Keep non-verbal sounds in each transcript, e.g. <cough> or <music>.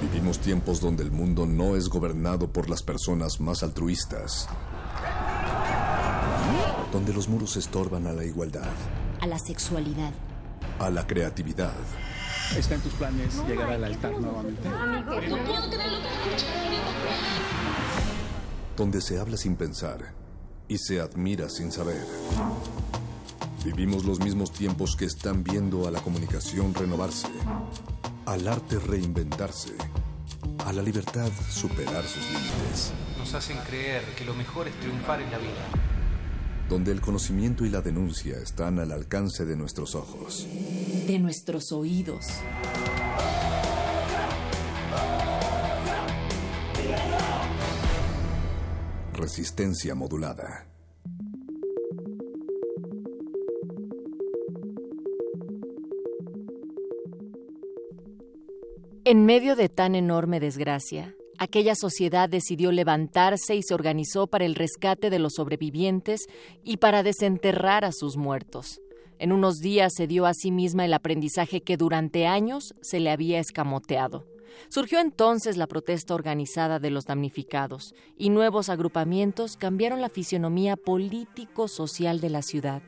Vivimos tiempos donde el mundo no es gobernado por las personas más altruistas. Donde los muros estorban a la igualdad. A la sexualidad. A la creatividad. ¿Está en tus planes llegar al altar nuevamente? Donde se habla sin pensar y se admira sin saber. Vivimos los mismos tiempos que están viendo a la comunicación renovarse, al arte reinventarse, a la libertad superar sus límites. Nos hacen creer que lo mejor es triunfar en la vida. Donde el conocimiento y la denuncia están al alcance de nuestros ojos. De nuestros oídos. Resistencia modulada. En medio de tan enorme desgracia, aquella sociedad decidió levantarse y se organizó para el rescate de los sobrevivientes y para desenterrar a sus muertos. En unos días se dio a sí misma el aprendizaje que durante años se le había escamoteado. Surgió entonces la protesta organizada de los damnificados y nuevos agrupamientos cambiaron la fisionomía político-social de la ciudad.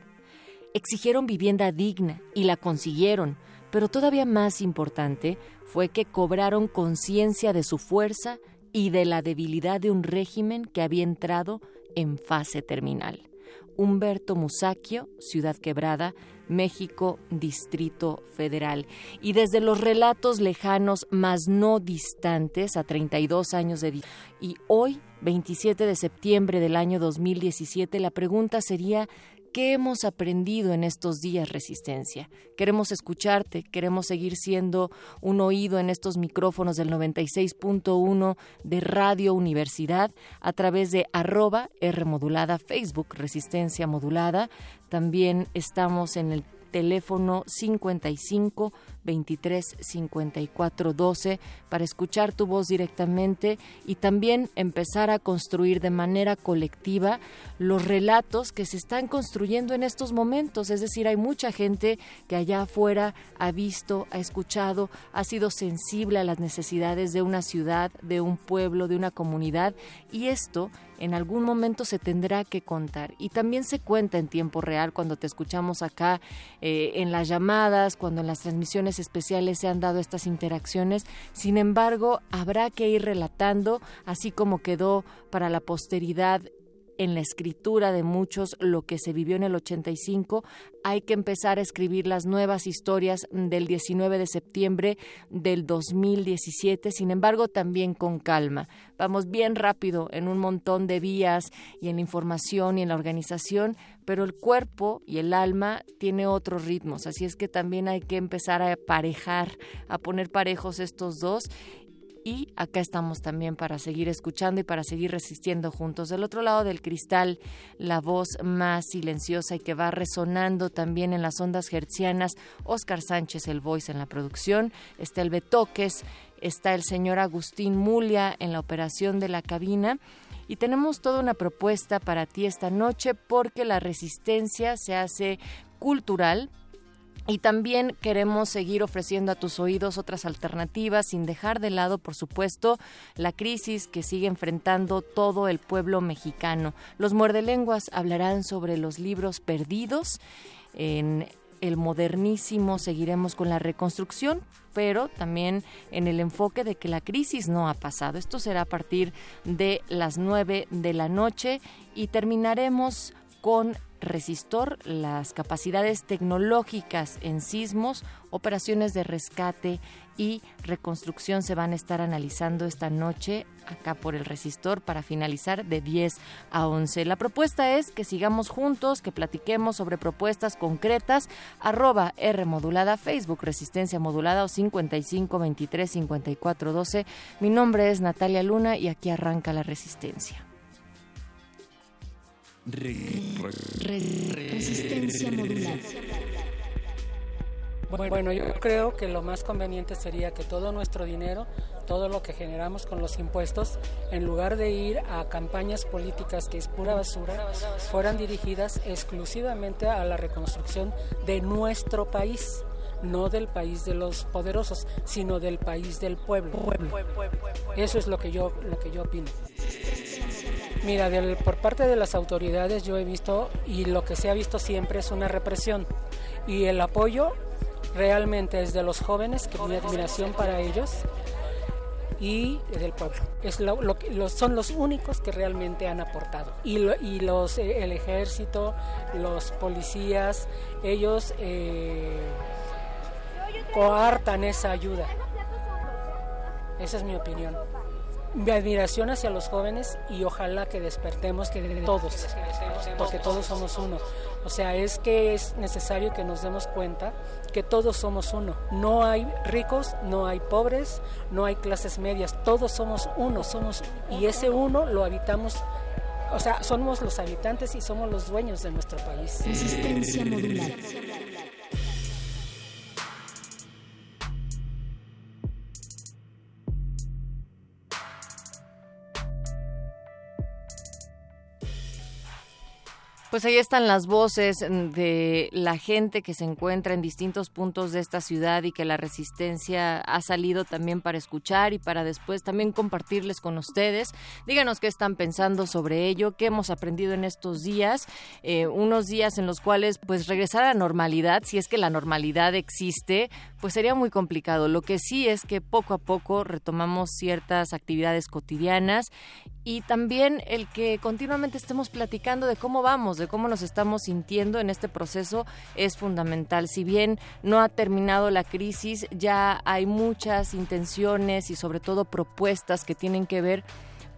Exigieron vivienda digna y la consiguieron, pero todavía más importante fue que cobraron conciencia de su fuerza y de la debilidad de un régimen que había entrado en fase terminal. Humberto Musacchio, Ciudad Quebrada, México, Distrito Federal. Y desde los relatos lejanos, mas no distantes, a 32 años de y hoy, 27 de septiembre del año 2017, la pregunta sería ¿Qué hemos aprendido en estos días, Resistencia? Queremos escucharte, queremos seguir siendo un oído en estos micrófonos del 96.1 de Radio Universidad a través de arroba R modulada, Facebook Resistencia Modulada. También estamos en el teléfono 55 23 54 12 para escuchar tu voz directamente y también empezar a construir de manera colectiva los relatos que se están construyendo en estos momentos. Es decir, hay mucha gente que allá afuera ha visto, ha escuchado, ha sido sensible a las necesidades de una ciudad, de un pueblo, de una comunidad y esto en algún momento se tendrá que contar. Y también se cuenta en tiempo real cuando te escuchamos acá eh, en las llamadas, cuando en las transmisiones especiales se han dado estas interacciones. Sin embargo, habrá que ir relatando, así como quedó para la posteridad en la escritura de muchos lo que se vivió en el 85, hay que empezar a escribir las nuevas historias del 19 de septiembre del 2017, sin embargo también con calma. Vamos bien rápido en un montón de vías y en la información y en la organización, pero el cuerpo y el alma tiene otros ritmos, así es que también hay que empezar a parejar, a poner parejos estos dos y acá estamos también para seguir escuchando y para seguir resistiendo juntos. Del otro lado del cristal, la voz más silenciosa y que va resonando también en las ondas hertzianas, Oscar Sánchez, el voice en la producción, está el Betoques, está el señor Agustín Mulia en la operación de la cabina. Y tenemos toda una propuesta para ti esta noche porque la resistencia se hace cultural, y también queremos seguir ofreciendo a tus oídos otras alternativas sin dejar de lado, por supuesto, la crisis que sigue enfrentando todo el pueblo mexicano. Los muerdelenguas hablarán sobre los libros perdidos. En el modernísimo seguiremos con la reconstrucción, pero también en el enfoque de que la crisis no ha pasado. Esto será a partir de las nueve de la noche y terminaremos con resistor, las capacidades tecnológicas en sismos, operaciones de rescate y reconstrucción se van a estar analizando esta noche acá por el resistor para finalizar de 10 a 11. La propuesta es que sigamos juntos, que platiquemos sobre propuestas concretas, arroba R modulada, Facebook Resistencia Modulada o 55 23 54 12. Mi nombre es Natalia Luna y aquí arranca la resistencia resistencia modular. Bueno, yo creo que lo más conveniente sería que todo nuestro dinero, todo lo que generamos con los impuestos, en lugar de ir a campañas políticas que es pura basura, fueran dirigidas exclusivamente a la reconstrucción de nuestro país no del país de los poderosos, sino del país del pueblo. Eso es lo que yo, lo que yo opino. Mira, por parte de las autoridades yo he visto, y lo que se ha visto siempre es una represión, y el apoyo realmente es de los jóvenes, que mi admiración para ellos, y del pueblo. Es lo, son los únicos que realmente han aportado. Y, y los, eh, el ejército, los policías, ellos eh, coartan esa ayuda. Esa es mi opinión mi admiración hacia los jóvenes y ojalá que despertemos que todos, porque todos somos uno. O sea, es que es necesario que nos demos cuenta que todos somos uno. No hay ricos, no hay pobres, no hay clases medias, todos somos uno, somos y ese uno lo habitamos o sea, somos los habitantes y somos los dueños de nuestro país. Resistencia modular. Pues ahí están las voces de la gente que se encuentra en distintos puntos de esta ciudad y que la resistencia ha salido también para escuchar y para después también compartirles con ustedes. Díganos qué están pensando sobre ello, qué hemos aprendido en estos días, eh, unos días en los cuales pues regresar a la normalidad, si es que la normalidad existe, pues sería muy complicado. Lo que sí es que poco a poco retomamos ciertas actividades cotidianas y también el que continuamente estemos platicando de cómo vamos, de cómo nos estamos sintiendo en este proceso es fundamental. Si bien no ha terminado la crisis, ya hay muchas intenciones y sobre todo propuestas que tienen que ver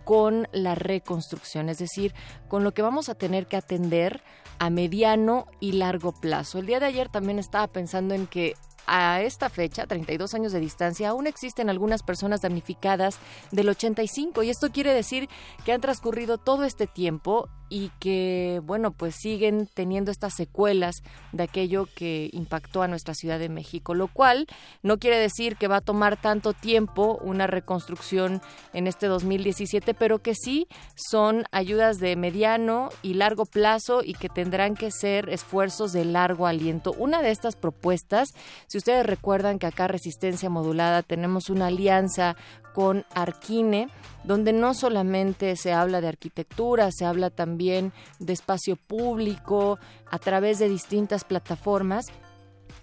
con la reconstrucción, es decir, con lo que vamos a tener que atender a mediano y largo plazo. El día de ayer también estaba pensando en que a esta fecha, 32 años de distancia, aún existen algunas personas damnificadas del 85 y esto quiere decir que han transcurrido todo este tiempo y que, bueno, pues siguen teniendo estas secuelas de aquello que impactó a nuestra Ciudad de México, lo cual no quiere decir que va a tomar tanto tiempo una reconstrucción en este 2017, pero que sí son ayudas de mediano y largo plazo y que tendrán que ser esfuerzos de largo aliento. Una de estas propuestas, si ustedes recuerdan que acá Resistencia Modulada tenemos una alianza con Arquine, donde no solamente se habla de arquitectura, se habla también de espacio público a través de distintas plataformas.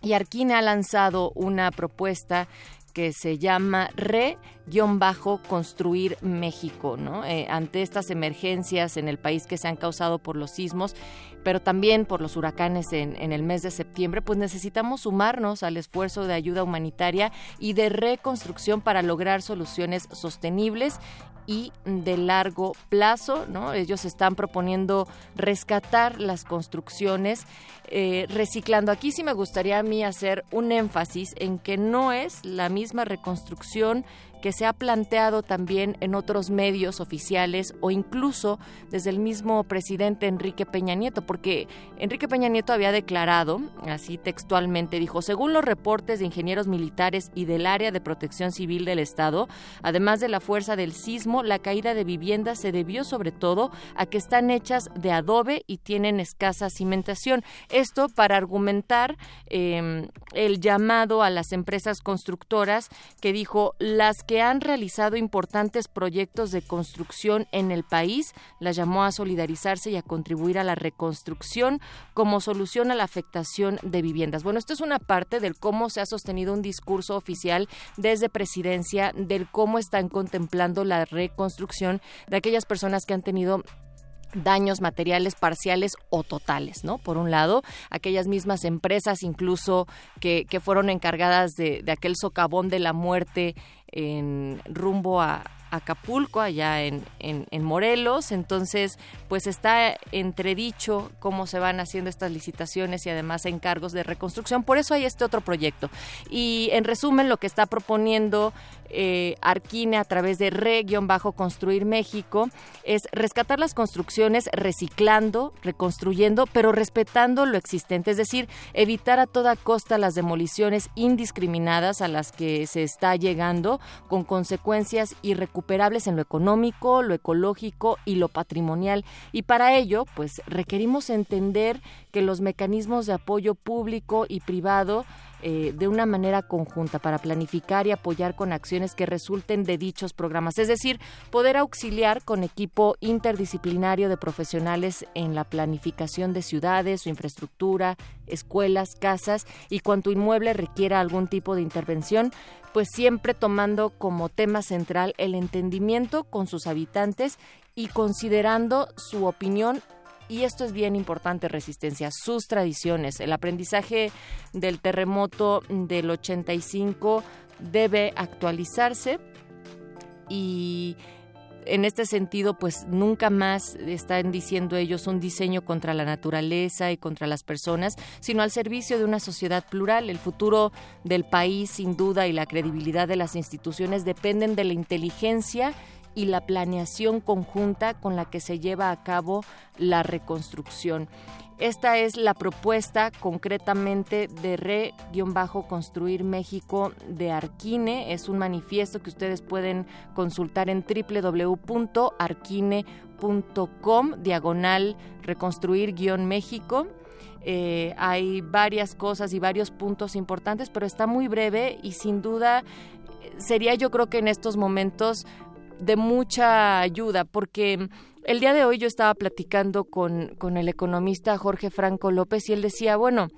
Y Arquine ha lanzado una propuesta que se llama Re-Construir México, ¿no? Eh, ante estas emergencias en el país que se han causado por los sismos, pero también por los huracanes en, en, el mes de septiembre, pues necesitamos sumarnos al esfuerzo de ayuda humanitaria y de reconstrucción para lograr soluciones sostenibles y de largo plazo, ¿no? Ellos están proponiendo rescatar las construcciones eh, reciclando. Aquí sí me gustaría a mí hacer un énfasis en que no es la misma reconstrucción que se ha planteado también en otros medios oficiales o incluso desde el mismo presidente Enrique Peña Nieto, porque Enrique Peña Nieto había declarado, así textualmente, dijo, según los reportes de ingenieros militares y del área de protección civil del Estado, además de la fuerza del sismo, la caída de viviendas se debió sobre todo a que están hechas de adobe y tienen escasa cimentación. Esto para argumentar em, el llamado a las empresas constructoras que dijo las que han realizado importantes proyectos de construcción en el país, las llamó a solidarizarse y a contribuir a la reconstrucción como solución a la afectación de viviendas. Bueno, esto es una parte del cómo se ha sostenido un discurso oficial desde presidencia del cómo están contemplando la reconstrucción de aquellas personas que han tenido daños materiales parciales o totales, ¿no? Por un lado, aquellas mismas empresas incluso que, fueron encargadas de aquel socavón de la muerte en rumbo a, Acapulco, allá en, en, Morelos. Entonces, pues está entredicho cómo se van haciendo estas licitaciones y además encargos de reconstrucción. Por eso hay este otro proyecto. Y en resumen, lo que está proponiendo eh, Arquine a través de Re-Construir México es rescatar las construcciones reciclando, reconstruyendo, pero respetando lo existente, es decir, evitar a toda costa las demoliciones indiscriminadas a las que se está llegando con consecuencias irrecuperables en lo económico, lo ecológico y lo patrimonial. Y para ello, pues requerimos entender que los mecanismos de apoyo público y privado eh, de una manera conjunta para planificar y apoyar con acciones que resulten de dichos programas. Es decir, poder auxiliar con equipo interdisciplinario de profesionales en la planificación de ciudades, su infraestructura, escuelas, casas y cuanto inmueble requiera algún tipo de intervención, pues siempre tomando como tema central el entendimiento con sus habitantes y considerando su opinión y esto es bien importante, resistencia, sus tradiciones. El aprendizaje del terremoto del 85 debe actualizarse y en este sentido, pues nunca más están diciendo ellos un diseño contra la naturaleza y contra las personas, sino al servicio de una sociedad plural. El futuro del país, sin duda, y la credibilidad de las instituciones dependen de la inteligencia y la planeación conjunta con la que se lleva a cabo la reconstrucción. Esta es la propuesta concretamente de Re-Construir México de Arquine. Es un manifiesto que ustedes pueden consultar en www.arquine.com, diagonal reconstruir-méxico. Eh, hay varias cosas y varios puntos importantes, pero está muy breve y sin duda sería yo creo que en estos momentos de mucha ayuda, porque el día de hoy yo estaba platicando con, con el economista Jorge Franco López y él decía, bueno,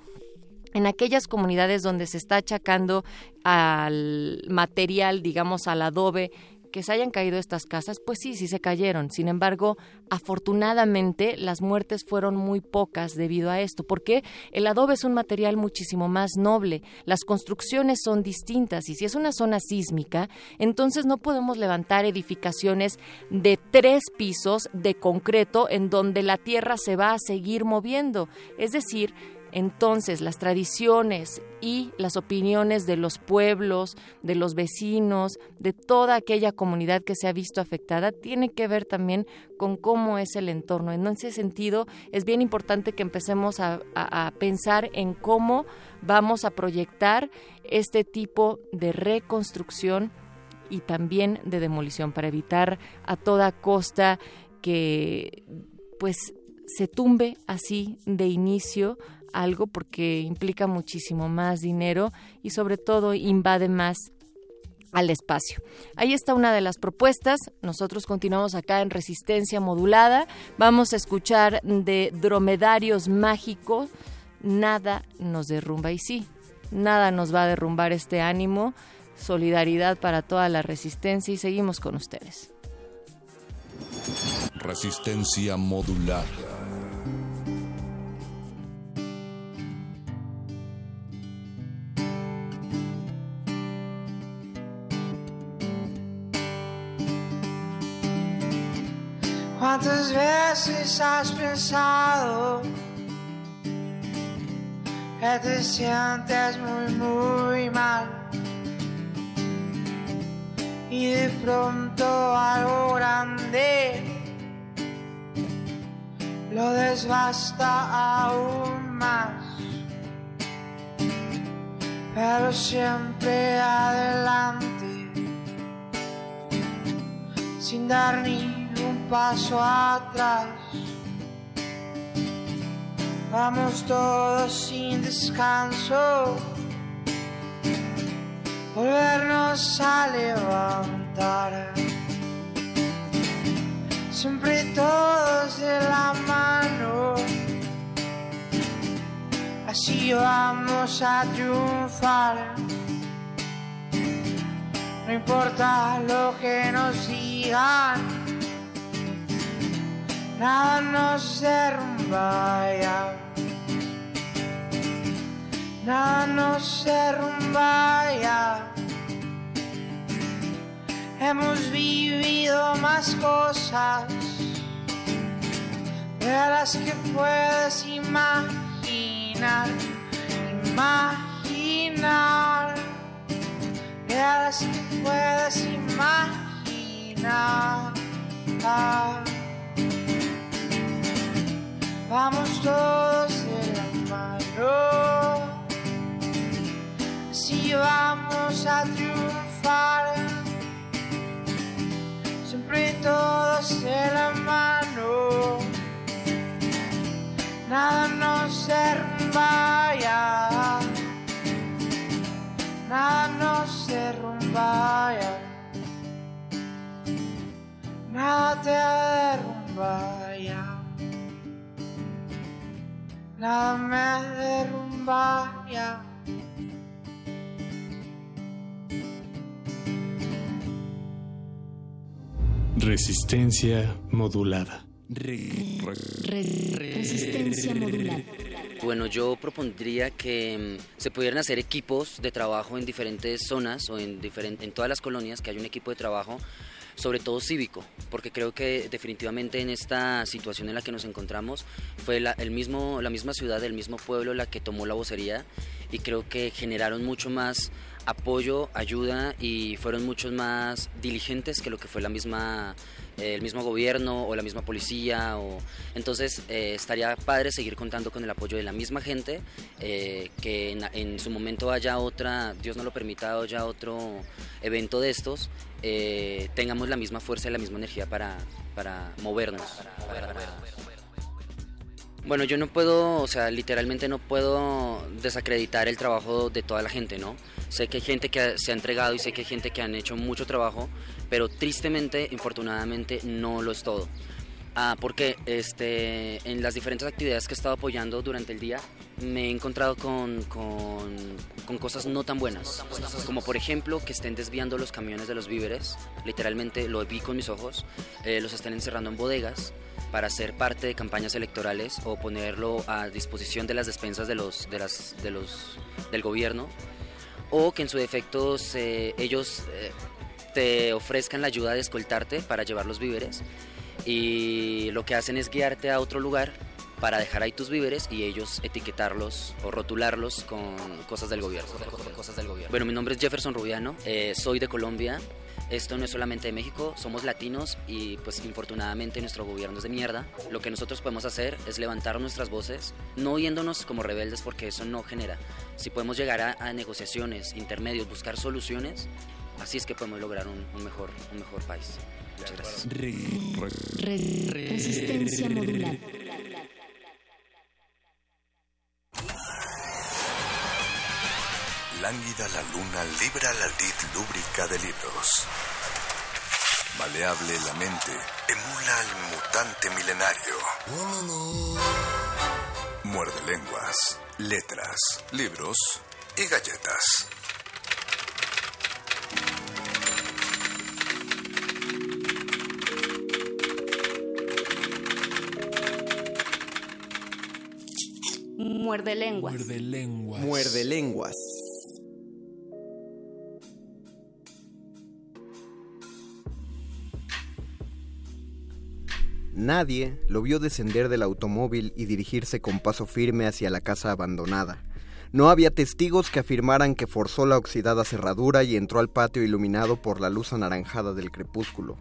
en aquellas comunidades donde se está achacando al material, digamos, al adobe, que se hayan caído estas casas, pues sí, sí se cayeron. Sin embargo, afortunadamente las muertes fueron muy pocas debido a esto, porque el adobe es un material muchísimo más noble, las construcciones son distintas y si es una zona sísmica, entonces no podemos levantar edificaciones de tres pisos de concreto en donde la tierra se va a seguir moviendo. Es decir, entonces, las tradiciones y las opiniones de los pueblos, de los vecinos, de toda aquella comunidad que se ha visto afectada, tienen que ver también con cómo es el entorno. En ese sentido, es bien importante que empecemos a, pensar en cómo vamos a proyectar este tipo de reconstrucción y también de demolición para evitar a toda costa que pues se tumbe así de inicio algo porque implica muchísimo más dinero y sobre todo invade más al espacio. Ahí está una de las propuestas. Nosotros continuamos acá en Resistencia Modulada. Vamos a escuchar de dromedarios mágicos. Nada nos derrumba. Y sí, nada nos va a derrumbar este ánimo. Solidaridad para toda la resistencia y seguimos con ustedes. Resistencia modulada. ¿Cuántas veces has pensado que te sientes muy, muy mal? Y de pronto algo grande lo desbasta aún más. Pero siempre adelante, sin dar ni un paso atrás. Vamos todos sin descanso, volvernos a levantar. Siempre todos de la mano, así vamos a triunfar. No importa lo que nos digan nada nos derrumba ya. Nada nos derrumba ya. Hemos vivido más cosas de las que puedes imaginar, imaginar, de las que puedes imaginar. Vamos todos de la mano, si vamos a triunfar, siempre todos de la mano, nada nos derrumba ya, nada nos derrumba ya. Nada te derrumba Nada me. Resistencia modulada. Resistencia modulada. Bueno, yo propondría que mm, se pudieran hacer equipos de trabajo en diferentes zonas o en, diferen- en todas las colonias, que haya un equipo de trabajo, sobre todo cívico, porque creo que definitivamente en esta situación en la que nos encontramos fue la, el mismo, la misma ciudad, el mismo pueblo la que tomó la vocería y creo que generaron mucho más apoyo, ayuda y fueron muchos más diligentes que lo que fue la misma eh, el mismo gobierno o la misma policía o entonces eh, estaría padre seguir contando con el apoyo de la misma gente eh, que en, su momento haya otra Dios no lo permita haya otro evento de estos eh, tengamos la misma fuerza y la misma energía para, para movernos para- para- bueno, yo no puedo, o sea, literalmente no puedo desacreditar el trabajo de toda la gente, ¿no? Sé que hay gente que se ha entregado y sé que hay gente que han hecho mucho trabajo, pero tristemente, infortunadamente, no lo es todo. Ah, porque este, en las diferentes actividades que he estado apoyando durante el día, me he encontrado con, con, cosas no tan buenas. Como por ejemplo que estén desviando los camiones de los víveres, literalmente lo vi con mis ojos, eh, los estén encerrando en bodegas para ser parte de campañas electorales o ponerlo a disposición de las despensas de los, de las, de los, del gobierno, o que en su defecto ellos eh, te ofrezcan la ayuda de escoltarte para llevar los víveres. Y lo que hacen es guiarte a otro lugar para dejar ahí tus víveres y ellos etiquetarlos o rotularlos con cosas del gobierno. Cosas del gobierno. Bueno, mi nombre es Jefferson Rubiano, eh, soy de Colombia. Esto no es solamente de México, somos latinos y pues infortunadamente nuestro gobierno es de mierda. Lo que nosotros podemos hacer es levantar nuestras voces, no yéndonos como rebeldes porque eso no genera. Si podemos llegar a, a negociaciones, intermedios, buscar soluciones, así es que podemos lograr un, un mejor, un mejor país. Muchas gracias. Resistencia modulada. Lánguida la luna libra la lid lúbrica de libros. Maleable la mente emula al mutante milenario. Muerde lenguas, letras, libros y galletas. Muerde lenguas. Muerde lenguas. Nadie lo vio descender del automóvil y dirigirse con paso firme hacia la casa abandonada. No había testigos que afirmaran que forzó la oxidada cerradura y entró al patio iluminado por la luz anaranjada del crepúsculo.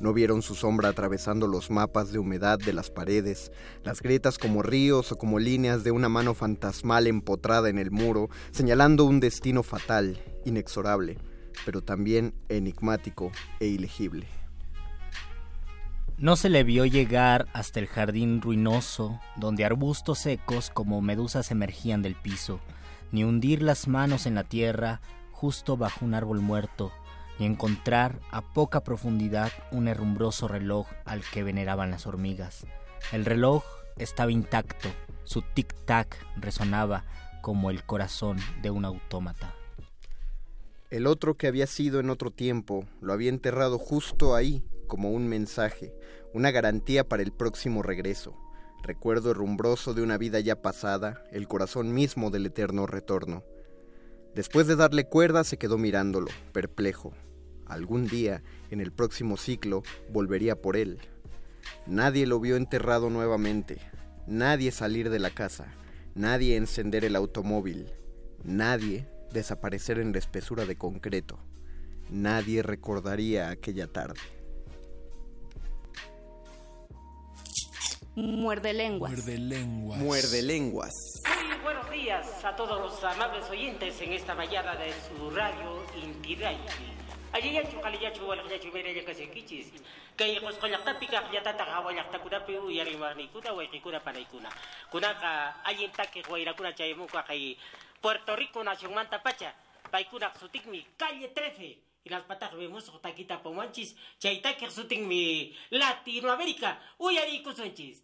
No vieron su sombra atravesando los mapas de humedad de las paredes, las grietas como ríos o como líneas de una mano fantasmal empotrada en el muro, señalando un destino fatal, inexorable, pero también enigmático e ilegible. No se le vio llegar hasta el jardín ruinoso, donde arbustos secos como medusas emergían del piso, ni hundir las manos en la tierra justo bajo un árbol muerto, ni encontrar a poca profundidad un herrumbroso reloj al que veneraban las hormigas. El reloj estaba intacto, su tic-tac resonaba como el corazón de un autómata. El otro que había sido en otro tiempo lo había enterrado justo ahí, como un mensaje, una garantía para el próximo regreso, recuerdo herrumbroso de una vida ya pasada, el corazón mismo del eterno retorno. Después de darle cuerda se quedó mirándolo, perplejo. Algún día, en el próximo ciclo, volvería por él. Nadie lo vio enterrado nuevamente, nadie salir de la casa, nadie encender el automóvil, nadie desaparecer en la espesura de concreto. Nadie recordaría aquella tarde. Muerde lenguas. lenguas. Muerde lenguas. Muy buenos días a todos los amables oyentes en esta mañana de su radio Inti Radio. Ayayachu kaliyachu walakyachu mereya kasekichis. Kay qusqallaqtapiqa qllatata hawallaqtakunapi uyariwarniykuna wayqikuna panaykuna. Kunaqa allintaki wayrakuna chaymunqa kay Puerto Rico nacionmanta pacha. paykuna mi calle 13 y las patas vemos taquita pomanchis chaita que mi Latinoamérica uyari kusonchis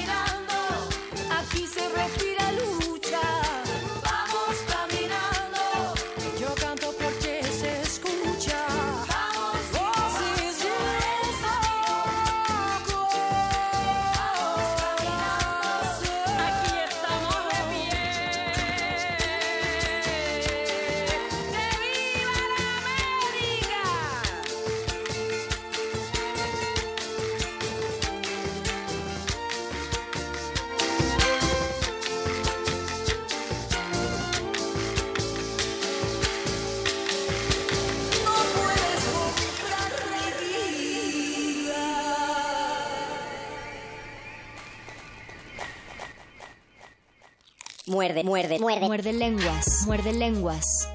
Muerde, muerde, muerde. Muerde lenguas. Muerde lenguas.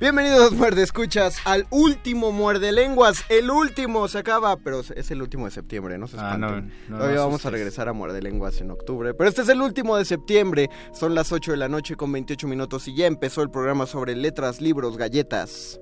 Bienvenidos, muerde escuchas, al último muerde lenguas. El último se acaba, pero es el último de septiembre, no se Ah, espanten. no, no Todavía vamos a regresar a muerde lenguas en octubre, pero este es el último de septiembre. Son las 8 de la noche con 28 minutos y ya empezó el programa sobre letras, libros, galletas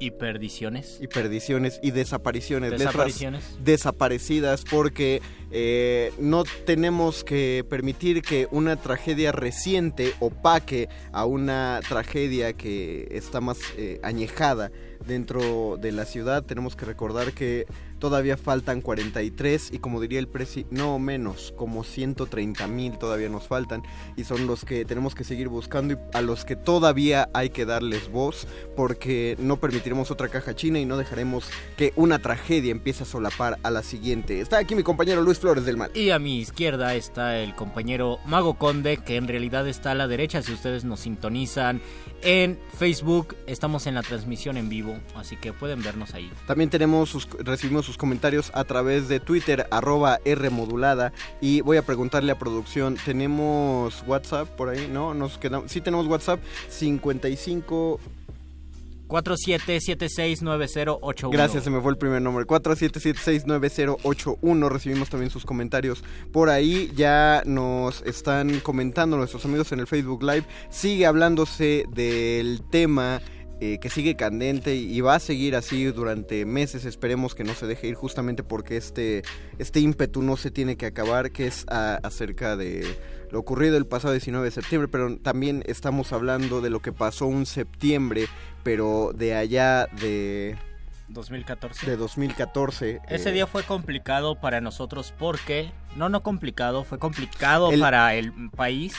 ¿Y perdiciones? y perdiciones y desapariciones. Desapariciones. Letras desaparecidas porque eh, no tenemos que permitir que una tragedia reciente opaque a una tragedia que está más eh, añejada dentro de la ciudad. Tenemos que recordar que todavía faltan 43 y como diría el presi, no menos, como 130 mil todavía nos faltan y son los que tenemos que seguir buscando y a los que todavía hay que darles voz porque no permitiremos otra caja china y no dejaremos que una tragedia empiece a solapar a la siguiente. Está aquí mi compañero Luis Flores del Mal. Y a mi izquierda está el compañero Mago Conde, que en realidad está a la derecha si ustedes nos sintonizan en Facebook. Estamos en la transmisión en vivo, así que pueden vernos ahí. También tenemos sus- recibimos sus comentarios a través de Twitter, arroba Rmodulada. Y voy a preguntarle a producción, ¿tenemos WhatsApp por ahí? ¿No? Nos quedamos. Sí tenemos WhatsApp, 55... 47769081. Gracias, se me fue el primer nombre. 47769081. Recibimos también sus comentarios por ahí. Ya nos están comentando nuestros amigos en el Facebook Live. Sigue hablándose del tema. Eh, que sigue candente y va a seguir así durante meses. Esperemos que no se deje ir justamente porque este, este ímpetu no se tiene que acabar, que es a- acerca de lo ocurrido el pasado 19 de septiembre, pero también estamos hablando de lo que pasó un septiembre, pero de allá de 2014. de 2014. Ese eh, día fue complicado para nosotros porque, no, no complicado, fue complicado El- para el país,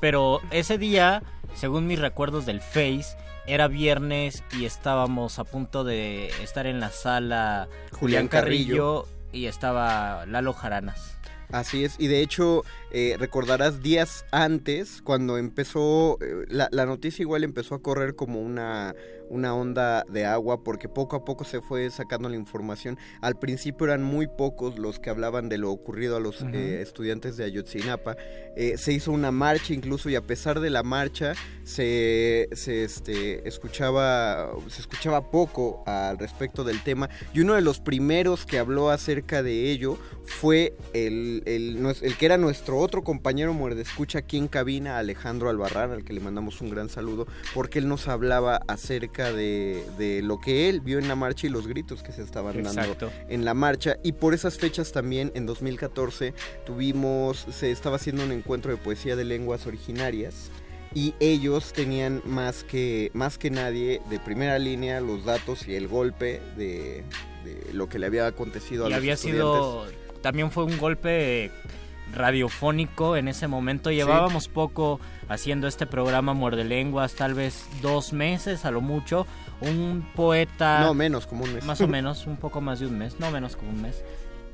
pero ese día, según mis recuerdos del Face, era viernes y estábamos a punto de estar en la sala Julián Carrillo. y estaba Lalo Jaranas. Así es, y de hecho eh, recordarás días antes, cuando empezó, eh, la, la noticia igual empezó a correr como una, una onda de agua, porque poco a poco se fue sacando la información. Al principio eran muy pocos los que hablaban de lo ocurrido a los eh, estudiantes de Ayotzinapa. Eh, se hizo una marcha incluso, y a pesar de la marcha, se, se este, escuchaba, se escuchaba poco al respecto del tema. Y uno de los primeros que habló acerca de ello fue el, el, nues- el que era nuestro otro compañero muerde escucha aquí en cabina, Alejandro Albarrán, al que le mandamos un gran saludo, porque él nos hablaba acerca de, de lo que él vio en la marcha y los gritos que se estaban Exacto. dando en la marcha. Y por esas fechas también, en 2014, tuvimos, se estaba haciendo un encuentro de poesía de lenguas originarias. Y ellos tenían más que, más que nadie de primera línea los datos y el golpe de, de lo que le había acontecido a Y los había estudiantes. sido, también fue un golpe radiofónico en ese momento. Llevábamos poco haciendo este programa Muerde Lenguas, tal vez dos meses a lo mucho. Un poeta... No, menos, como un mes. Más o <laughs> menos, un poco más de un mes, no menos como un mes.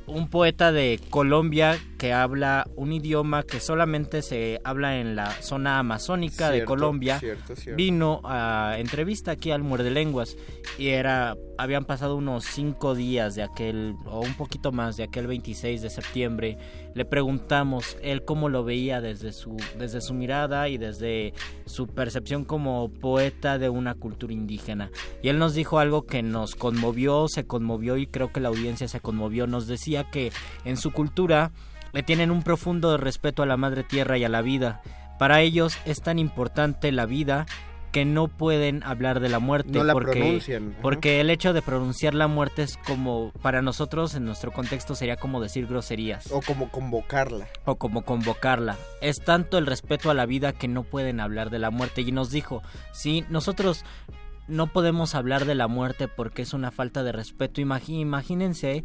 Un poeta de Colombia que habla un idioma que solamente se habla en la zona amazónica de Colombia. cierto, cierto. Vino a entrevista aquí al Muerde Lenguas y era habían pasado unos cinco días de aquel o un poquito más de aquel 26 de septiembre. Le preguntamos él cómo lo veía desde su desde su mirada y desde su percepción como poeta de una cultura indígena. Y él nos dijo algo que nos conmovió, se conmovió y creo que la audiencia se conmovió. Nos decía que en su cultura le tienen un profundo respeto a la madre tierra y a la vida. Para ellos es tan importante la vida que no pueden hablar de la muerte No la porque, pronuncian, ajá. porque el hecho de pronunciar la muerte es como para nosotros en nuestro contexto sería como decir groserías O como convocarla. o como convocarla. Es tanto el respeto a la vida que no pueden hablar de la muerte. Y nos dijo, sí, nosotros no podemos hablar de la muerte porque es una falta de respeto. Imagínense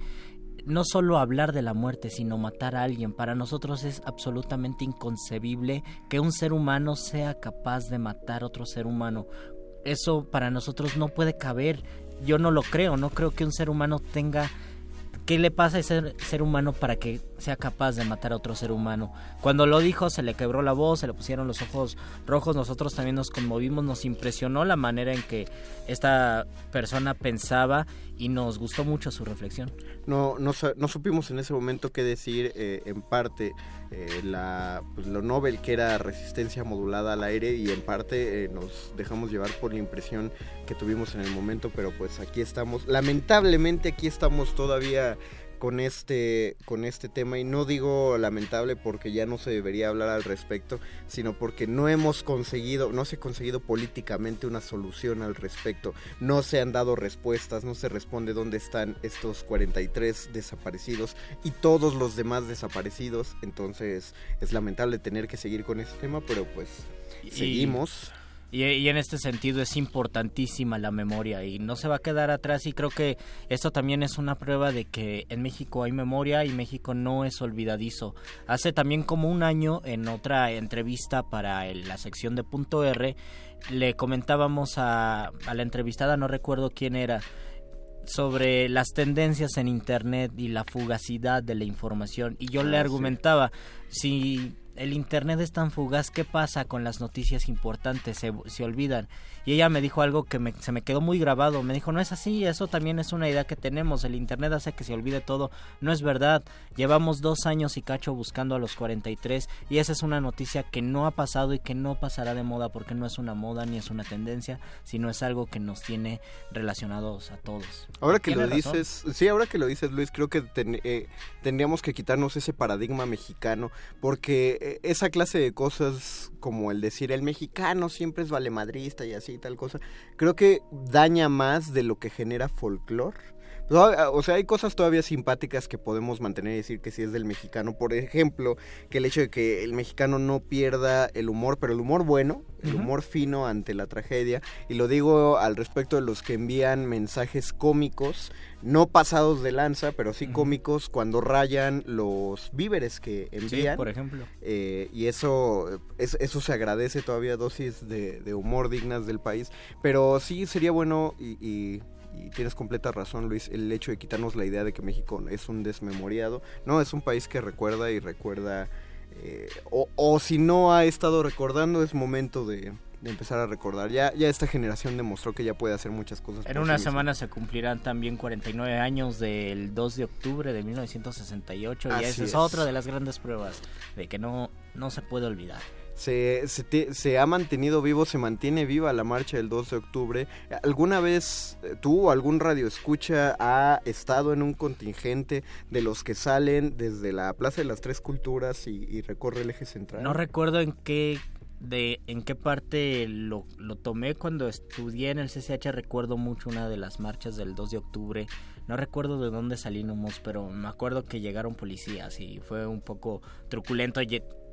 no solo hablar de la muerte, sino matar a alguien. Para nosotros es absolutamente inconcebible que un ser humano sea capaz de matar a otro ser humano. Eso para nosotros no puede caber. Yo no lo creo, no creo que un ser humano tenga ¿Qué le pasa a ese ser humano para que sea capaz de matar a otro ser humano? Cuando lo dijo se le quebró la voz, se le pusieron los ojos rojos, nosotros también nos conmovimos, nos impresionó la manera en que esta persona pensaba y nos gustó mucho su reflexión. No, no, supimos en ese momento qué decir, eh, en parte eh, la, pues, lo Nobel que era resistencia modulada al aire y en parte eh, nos dejamos llevar por la impresión que tuvimos en el momento, pero pues aquí estamos, lamentablemente aquí estamos todavía con este con este tema y no digo lamentable porque ya no se debería hablar al respecto, sino porque no hemos conseguido, no se ha conseguido políticamente una solución al respecto. No se han dado respuestas, no se responde dónde están estos 43 desaparecidos y todos los demás desaparecidos. Entonces, es lamentable tener que seguir con este tema, pero pues seguimos. Y, en este sentido es importantísima la memoria y no se va a quedar atrás y creo que esto también es una prueba de que en México hay memoria y México no es olvidadizo. Hace también como un año en otra entrevista para la sección de punto R le comentábamos a, a la entrevistada, no recuerdo quién era, sobre las tendencias en Internet y la fugacidad de la información. Y yo le ah, argumentaba, si el Internet es tan fugaz, ¿qué pasa con las noticias importantes? Se, se olvidan. Y ella me dijo algo que se me quedó muy grabado. Me dijo, no es así, eso también es una idea que tenemos. El Internet hace que se olvide todo. No es verdad. Llevamos dos años y cacho buscando a los 43 y esa es una noticia que no ha pasado y que no pasará de moda porque no es una moda ni es una tendencia, sino es algo que nos tiene relacionados a todos. Ahora que lo dices, sí, ahora que lo dices Luis, creo que eh, tendríamos que quitarnos ese paradigma mexicano porque eh, esa clase de cosas como el decir el mexicano siempre es valemadrista y así tal cosa, creo que daña más de lo que genera folclore o sea, hay cosas todavía simpáticas que podemos mantener y decir que sí es del mexicano. Por ejemplo, que el hecho de que el mexicano no pierda el humor, pero el humor bueno, el humor fino ante la tragedia. Y lo digo al respecto de los que envían mensajes cómicos, no pasados de lanza, pero sí cómicos cuando rayan los víveres que envían. por ejemplo. Eh, y eso, eso se agradece todavía dosis de, humor dignas del país. Pero sí sería bueno y y tienes completa razón, Luis, el hecho de quitarnos la idea de que México es un desmemoriado. No, es un país que recuerda y recuerda. Eh, o, si no ha estado recordando, es momento de, empezar a recordar. Ya, ya esta generación demostró que ya puede hacer muchas cosas. En una semana se cumplirán también 49 años del 2 de octubre de 1968 y esa es, otra de las grandes pruebas de que no, no se puede olvidar se, se, ha mantenido vivo, se mantiene viva la marcha del 2 de octubre. ¿Alguna vez eh, tú o algún radio escucha ha estado en un contingente de los que salen desde la Plaza de las Tres Culturas y, recorre el eje central? No recuerdo en qué de en qué parte lo, lo tomé cuando estudié en el CCH recuerdo mucho una de las marchas del 2 de octubre no recuerdo de dónde salimos pero me acuerdo que llegaron policías y fue un poco truculento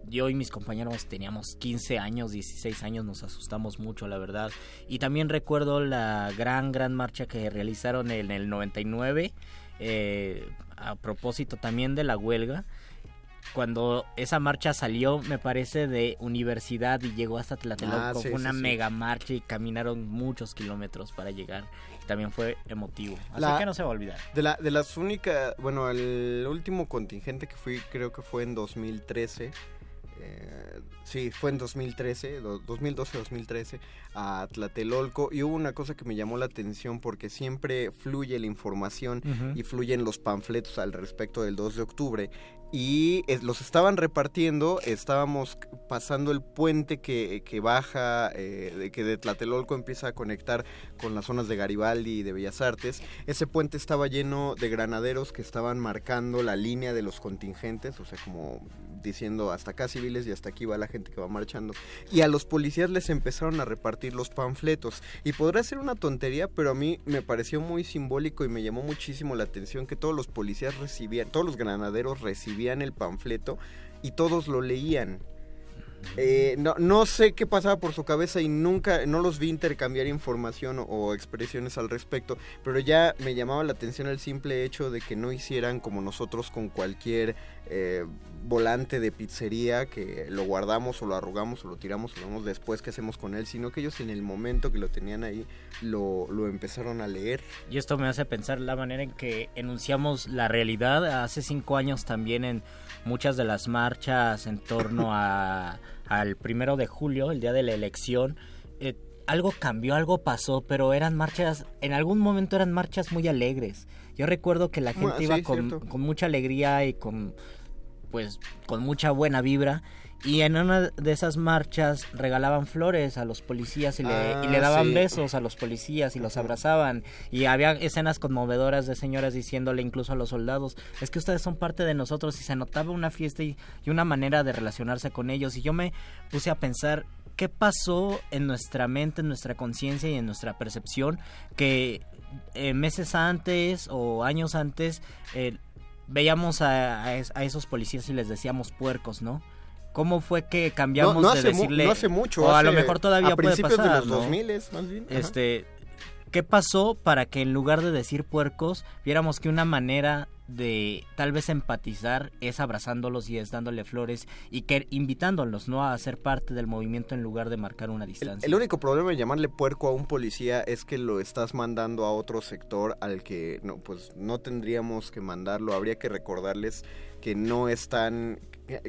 yo y mis compañeros teníamos 15 años, 16 años, nos asustamos mucho, la verdad. Y también recuerdo la gran, gran marcha que realizaron en el 99, eh, a propósito también de la huelga. Cuando esa marcha salió, me parece, de universidad y llegó hasta Tlatelolco, ah, fue una mega marcha y caminaron muchos kilómetros para llegar. También fue emotivo. Así que no se va a olvidar. De, la, de las únicas, bueno, el último contingente que fui, creo que fue en 2013 eh, sí, fue en 2013, 2012-2013, a Tlatelolco. Y hubo una cosa que me llamó la atención porque siempre fluye la información y fluyen los panfletos al respecto del 2 de octubre y los estaban repartiendo, estábamos pasando el puente que, que baja, eh, que de Tlatelolco empieza a conectar con las zonas de Garibaldi y de Bellas Artes. Ese puente estaba lleno de granaderos que estaban marcando la línea de los contingentes, o sea, como diciendo hasta acá civiles y hasta aquí va la gente que va marchando. Y a los policías les empezaron a repartir los panfletos. Y podrá ser una tontería, pero a mí me pareció muy simbólico y me llamó muchísimo la atención que todos los policías recibían, todos los granaderos recibían el panfleto y todos lo leían. Eh, no, no sé qué pasaba por su cabeza y nunca, no los vi intercambiar información o, expresiones al respecto, pero ya me llamaba la atención el simple hecho de que no hicieran como nosotros con cualquier eh, volante de pizzería que lo guardamos o lo arrugamos o lo tiramos o lo vemos después que hacemos con él, sino que ellos en el momento que lo tenían ahí lo, lo empezaron a leer. Y esto me hace pensar la manera en que enunciamos la realidad. Hace cinco años también en muchas de las marchas en torno a, <laughs> al primero de julio, el día de la elección, eh, algo cambió, algo pasó, pero eran marchas, en algún momento eran marchas muy alegres. Yo recuerdo que la gente Ah, iba sí, con, con mucha alegría y con pues con mucha buena vibra y en una de esas marchas regalaban flores a los policías y le, Ah, y le daban sí. besos a los policías y los abrazaban y había escenas conmovedoras de señoras diciéndole incluso a los soldados es que ustedes son parte de nosotros y se notaba una fiesta y, y una manera de relacionarse con ellos y yo me puse a pensar qué pasó en nuestra mente, en nuestra conciencia y en nuestra percepción que eh, meses antes o años antes eh, veíamos a, a es- a esos policías y les decíamos puercos, ¿no? ¿Cómo fue que cambiamos No, no de decirle no hace mucho, o a lo hace- mejor todavía a puede principios de pasar, los ¿no? 2000 más bien, ajá. Este, ¿qué pasó para que en lugar de decir puercos viéramos que una manera de tal vez empatizar es abrazándolos y es dándole flores y que invitándolos no a ser parte del movimiento en lugar de marcar una distancia? El único problema de llamarle puerco a un policía es que lo estás mandando a otro sector al que no, pues no tendríamos que mandarlo. Habría que recordarles que no están,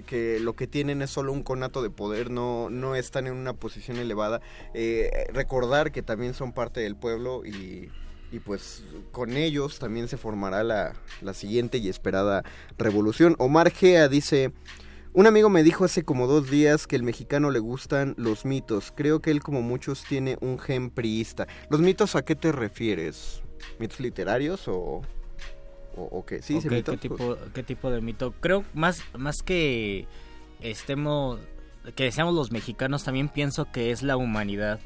que- lo que tienen es solo un conato de poder, no, no están en una posición elevada. Eh, recordar que también son parte del pueblo y, y pues con ellos también se formará la, la siguiente y esperada revolución. Omar Gea dice... Un amigo me dijo hace como dos días que el mexicano le gustan los mitos. Creo que él, como muchos, tiene un gen priista. ¿Los mitos a qué te refieres? ¿Mitos literarios o, o, o qué? Sí, Ok, sí, mitos. ¿qué, tipo, ¿Qué tipo de mito? Creo más, más que estemos, que seamos los mexicanos, también pienso que es la humanidad.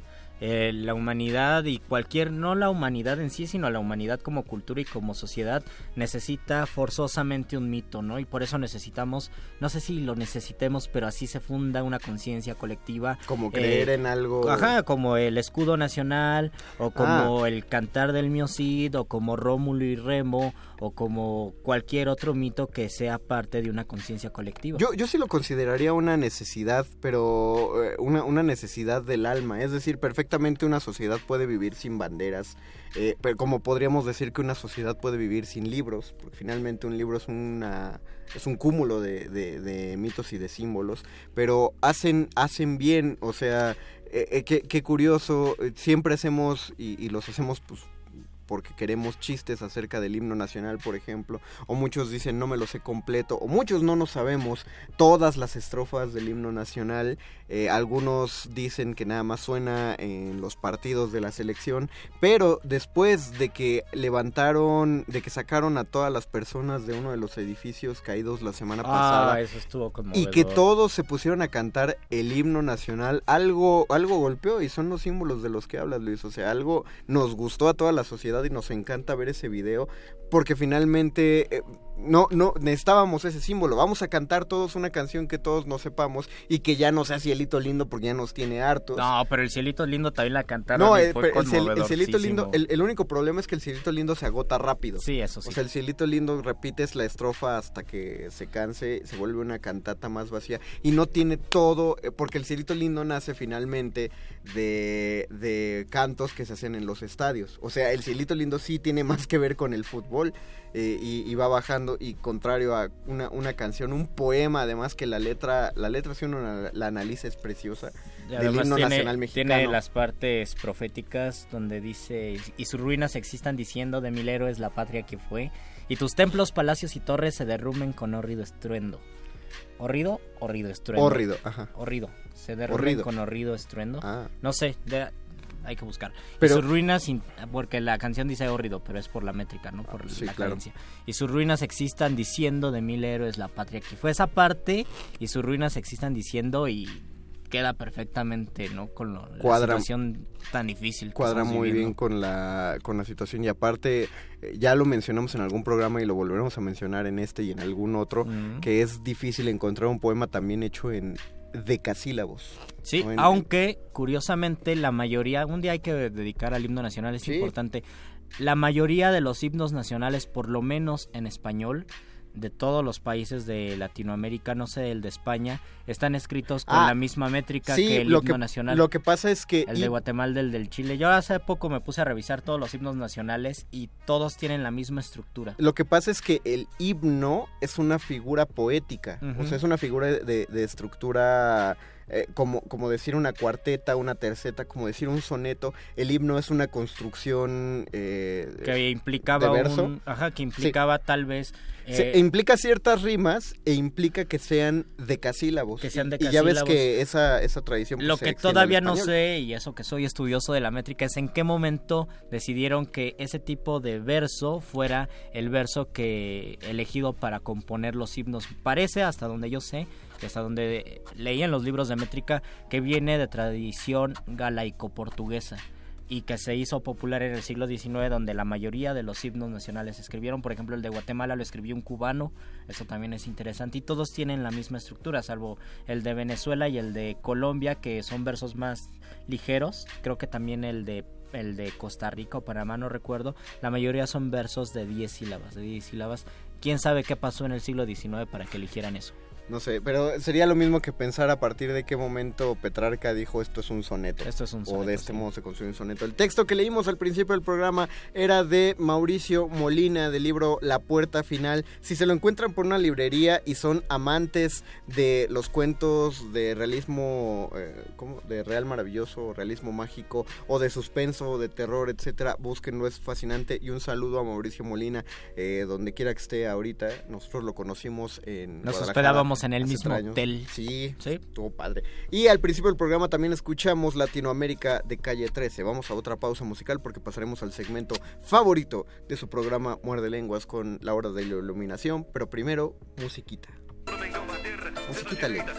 Eh, la humanidad y cualquier, no la humanidad en sí, sino la humanidad como cultura y como sociedad necesita forzosamente un mito, ¿no? Y por eso necesitamos, no sé si lo necesitemos, pero así se funda una conciencia colectiva. Como creer en algo- Ajá, como el escudo nacional, o como Ah. el cantar del Miocid, o como Rómulo y Remo, o como cualquier otro mito que sea parte de una conciencia colectiva. Yo, yo sí lo consideraría una necesidad, pero eh, una, una necesidad del alma. Es decir, perfectamente una sociedad puede vivir sin banderas, eh, pero como podríamos decir que una sociedad puede vivir sin libros, porque finalmente un libro es una es un cúmulo de, mitos y de símbolos, pero hacen hacen bien, o sea, eh, eh, qué, qué curioso, eh, siempre hacemos y, y los hacemos pues porque queremos chistes acerca del himno nacional, por ejemplo, o muchos dicen no me lo sé completo, o muchos no nos sabemos todas las estrofas del himno nacional, eh, algunos dicen que nada más suena en los partidos de la selección, pero después de que levantaron, de que sacaron a todas las personas de uno de los edificios caídos la semana Ah, pasada, eso estuvo y que todos se pusieron a cantar el himno nacional, algo, algo golpeó y son los símbolos de los que hablas, Luis. O sea, algo nos gustó a toda la sociedad y nos encanta ver ese video porque finalmente eh, no, no necesitábamos ese símbolo. Vamos a cantar todos una canción que todos nos sepamos y que ya no sea cielito lindo porque ya nos tiene hartos. No, pero el cielito lindo también la cantaron No, y eh, fue pero el, ciel- el cielito lindo, el, el único problema es que el cielito lindo se agota rápido. Sí, eso sí. O sea, el cielito lindo repites la estrofa hasta que se canse, se vuelve una cantata más vacía y no tiene todo, eh, porque el cielito lindo nace finalmente de, de cantos que se hacen en los estadios. O sea, el cielito lindo sí tiene más que ver con el fútbol eh, y, y va bajando y contrario a una, una canción, un poema, además que la letra, la letra si uno la, la analiza es preciosa. Y del himno tiene, nacional mexicano. tiene las partes proféticas donde dice, y sus ruinas existan diciendo de mil héroes la patria que fue, y tus templos, palacios y torres se derrumben con horrido estruendo. ¿Horrido? Horrido estruendo. Hórrido, ajá. Horrido. Se derrumben Horrido. con horrido estruendo. Ah. No sé, de- hay que buscar. Pero- y sus ruinas, in- porque la canción dice horrido, pero es por la métrica, no por sí, la claro. cadencia. Y sus ruinas existan diciendo de mil héroes la patria que fue esa parte, y sus ruinas existan diciendo y queda perfectamente, ¿no? Con lo- la situación tan difícil. que cuadra muy bien con la, con la situación y aparte eh, ya lo mencionamos en algún programa y lo volveremos a mencionar en este y en algún otro Mm. que es difícil encontrar un poema también hecho en decasílabos. Sí, aunque curiosamente la mayoría, un día hay que dedicar al himno nacional, es Sí. importante. La mayoría de los himnos nacionales, por lo menos en español, de todos los países de Latinoamérica, no sé, el de España, están escritos con Ah, la misma métrica sí, que el lo himno que- nacional. lo que pasa es que El de Guatemala, el del Chile. Yo hace poco me puse a revisar todos los himnos nacionales y todos tienen la misma estructura. Lo que pasa es que el himno es una figura poética, o sea, es una figura de, de estructura eh, como, como decir una cuarteta, una terceta, como decir un soneto. El himno es una construcción eh, Que implicaba de verso. un- ajá, que implicaba tal vez Se- eh, implica ciertas rimas e implica que sean decasílabos. Que sean Y- Y ya ves decasílabos. que esa, esa tradición... pues, Lo que todavía no sé, y eso que soy estudioso de la métrica, es en qué momento decidieron que ese tipo de verso fuera el verso que elegido para componer los himnos. Parece, hasta donde yo sé, que hasta donde leí en los libros de métrica, que viene de tradición galaico-portuguesa y que se hizo popular en el siglo XIX, donde la mayoría de los himnos nacionales escribieron. Por ejemplo, el de Guatemala lo escribió un cubano, eso también es interesante. Y todos tienen la misma estructura, salvo el de Venezuela y el de Colombia, que son versos más ligeros. Creo que también el de el de Costa Rica o Panamá, no recuerdo. La mayoría son versos de 10 sílabas, de 10 sílabas. ¿Quién sabe qué pasó en el siglo XIX para que eligieran eso? No sé, pero sería lo mismo que pensar a partir de qué momento Petrarca dijo esto es un soneto. Esto es un O soneto, de este sí. modo se construye un soneto. El texto que leímos al principio del programa era de Mauricio Molina del libro La Puerta Final. Si se lo encuentran por una librería y son amantes de los cuentos de realismo, eh, ¿cómo? De real maravilloso, realismo mágico o de suspenso, de terror, etcétera, búsquenlo, es fascinante. Y un saludo a Mauricio Molina, eh, donde quiera que esté ahorita. Nosotros lo conocimos en Nos Guadalajara en el mismo años. hotel. Sí, estuvo padre. Y al principio del programa también escuchamos Latinoamérica de Calle 13. Vamos a otra pausa musical porque pasaremos al segmento favorito de su programa Muerde Lenguas con la hora de la iluminación. Pero primero, musiquita. Musiquita lenta.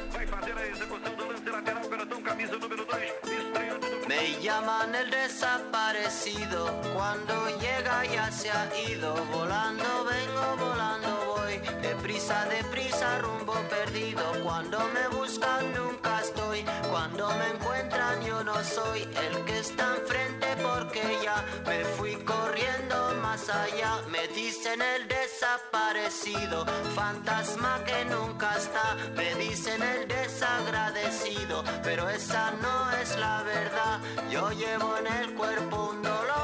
Me llaman el desaparecido, cuando llega ya se ha ido, volando vengo, volando voy, deprisa, deprisa, rumbo perdido, cuando me buscan nunca estoy, cuando me encuentran yo no soy el que está enfrente porque ya me fui corriendo más allá, me dicen el desaparecido, fantasma que nunca está, me dicen el desagradecido, pero esa no es la verdad, yo llevo en el cuerpo un dolor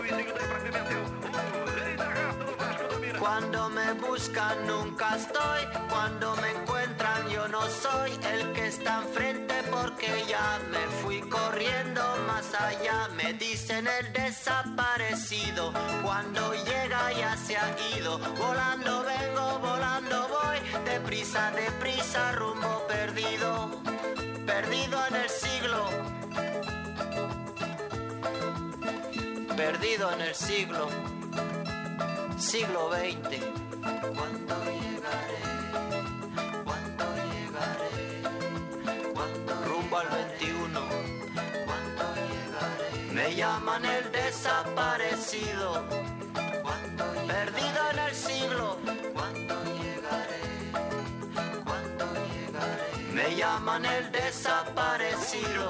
Cuando me buscan nunca estoy, cuando me encuentran yo no soy el que está enfrente porque ya me fui corriendo más allá. Me dicen el desaparecido, cuando llega ya se ha ido. Volando vengo, volando voy, deprisa, deprisa, rumbo perdido, perdido en el siglo. Perdido en el siglo siglo XX. ¿Cuándo llegaré? ¿Cuándo llegaré? ¿Cuándo rumbo al 21? ¿Cuándo llegaré? Me llaman el desaparecido. ¿Cuándo Perdido en el siglo. ¿Cuándo llegaré? ¿Cuándo llegaré? Me llaman el desaparecido.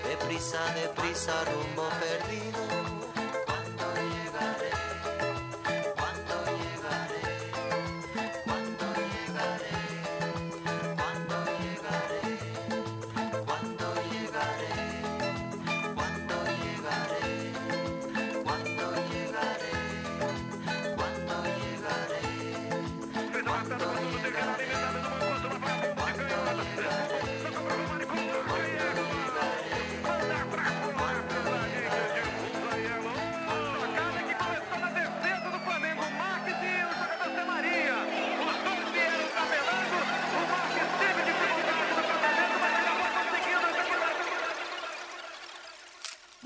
deprisa, deprisa, rumbo perdido.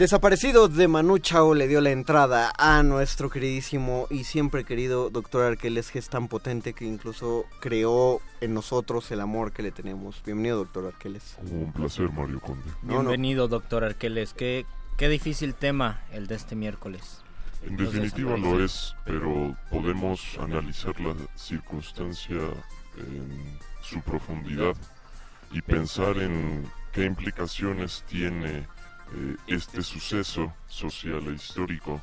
Desaparecido de Manu Chao le dio la entrada a nuestro queridísimo y siempre querido doctor Arqueles, que es tan potente que incluso creó en nosotros el amor que le tenemos. Bienvenido, doctor Arqueles. Un placer, Mario Conde. No, no. Bienvenido, doctor Arqueles. Qué, qué difícil tema el de este miércoles. En Los definitiva lo desaparecidos. es, pero podemos analizar la circunstancia en su profundidad y pensar en qué implicaciones tiene eh, este suceso social e histórico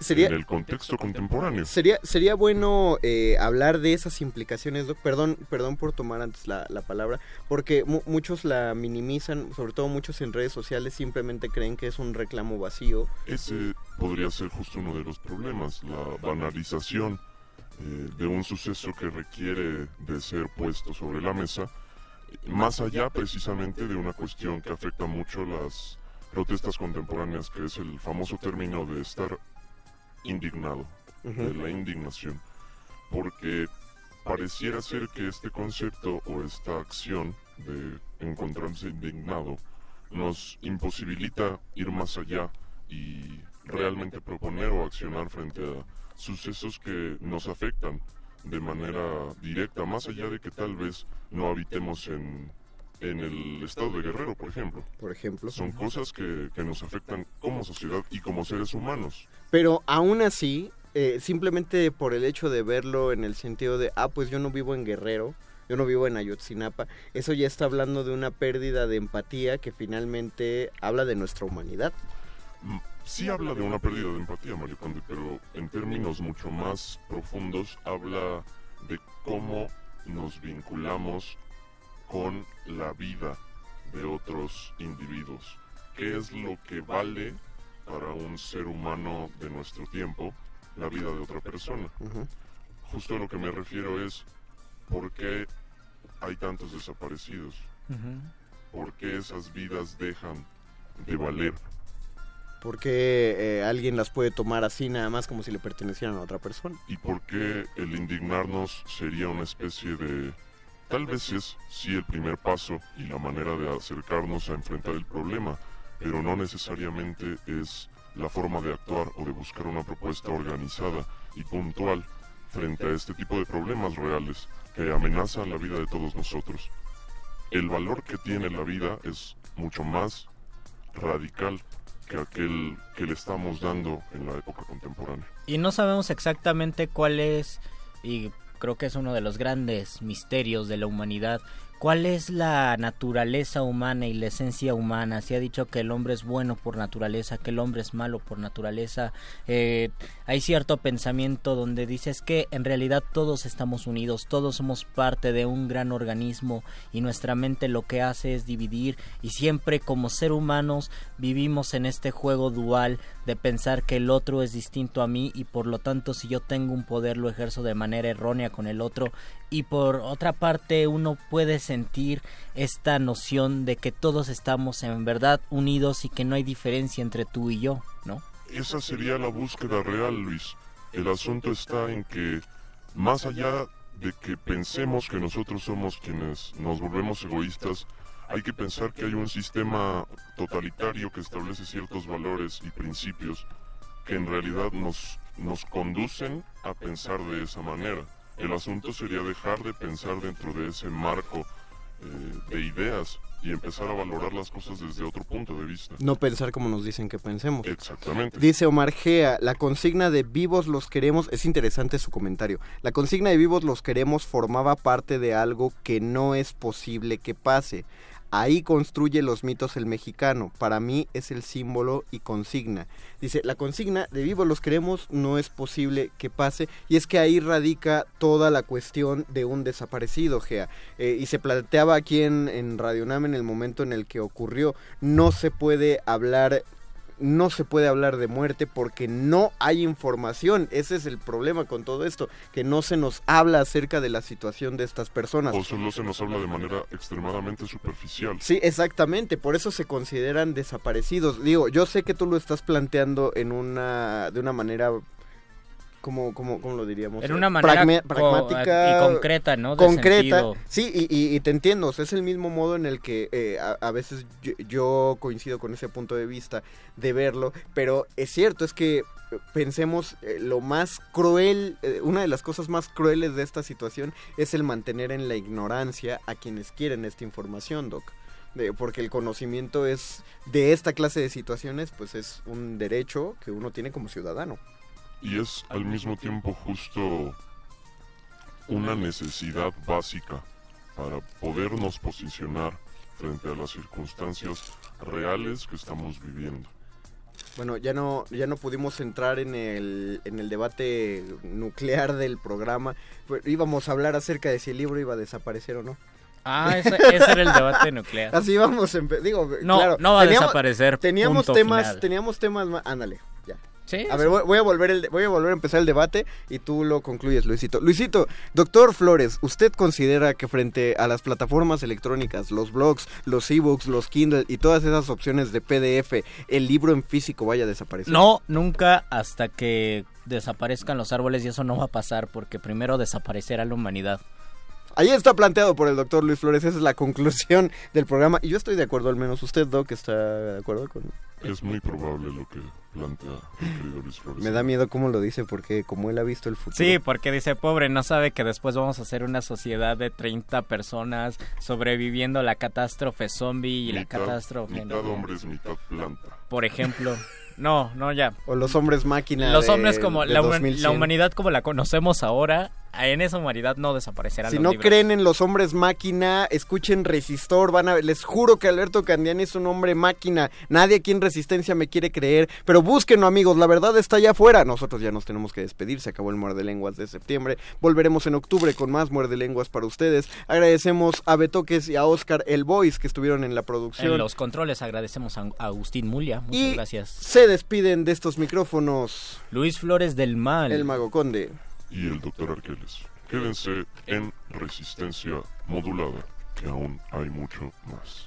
Sería- en el contexto contemporáneo. Sería, sería bueno eh, hablar de esas implicaciones, Doc. Perdón, perdón por tomar antes la, la palabra, porque mu- muchos la minimizan, sobre todo muchos en redes sociales simplemente creen que es un reclamo vacío. Ese podría ser justo uno de los problemas, la banalización eh, de un suceso que requiere de ser puesto sobre la mesa, más allá precisamente de una cuestión que afecta mucho las protestas contemporáneas, que es el famoso término de estar indignado, de la indignación, porque pareciera ser que este concepto o esta acción de encontrarse indignado nos imposibilita ir más allá y realmente proponer o accionar frente a sucesos que nos afectan de manera directa, más allá de que tal vez no habitemos en, en el estado de Guerrero, por ejemplo. Por ejemplo. Son cosas que, que nos afectan como sociedad y como seres humanos. Pero aún así, eh, simplemente por el hecho de verlo en el sentido de, ah, pues yo no vivo en Guerrero, yo no vivo en Ayotzinapa, eso ya está hablando de una pérdida de empatía que finalmente habla de nuestra humanidad. Mm, Sí habla de una pérdida de empatía, Mario Conde, pero en términos mucho más profundos habla de cómo nos vinculamos con la vida de otros individuos. ¿Qué es lo que vale para un ser humano de nuestro tiempo la vida de otra persona? Justo a lo que me refiero es por qué hay tantos desaparecidos, por qué esas vidas dejan de valer Porque eh, alguien las puede tomar así nada más como si le pertenecieran a otra persona. y por qué el indignarnos sería una especie de... Tal vez es sí el primer paso y la manera de acercarnos a enfrentar el problema, pero no necesariamente es la forma de actuar o de buscar una propuesta organizada y puntual frente a este tipo de problemas reales que amenazan la vida de todos nosotros. El valor que tiene la vida es mucho más radical que aquel que le estamos dando en la época contemporánea. Y no sabemos exactamente cuál es, y creo que es uno de los grandes misterios de la humanidad, ¿Cuál es la naturaleza humana y la esencia humana? Se ha dicho que el hombre es bueno por naturaleza, que el hombre es malo por naturaleza. Eh, hay cierto pensamiento donde dices que en realidad todos estamos unidos, todos somos parte de un gran organismo y nuestra mente lo que hace es dividir y siempre como ser humanos vivimos en este juego dual de pensar que el otro es distinto a mí y por lo tanto si yo tengo un poder lo ejerzo de manera errónea con el otro y por otra parte uno puede sentir esta noción de que todos estamos en verdad unidos y que no hay diferencia entre tú y yo, ¿no? Esa sería la búsqueda real, Luis. El asunto está en que, más allá de que pensemos que nosotros somos quienes nos volvemos egoístas, hay que pensar que hay un sistema totalitario que establece ciertos valores y principios que en realidad nos, nos conducen a pensar de esa manera. El asunto sería dejar de pensar dentro de ese marco eh, de ideas y empezar a valorar las cosas desde otro punto de vista. No pensar como nos dicen que pensemos. Exactamente. Dice Omar Gea, la consigna de vivos los queremos, es interesante su comentario, la consigna de vivos los queremos formaba parte de algo que no es posible que pase. Ahí construye los mitos el mexicano. Para mí es el símbolo y consigna. Dice, la consigna de vivos los queremos no es posible que pase. Y es que ahí radica toda la cuestión de un desaparecido, Gea. Eh, y se planteaba aquí en, en Radio Nam en el momento en el que ocurrió. No se puede hablar no se puede hablar de muerte porque no hay información. Ese es el problema con todo esto, que no se nos habla acerca de la situación de estas personas. O solo se nos habla de manera extremadamente superficial. Sí, exactamente, por eso se consideran desaparecidos. Digo, yo sé que tú lo estás planteando en una de una manera como cómo, cómo lo diríamos? En una manera Pragma- pragmática y concreta, ¿no? De concreta, sentido. sí, y, y- y te entiendo, o sea, es el mismo modo en el que eh, a, a veces yo, yo coincido con ese punto de vista de verlo, pero es cierto, es que eh, pensemos eh, lo más cruel, eh, una de las cosas más crueles de esta situación es el mantener en la ignorancia a quienes quieren esta información, Doc. De- porque el conocimiento es de esta clase de situaciones, pues es un derecho que uno tiene como ciudadano. Y es al mismo tiempo justo una necesidad básica para podernos posicionar frente a las circunstancias reales que estamos viviendo. Bueno, ya no, ya no pudimos entrar en el, en el debate nuclear del programa. Íbamos a hablar acerca de si el libro iba a desaparecer o no. Ah, ese, ese era el debate nuclear. <laughs> Así vamos, digo, No, claro, no va a desaparecer, Teníamos punto temas, final. teníamos temas más, ándale. Sí, A ver, voy, voy a volver el, voy a volver a empezar el debate y tú lo concluyes, Luisito. Luisito, doctor Flores, ¿usted considera que frente a las plataformas electrónicas, los blogs, los ebooks, los Kindle y todas esas opciones de PDF, el libro en físico vaya a desaparecer? No, nunca hasta que desaparezcan los árboles y eso no va a pasar porque primero desaparecerá la humanidad. Ahí está planteado por el doctor Luis Flores, esa es la conclusión del programa. Y yo estoy de acuerdo, al menos usted, Doc, está de acuerdo con... Es muy probable lo que plantea el querido Luis Flores. Me da miedo cómo lo dice, porque como él ha visto el futuro... Sí, porque dice, pobre, no sabe que después vamos a hacer una sociedad de 30 personas sobreviviendo la catástrofe zombie y la Mitad- catástrofe... Mitad hombres, mitad planta. Por ejemplo. No, no, ya. O los hombres máquina Los de- hombres como de la, huma- 2100. la humanidad como la conocemos ahora, en esa humanidad no desaparecerán Si los no libros. creen en los hombres máquina, escuchen Resistor, van a les juro que Alberto Candiani es un hombre máquina. Nadie aquí en Resistencia me quiere creer, pero búsquenlo, amigos, la verdad está allá afuera. Nosotros ya nos tenemos que despedir, se acabó el Muerde Lenguas de septiembre. Volveremos en octubre con más Muerde Lenguas para ustedes. Agradecemos a Betoques y a Oscar El Boys que estuvieron en la producción. En los controles agradecemos a a Agustín Mulia. Muchas Y gracias. se despiden de estos micrófonos Luis Flores del Mal. el Mago Conde. Y el doctor Arqueles. Quédense en resistencia modulada, que aún hay mucho más.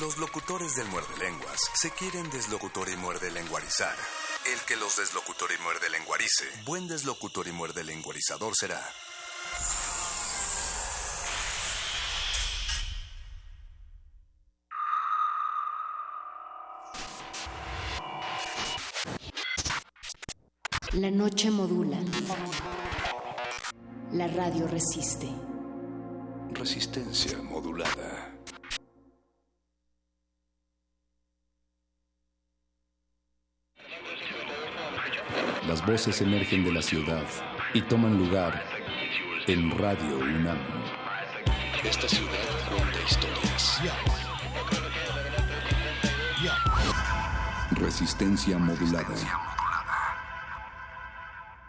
Los locutores del muerde lenguas se quieren deslocutor y muerde lenguarizar. El que los deslocutor y muerde lenguarice, buen deslocutor y muerde lenguarizador será. La noche modula. La radio resiste. Resistencia modulada. Las voces emergen de la ciudad y toman lugar en Radio UNAM. Esta ciudad cuenta historias. Resistencia modulada.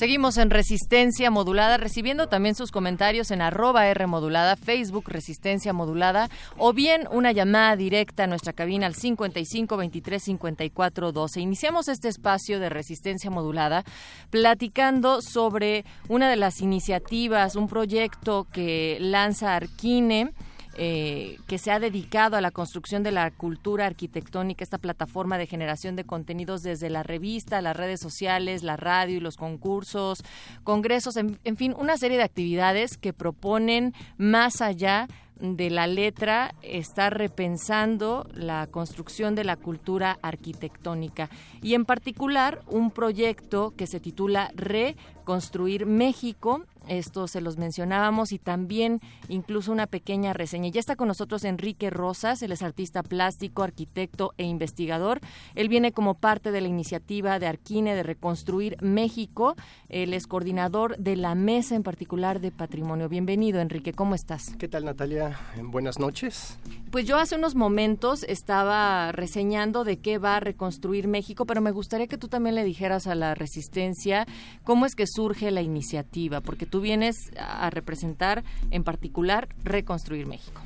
Seguimos en Resistencia Modulada, recibiendo también sus comentarios en arroba R Modulada, Facebook Resistencia Modulada, o bien una llamada directa a nuestra cabina al 55 23 54 12. Iniciamos este espacio de Resistencia Modulada platicando sobre una de las iniciativas, un proyecto que lanza Arquine eh, que se ha dedicado a la construcción de la cultura arquitectónica, esta plataforma de generación de contenidos desde la revista, las redes sociales, la radio y los concursos, congresos, en, en fin, una serie de actividades que proponen más allá de la letra está repensando la construcción de la cultura arquitectónica y en particular un proyecto que se titula Reconstruir México. Esto se los mencionábamos y también incluso una pequeña reseña. Ya está con nosotros Enrique Rosas, él es artista plástico, arquitecto e investigador. Él viene como parte de la iniciativa de Arquine de Reconstruir México. Él es coordinador de la mesa en particular de patrimonio. Bienvenido, Enrique, ¿cómo estás? ¿Qué tal, Natalia? Buenas noches. Pues yo hace unos momentos estaba reseñando de qué va a reconstruir México, pero me gustaría que tú también le dijeras a la resistencia cómo es que surge la iniciativa, porque tú vienes a representar en particular reconstruir México.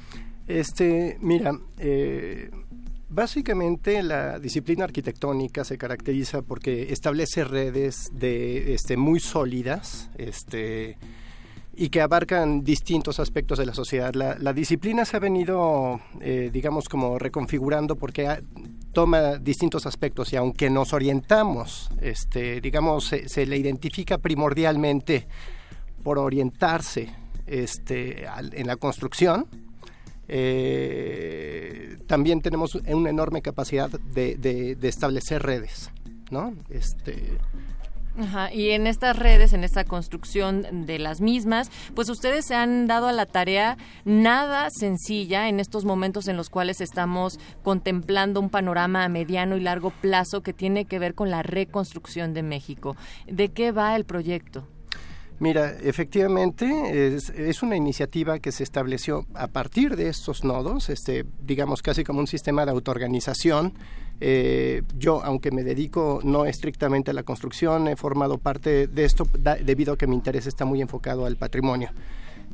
Este, mira, eh, básicamente la disciplina arquitectónica se caracteriza porque establece redes de, este, muy sólidas, este, y que abarcan distintos aspectos de la sociedad. La, disciplina se ha venido, eh, digamos, como reconfigurando porque toma distintos aspectos y aunque nos orientamos, este, digamos, se le identifica primordialmente por orientarse este, al- en la construcción, eh, también tenemos una enorme capacidad de, establecer redes, ¿no? Este, Ajá, y en estas redes, en esta construcción de las mismas, pues ustedes se han dado a la tarea nada sencilla en estos momentos en los cuales estamos contemplando un panorama a mediano y largo plazo que tiene que ver con la reconstrucción de México. ¿De qué va el proyecto? Mira, efectivamente es, una iniciativa que se estableció a partir de estos nodos, este, digamos casi como un sistema de autoorganización. Eh, yo, aunque me dedico no estrictamente a la construcción, he formado parte de esto debido a que mi interés está muy enfocado al patrimonio.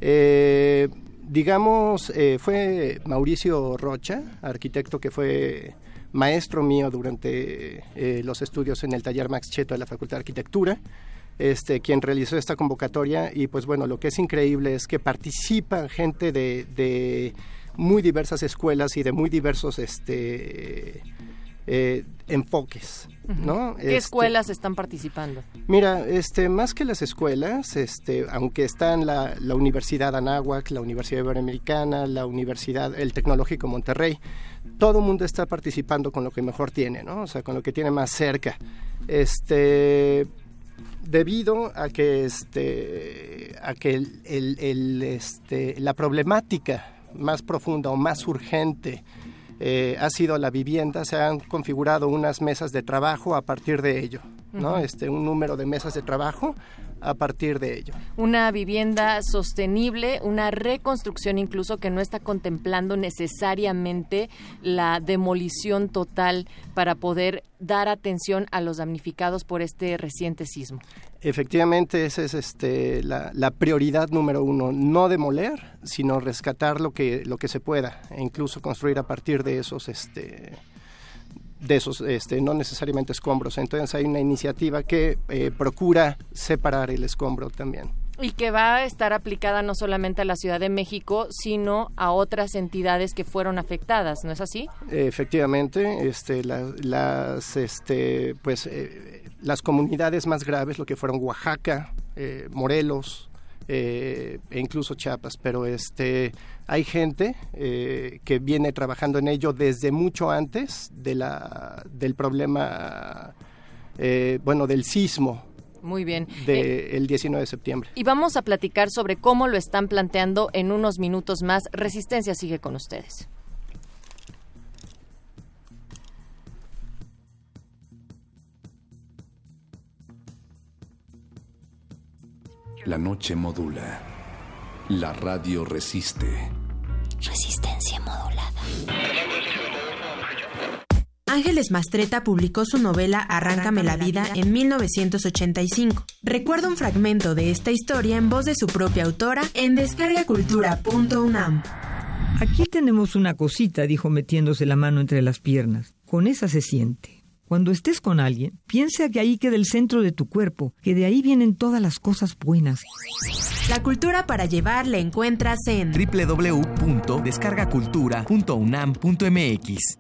Eh, digamos, eh, fue Mauricio Rocha, arquitecto que fue maestro mío durante eh, los estudios en el taller Max Cheto de la Facultad de Arquitectura este, quien realizó esta convocatoria y pues bueno, lo que es increíble es que participa gente de, de muy diversas escuelas y de muy diversos este, eh, enfoques, ¿no? ¿Qué Este, escuelas están participando? Mira, este, más que las escuelas, este, aunque están la, la Universidad Anáhuac, la Universidad Iberoamericana, la Universidad, el Tecnológico Monterrey, todo el mundo está participando con lo que mejor tiene, ¿no? O sea, con lo que tiene más cerca. Este, debido a que, este, a que el, el- el, este, la problemática más profunda o más urgente eh, ha sido la vivienda, se han configurado unas mesas de trabajo a partir de ello, ¿no? Este, un número de mesas de trabajo a partir de ello. Una vivienda sostenible, una reconstrucción incluso que no está contemplando necesariamente la demolición total para poder dar atención a los damnificados por este reciente sismo. Efectivamente, esa es este, la, la prioridad número uno, no demoler, sino rescatar lo que, lo que se pueda, e incluso construir a partir de esos, este, de esos, este, no necesariamente escombros. Entonces hay una iniciativa que eh, procura separar el escombro también. Y que va a estar aplicada no solamente a la Ciudad de México, sino a otras entidades que fueron afectadas, ¿no es así? Efectivamente, este, la- las, este, pues, eh, las comunidades más graves, lo que fueron Oaxaca, eh, Morelos, eh, e incluso Chiapas, pero este hay gente eh, que viene trabajando en ello desde mucho antes de la del problema eh, bueno del sismo Muy bien. del 19 de septiembre. Y vamos a platicar sobre cómo lo están planteando en unos minutos más. Resistencia sigue con ustedes. La noche modula. La radio resiste. Resistencia modulada. Ángeles Mastreta publicó su novela Arráncame la vida en 1985. Recuerda un fragmento de esta historia en voz de su propia autora en descargacultura.unam. Aquí tenemos una cosita, dijo metiéndose la mano entre las piernas. Con esa se siente. Cuando estés con alguien, piensa que ahí queda el centro de tu cuerpo, que de ahí vienen todas las cosas buenas. La cultura para llevar la encuentras en www.descargacultura.unam.mx.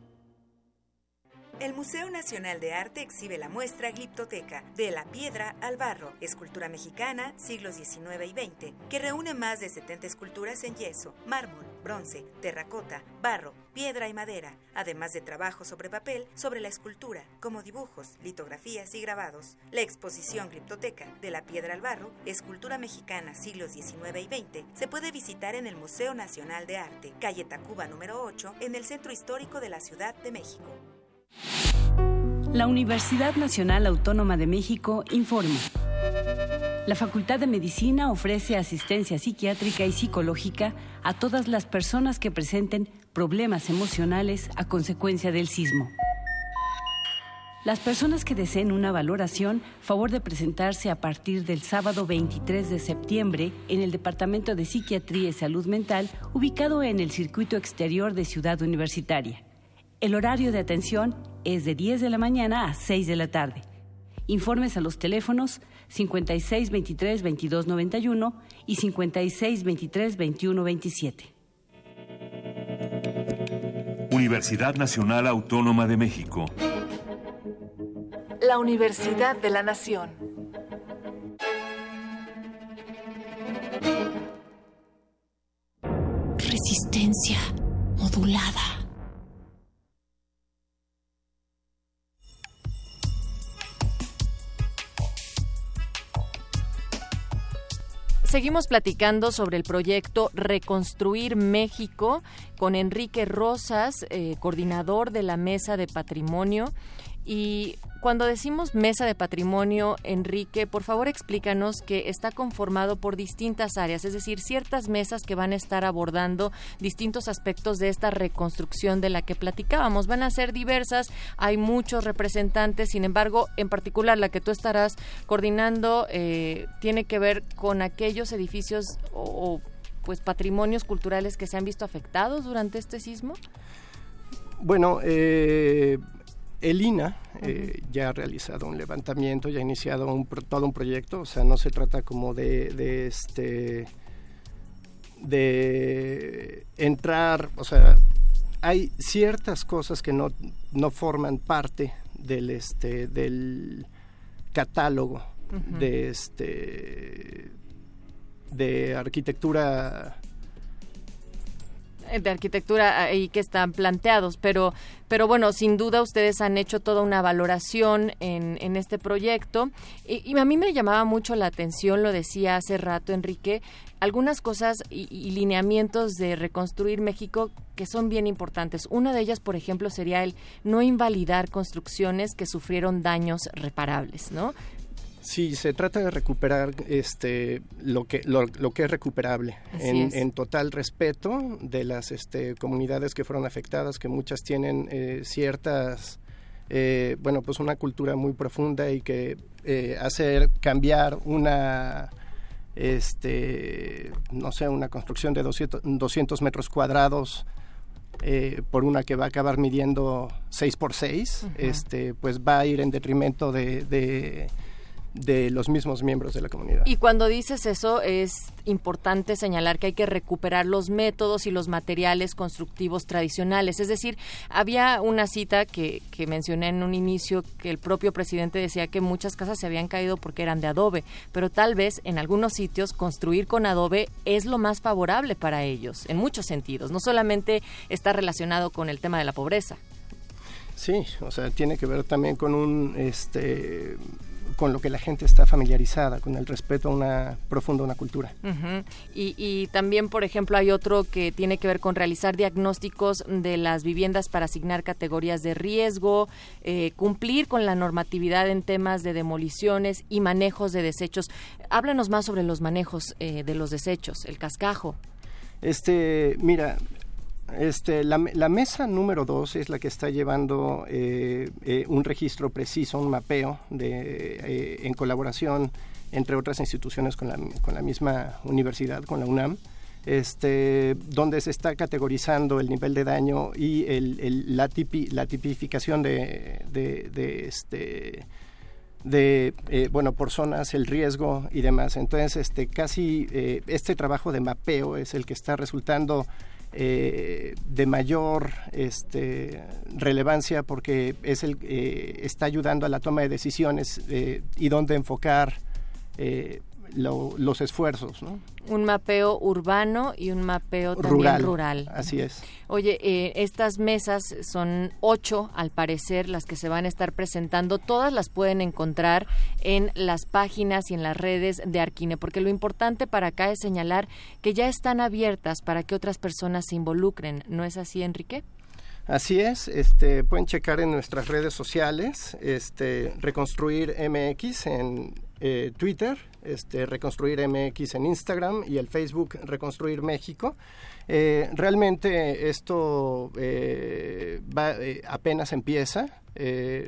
El Museo Nacional de Arte exhibe la muestra Gliptoteca, de la piedra al barro, escultura mexicana, siglos XIX y XX, que reúne más de 70 esculturas en yeso, mármol, bronce, terracota, barro, piedra y madera, además de trabajos sobre papel sobre la escultura, como dibujos, litografías y grabados. La exposición Gliptoteca, de la piedra al barro, escultura mexicana, siglos XIX y XX, se puede visitar en el Museo Nacional de Arte, calle Tacuba número 8, en el Centro Histórico de la Ciudad de México. La Universidad Nacional Autónoma de México informa. La Facultad de Medicina ofrece asistencia psiquiátrica y psicológica a todas las personas que presenten problemas emocionales a consecuencia del sismo. Las personas que deseen una valoración, favor de presentarse a partir del sábado 23 de septiembre en el Departamento de Psiquiatría y Salud Mental, ubicado en el circuito exterior de Ciudad Universitaria. El horario de atención es de 10 de la mañana a 6 de la tarde. Informes a los teléfonos 5623 2291 y 5623 2127. Universidad Nacional Autónoma de México. La Universidad de la Nación. Resistencia modulada. Seguimos platicando sobre el proyecto Reconstruir México con Enrique Rosas, eh, coordinador de la Mesa de Patrimonio. Y cuando decimos Mesa de Patrimonio, Enrique, por favor explícanos que está conformado por distintas áreas, es decir, ciertas mesas que van a estar abordando distintos aspectos de esta reconstrucción de la que platicábamos. Van a ser diversas, hay muchos representantes, sin embargo, en particular la que tú estarás coordinando eh, tiene que ver con aquellos edificios o, o pues patrimonios culturales que se han visto afectados durante este sismo. Bueno, eh, el INA eh, ya ha realizado un levantamiento, ya ha iniciado un, todo un proyecto, o sea, no se trata como de, de este de entrar, o sea, hay ciertas cosas que no, no forman parte del este del catálogo de este de arquitectura de arquitectura ahí que están planteados, pero, pero bueno, sin duda ustedes han hecho toda una valoración en, en este proyecto y, y a mí me llamaba mucho la atención, lo decía hace rato Enrique, algunas cosas y, y lineamientos de reconstruir México que son bien importantes. Una de ellas, por ejemplo, sería el no invalidar construcciones que sufrieron daños reparables, ¿no? Sí, se trata de recuperar este lo que lo, lo que es recuperable en, es. en total respeto de las este, comunidades que fueron afectadas, que muchas tienen eh, ciertas eh, bueno pues una cultura muy profunda y que eh, hacer cambiar una este no sé una construcción de 200, 200 metros cuadrados eh, por una que va a acabar midiendo 6 por 6 Ujú. este pues va a ir en detrimento de, de de los mismos miembros de la comunidad. Y cuando dices eso, es importante señalar que hay que recuperar los métodos y los materiales constructivos tradicionales. Es decir, había una cita que, que mencioné en un inicio que el propio presidente decía que muchas casas se habían caído porque eran de adobe, pero tal vez en algunos sitios construir con adobe es lo más favorable para ellos, en muchos sentidos. No solamente está relacionado con el tema de la pobreza. Sí, o sea, tiene que ver también con un este con lo que la gente está familiarizada, con el respeto a una profunda una cultura. Y también, por ejemplo, hay otro que tiene que ver con realizar diagnósticos de las viviendas para asignar categorías de riesgo, eh, cumplir con la normatividad en temas de demoliciones y manejos de desechos. Háblanos más sobre los manejos eh, de los desechos, el cascajo. Este, mira, este, la, la mesa número dos es la que está llevando eh, eh, un registro preciso, un mapeo de, eh, en colaboración entre otras instituciones con la, con la misma universidad, con la UNAM, este, donde se está categorizando el nivel de daño y el, la, tipi- la tipificación de, de, de, este, bueno por zonas el riesgo y demás. Entonces este casi este trabajo de mapeo es el que está resultando eh, de mayor este, relevancia porque es el eh, está ayudando a la toma de decisiones eh, y dónde enfocar lo- los esfuerzos ¿no? Un mapeo urbano y un mapeo también rural rural. así es Oye, eh, estas mesas son ocho, al parecer, las que se van a estar presentando. Todas las pueden encontrar en las páginas y en las redes de Arquine, porque lo importante para acá es señalar que ya están abiertas para que otras personas se involucren. ¿No es así, Enrique? Así es, este, pueden checar en nuestras redes sociales, este, Reconstruir MX en eh, Twitter, este, Reconstruir MX en Instagram y el Facebook Reconstruir México. Eh, realmente esto eh, eh, apenas empieza.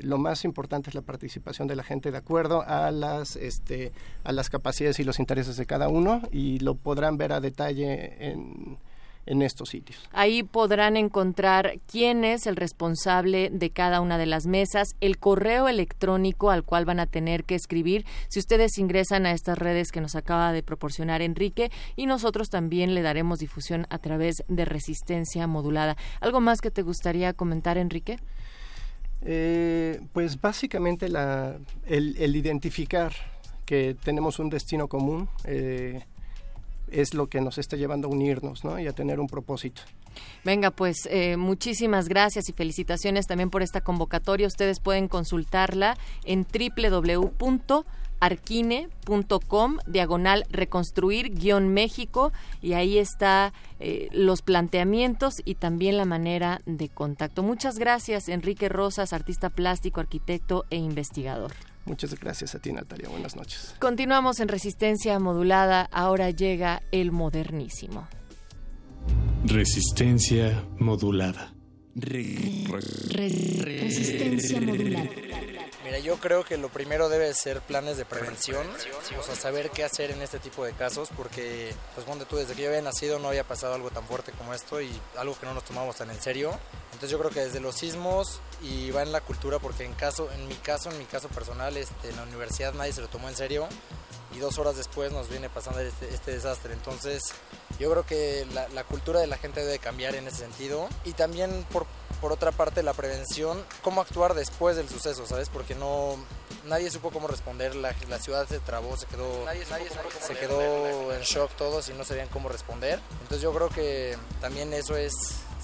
Lo más importante es la participación de la gente de acuerdo a las, este, a las capacidades y los intereses de cada uno y lo podrán ver a detalle en, en estos sitios. Ahí podrán encontrar quién es el responsable de cada una de las mesas, el correo electrónico al cual van a tener que escribir si ustedes ingresan a estas redes que nos acaba de proporcionar Enrique y nosotros también le daremos difusión a través de resistencia modulada. ¿Algo más que te gustaría comentar, Enrique? Eh, pues básicamente la, el, el identificar que tenemos un destino común eh, es lo que nos está llevando a unirnos ¿no? y a tener un propósito. Venga, pues eh, muchísimas gracias y felicitaciones también por esta convocatoria. Ustedes pueden consultarla en www.arquine.com, diagonal reconstruir guion México, y ahí está eh, los planteamientos y también la manera de contacto. Muchas gracias, Enrique Rosas, artista plástico, arquitecto e investigador. Muchas gracias a ti, Natalia. Buenas noches. Continuamos en resistencia modulada. Ahora llega el modernísimo. Resistencia modulada. Resistencia modulada. Mira, yo creo que lo primero debe ser planes de prevención, o sea, saber qué hacer en este tipo de casos, porque, pues, ponte tú, desde que yo había nacido no había pasado algo tan fuerte como esto y algo que no nos tomamos tan en serio. Entonces yo creo que desde los sismos y va en la cultura, porque en caso, en mi caso, en mi caso personal, este, en la universidad nadie se lo tomó en serio y dos horas después nos viene pasando este, este desastre. Entonces yo creo que la, la cultura de la gente debe cambiar en ese sentido y también por, por otra parte la prevención, cómo actuar después del suceso, ¿sabes? Porque no nadie supo cómo responder, la, la ciudad se trabó, se quedó, se quedó en shock todos y no sabían cómo responder. Entonces yo creo que también eso es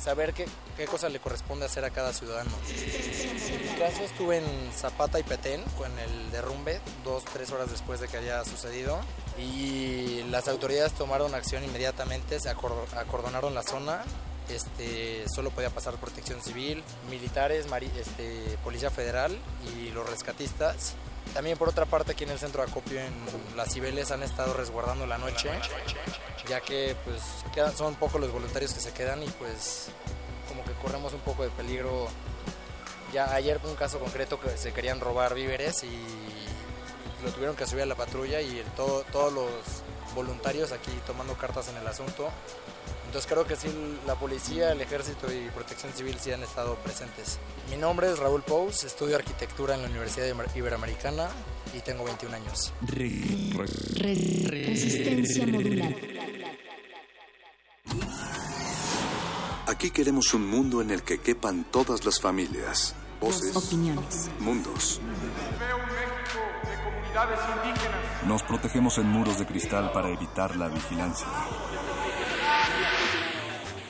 saber qué, qué cosa le corresponde hacer a cada ciudadano. En mi caso estuve en Zapata y Petén con el derrumbe, dos, tres horas después de que haya sucedido y las autoridades tomaron acción inmediatamente, se acor- acordonaron la zona, este, solo podía pasar protección civil, militares, este, policía federal y los rescatistas. También por otra parte aquí en el centro de acopio en Las Cibeles han estado resguardando la noche, ya que pues quedan- son pocos los voluntarios que se quedan y pues como que corremos un poco de peligro. Ya ayer un caso concreto que se querían robar víveres y lo tuvieron que subir a la patrulla y el- todo, todos los voluntarios aquí tomando cartas en el asunto Entonces creo que sí, la policía, el ejército y protección civil sí han estado presentes. Mi nombre es Raúl Pous, estudio arquitectura en la Universidad Iberoamericana y tengo 21 años. Resistencia modular. Aquí queremos un mundo en el que quepan todas las familias, voces, opiniones, mundos. Veo un México de comunidades indígenas. Nos protegemos en muros de cristal para evitar la vigilancia.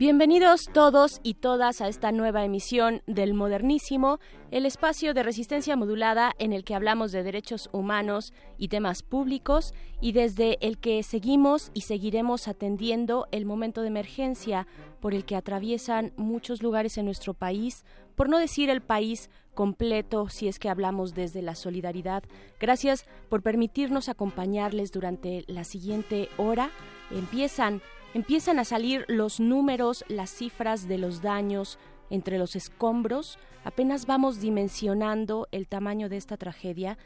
Bienvenidos todos y todas a esta nueva emisión del Modernísimo, el espacio de resistencia modulada en el que hablamos de derechos humanos y temas públicos y desde el que seguimos y seguiremos atendiendo el momento de emergencia por el que atraviesan muchos lugares en nuestro país, por no decir el país completo si es que hablamos desde la solidaridad. Gracias por permitirnos acompañarles durante la siguiente hora. Empiezan empiezan a salir los números, las cifras de los daños entre los escombros, apenas vamos dimensionando el tamaño de esta tragedia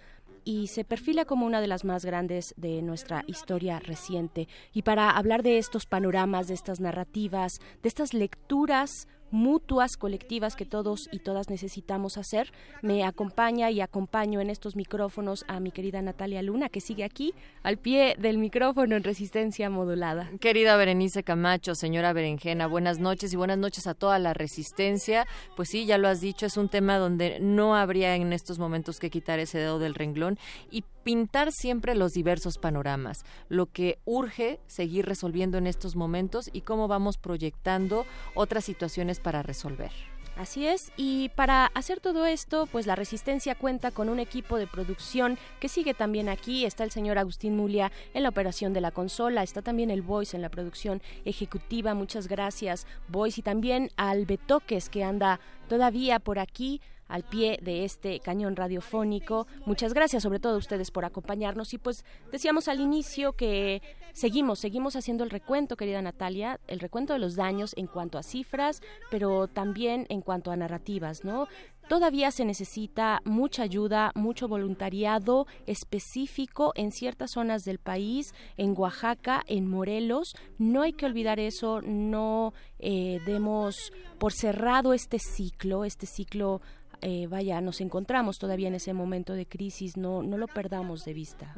y se perfila como una de las más grandes de nuestra historia reciente. Y para hablar de estos panoramas, de estas narrativas, de estas lecturas mutuas colectivas que todos y todas necesitamos hacer. Me acompaña y acompaño en estos micrófonos a mi querida Natalia Luna, que sigue aquí al pie del micrófono en resistencia modulada. Querida Berenice Camacho, señora Berenjena, buenas noches y buenas noches a toda la resistencia. Pues sí, ya lo has dicho, es un tema donde no habría en estos momentos que quitar ese dedo del renglón y pintar siempre los diversos panoramas, lo que urge seguir resolviendo en estos momentos y cómo vamos proyectando otras situaciones para resolver. Así es, y para hacer todo esto, pues la Resistencia cuenta con un equipo de producción que sigue también aquí. Está el señor Agustín Mulia en la operación de la consola, está también el Voice en la producción ejecutiva. Muchas gracias, Voice, y también al Betoques que anda todavía por aquí al pie de este cañón radiofónico. Muchas gracias sobre todo a ustedes por acompañarnos y pues decíamos al inicio que seguimos, seguimos haciendo el recuento, querida Natalia, el recuento de los daños en cuanto a cifras, pero también en cuanto a narrativas, ¿no? Todavía se necesita mucha ayuda, mucho voluntariado específico en ciertas zonas del país, en Oaxaca, en Morelos. No hay que olvidar eso, no eh, demos por cerrado este ciclo, este ciclo eh, vaya, nos encontramos todavía en ese momento de crisis, no, no lo perdamos de vista.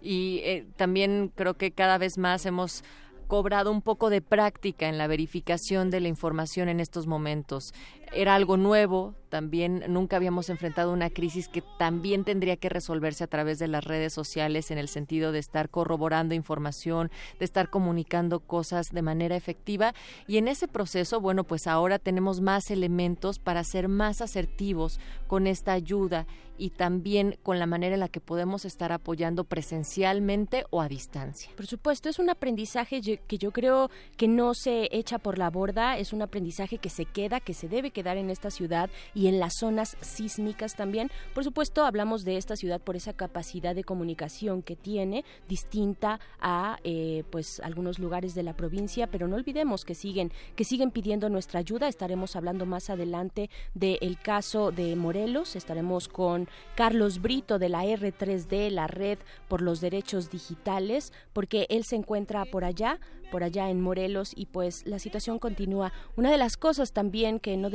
Y eh, también creo que cada vez más hemos cobrado un poco de práctica en la verificación de la información en estos momentos. Era algo nuevo, también nunca habíamos enfrentado una crisis que también tendría que resolverse a través de las redes sociales en el sentido de estar corroborando información, de estar comunicando cosas de manera efectiva y en ese proceso, bueno, pues ahora tenemos más elementos para ser más asertivos con esta ayuda y también con la manera en la que podemos estar apoyando presencialmente o a distancia. Por supuesto, es un aprendizaje que yo creo que no se echa por la borda, es un aprendizaje que se queda, que se debe quedar en esta ciudad y en las zonas sísmicas también. Por supuesto, hablamos de esta ciudad por esa capacidad de comunicación que tiene, distinta a eh, pues algunos lugares de la provincia, pero no olvidemos que siguen, que siguen pidiendo nuestra ayuda. Estaremos hablando más adelante del caso de Morelos, estaremos con Carlos Brito de la R3D, la Red por los Derechos Digitales, porque él se encuentra por allá, por allá en Morelos y pues la situación continúa. Una de las cosas también que no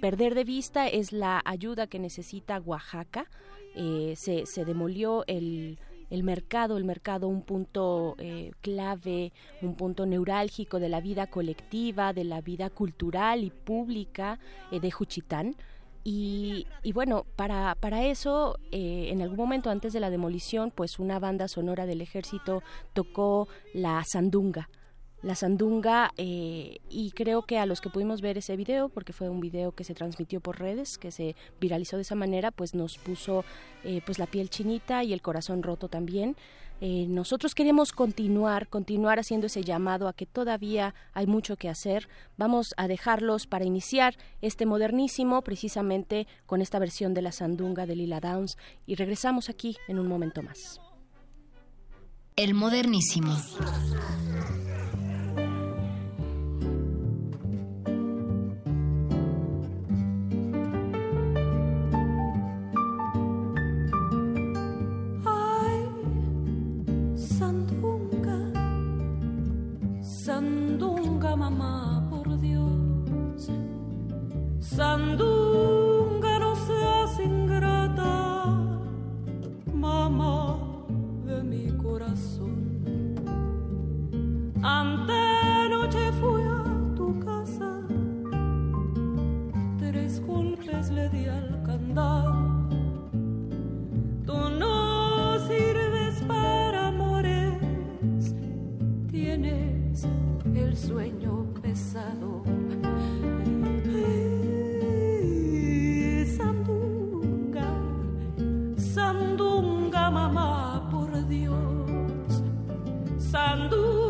perder de vista es la ayuda que necesita Oaxaca. Eh, se, se demolió el el mercado, el mercado un punto eh, clave, un punto neurálgico de la vida colectiva, de la vida cultural y pública eh, de Juchitán. Y, y, bueno, para, para eso, eh, en algún momento antes de la demolición, pues una banda sonora del ejército tocó la sandunga la sandunga eh, y creo que a los que pudimos ver ese video, porque fue un video que se transmitió por redes, que se viralizó de esa manera, pues nos puso eh, pues la piel chinita y el corazón roto también. Eh, nosotros queremos continuar, continuar haciendo ese llamado a que todavía hay mucho que hacer. Vamos a dejarlos para iniciar este modernísimo, precisamente con esta versión de la sandunga de Lila Downs, y regresamos aquí en un momento más. El modernísimo. Sandunga, no seas ingrata, mamá de mi corazón. Antenoche fui a tu casa, tres golpes le di al candado. Tú no sirves para amores, tienes el sueño pesado. Sandunga,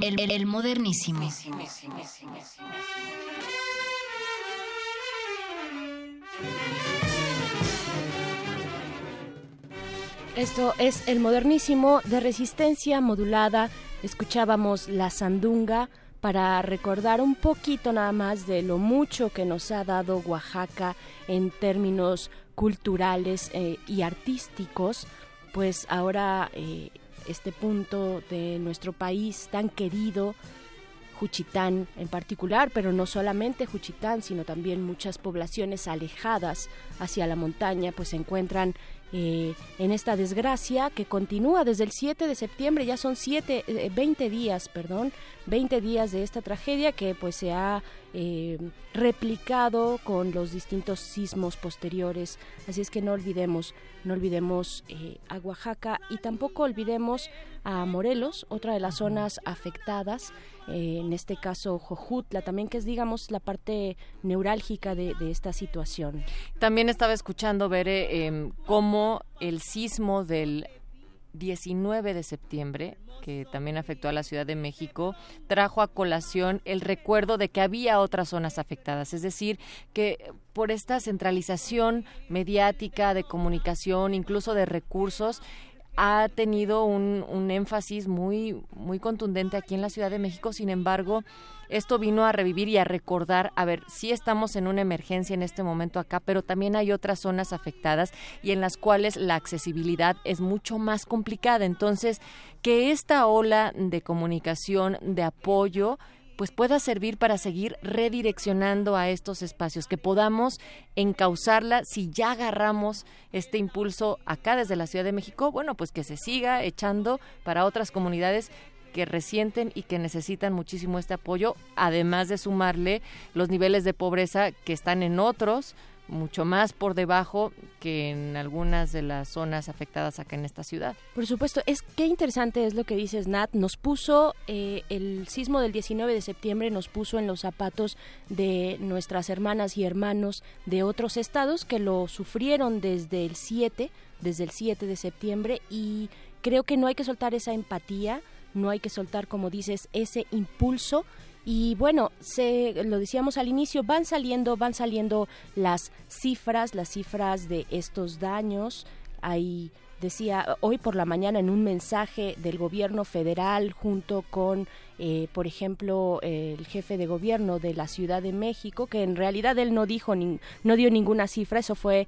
El, el- modernísimo. Esto es el modernísimo de resistencia modulada. Escuchábamos la sandunga para recordar un poquito nada más de lo mucho que nos ha dado Oaxaca en términos culturales eh, y artísticos. Pues ahora eh, este punto de nuestro país tan querido Juchitán en particular, pero no solamente Juchitán, sino también muchas poblaciones alejadas hacia la montaña, pues se encuentran eh, en esta desgracia que continúa desde el 7 de septiembre, ya son siete, eh, 20 días, perdón, 20 días de esta tragedia que pues se ha eh, replicado con los distintos sismos posteriores, así es que no olvidemos, no olvidemos eh, a Oaxaca y tampoco olvidemos a Morelos, otra de las zonas afectadas, eh, en este caso Jojutla, también que es digamos la parte neurálgica de, de esta situación. También estaba escuchando, Bere, em, el sismo del 19 de septiembre, que también afectó a la Ciudad de México, trajo a colación el recuerdo de que había otras zonas afectadas. Es decir, que por esta centralización mediática de comunicación, incluso de recursos, ha tenido un, un énfasis muy, muy contundente aquí en la Ciudad de México. Sin embargo, esto vino a revivir y a recordar, a ver, sí estamos en una emergencia en este momento acá, pero también hay otras zonas afectadas y en las cuales la accesibilidad es mucho más complicada. Entonces, que esta ola de comunicación, de apoyo, pues pueda servir para seguir redireccionando a estos espacios, que podamos encauzarla si ya agarramos este impulso acá desde la Ciudad de México, bueno, pues que se siga echando para otras comunidades que resienten y que necesitan muchísimo este apoyo, además de sumarle los niveles de pobreza que están en otros mucho más por debajo que en algunas de las zonas afectadas acá en esta ciudad. Por supuesto, es qué interesante es lo que dices Nat. Nos puso eh, el sismo del 19 de septiembre, nos puso en los zapatos de nuestras hermanas y hermanos de otros estados que lo sufrieron desde el 7, desde el 7 de septiembre y creo que no hay que soltar esa empatía, no hay que soltar, como dices, ese impulso y bueno, se, lo decíamos al inicio, van saliendo, van saliendo las cifras, las cifras de estos daños. Hay decía hoy por la mañana en un mensaje del gobierno federal junto con, eh, por ejemplo, el jefe de gobierno de la Ciudad de México, que en realidad él no dijo, ni, no dio ninguna cifra, eso fue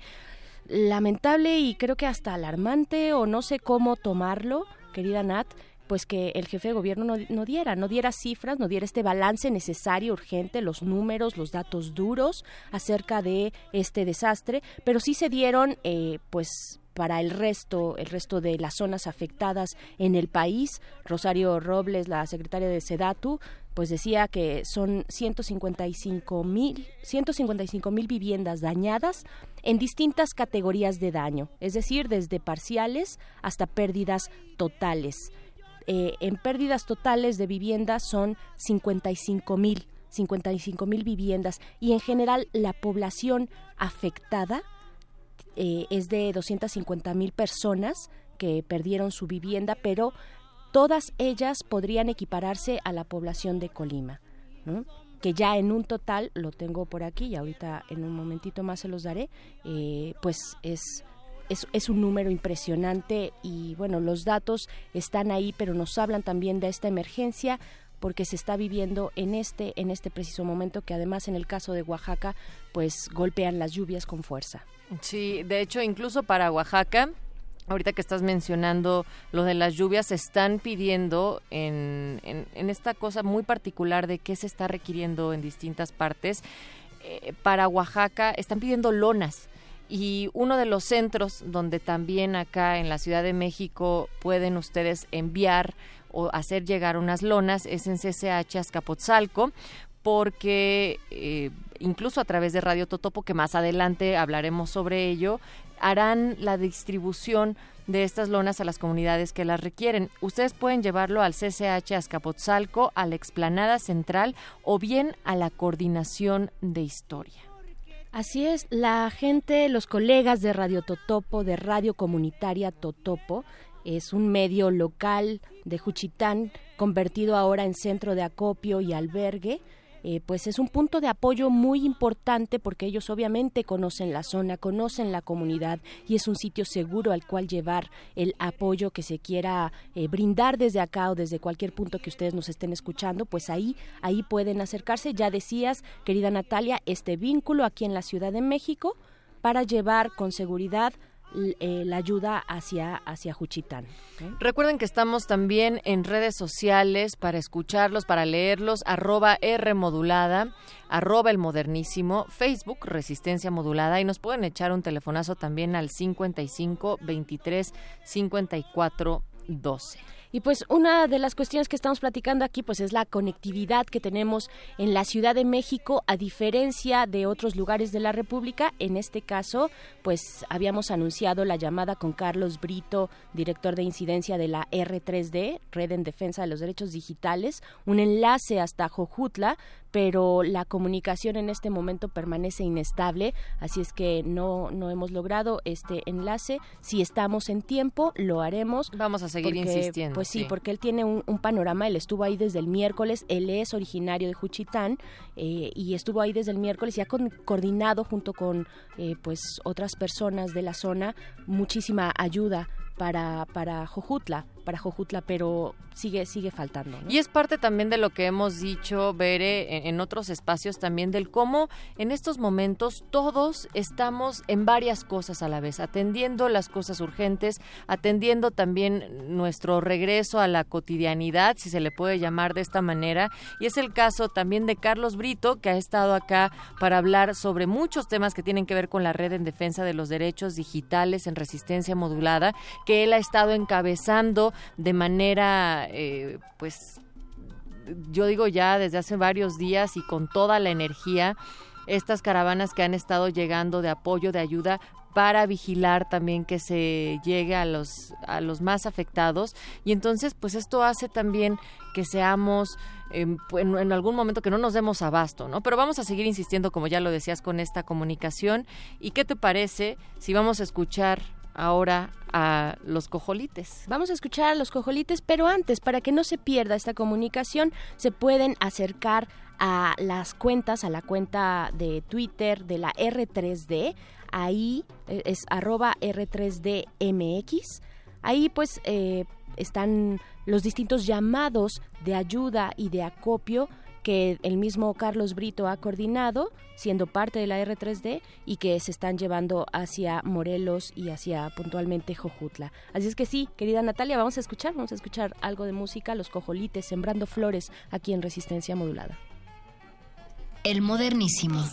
lamentable y creo que hasta alarmante o no sé cómo tomarlo, querida Nat, pues que el jefe de gobierno no, diera, no diera cifras, no diera este balance necesario, urgente, los números, los datos duros acerca de este desastre, pero sí se dieron, eh, pues para el resto, el resto de las zonas afectadas en el país. Rosario Robles, la secretaria de Sedatu, pues decía que son 155 mil 155 mil viviendas dañadas en distintas categorías de daño, es decir, desde parciales hasta pérdidas totales. Eh, en pérdidas totales de viviendas son 55 mil. 55 mil viviendas y en general la población afectada eh, es de 250 mil personas que perdieron su vivienda, pero todas ellas podrían equipararse a la población de Colima, que ya en un total, lo tengo por aquí y ahorita en un momentito más se los daré, eh, pues es es, un número impresionante y bueno, los datos están ahí, pero nos hablan también de esta emergencia porque se está viviendo en este en este preciso momento que además en el caso de Oaxaca pues golpean las lluvias con fuerza. Sí, de hecho incluso para Oaxaca Ahorita que estás mencionando lo de las lluvias, están pidiendo en, en, esta cosa muy particular de qué se está requiriendo en distintas partes. Eh, para Oaxaca están pidiendo lonas y uno de los centros donde también acá en la Ciudad de México pueden ustedes enviar o hacer llegar unas lonas es en CCH Azcapotzalco porque eh, incluso a través de Radio Totopo, que más adelante hablaremos sobre ello, harán la distribución de estas lonas a las comunidades que las requieren. Ustedes pueden llevarlo al CCH Azcapotzalco, a la explanada central o bien a la coordinación de historia. Así es, la gente, los colegas de Radio Totopo, de Radio Comunitaria Totopo, es un medio local de Juchitán, convertido ahora en centro de acopio y albergue, eh, pues es un punto de apoyo muy importante porque ellos obviamente conocen la zona, conocen la comunidad y es un sitio seguro al cual llevar el apoyo que se quiera eh, brindar desde acá o desde cualquier punto que ustedes nos estén escuchando, pues ahí, ahí pueden acercarse. Ya decías, querida Natalia, este vínculo aquí en la Ciudad de México para llevar con seguridad eh, la ayuda hacia, hacia Juchitán. Recuerden que estamos también en redes sociales para escucharlos, para leerlos, arroba R modulada, arroba el modernísimo, Facebook Resistencia Modulada y nos pueden echar un telefonazo también al 55 23 54 12. Y pues una de las cuestiones que estamos platicando aquí pues es la conectividad que tenemos en la Ciudad de México a diferencia de otros lugares de la República. En este caso, pues habíamos anunciado la llamada con Carlos Brito, director de incidencia de la R3D, Red en Defensa de los Derechos Digitales, un enlace hasta Jojutla, pero la comunicación en este momento permanece inestable, así es que no, no hemos logrado este enlace. Si estamos en tiempo, lo haremos. Vamos a seguir insistiendo. Pues sí, porque él tiene un, panorama, él estuvo ahí desde el miércoles, él es originario de Juchitán eh, y estuvo ahí desde el miércoles y ha coordinado junto con eh, pues otras personas de la zona muchísima ayuda para, para Jojutla, para Jojutla, pero sigue, sigue faltando. Y es parte también de lo que hemos dicho, Bere, en, otros espacios también, del cómo en estos momentos todos estamos en varias cosas a la vez, atendiendo las cosas urgentes, atendiendo también nuestro regreso a la cotidianidad, si se le puede llamar de esta manera. Y es el caso también de Carlos Brito, que ha estado acá para hablar sobre muchos temas que tienen que ver con la red en defensa de los derechos digitales en resistencia modulada, que él ha estado encabezando de manera, eh, pues, yo digo ya desde hace varios días y con toda la energía, estas caravanas que han estado llegando de apoyo, de ayuda para vigilar también que se llegue a los a los más afectados y entonces pues esto hace también que seamos em, en, en, algún momento que no nos demos abasto, ¿no? Pero vamos a seguir insistiendo, como ya lo decías, con esta comunicación. ¿Y qué te parece si vamos a escuchar ahora a los cojolites. Vamos a escuchar a los cojolites, pero antes, para que no se pierda esta comunicación, se pueden acercar a las cuentas, a la cuenta de Twitter de la R3D, ahí eh, es arroba R3DMX, ahí pues eh, están los distintos llamados de ayuda y de acopio que el mismo Carlos Brito ha coordinado, siendo parte de la R3D, y que se están llevando hacia Morelos y hacia puntualmente Jojutla. Así es que sí, querida Natalia, vamos a escuchar, vamos a escuchar algo de música, Los Cojolites, Sembrando Flores, aquí en Resistencia Modulada. El modernísimo.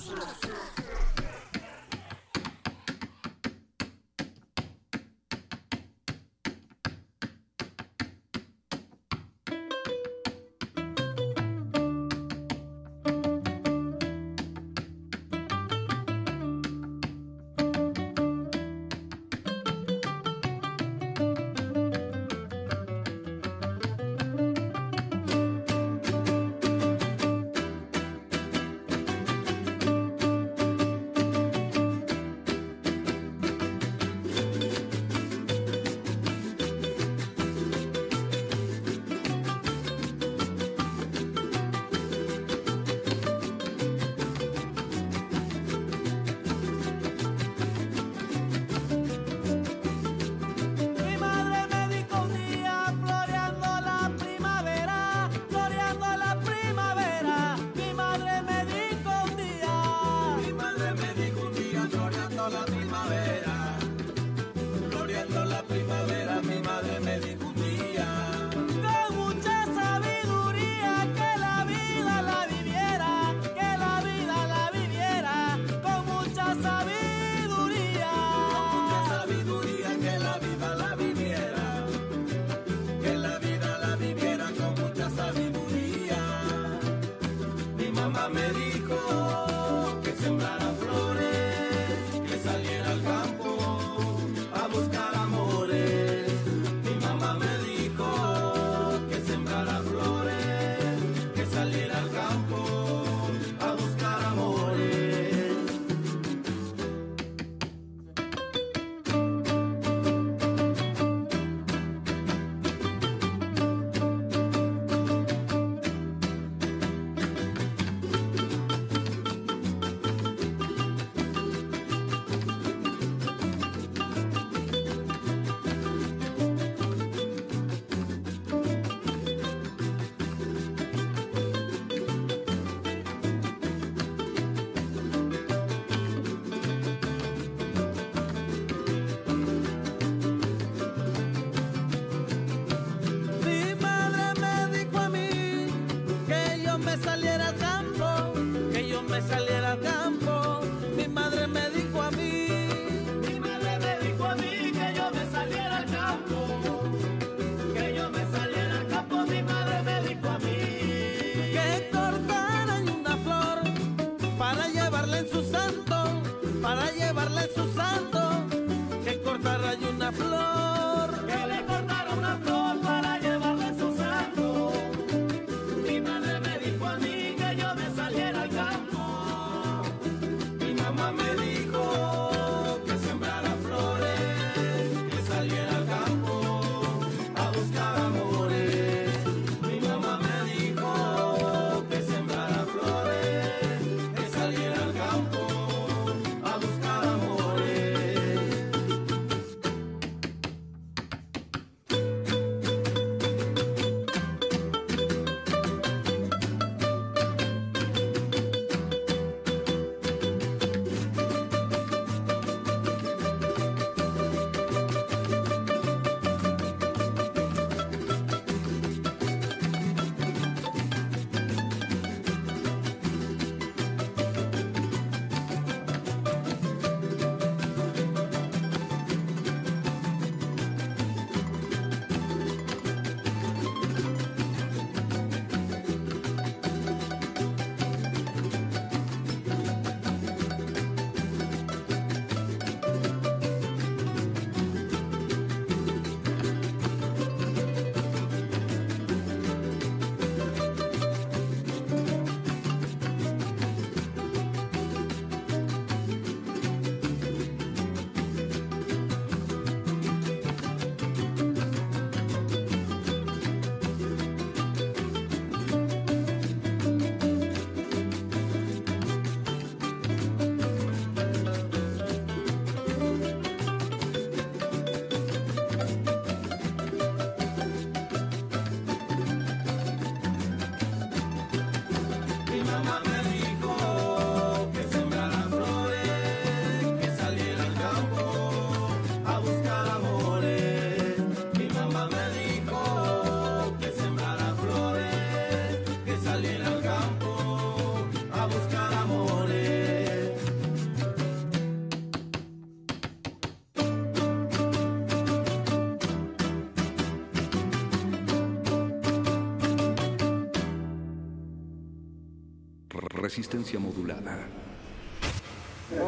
Resistencia modulada.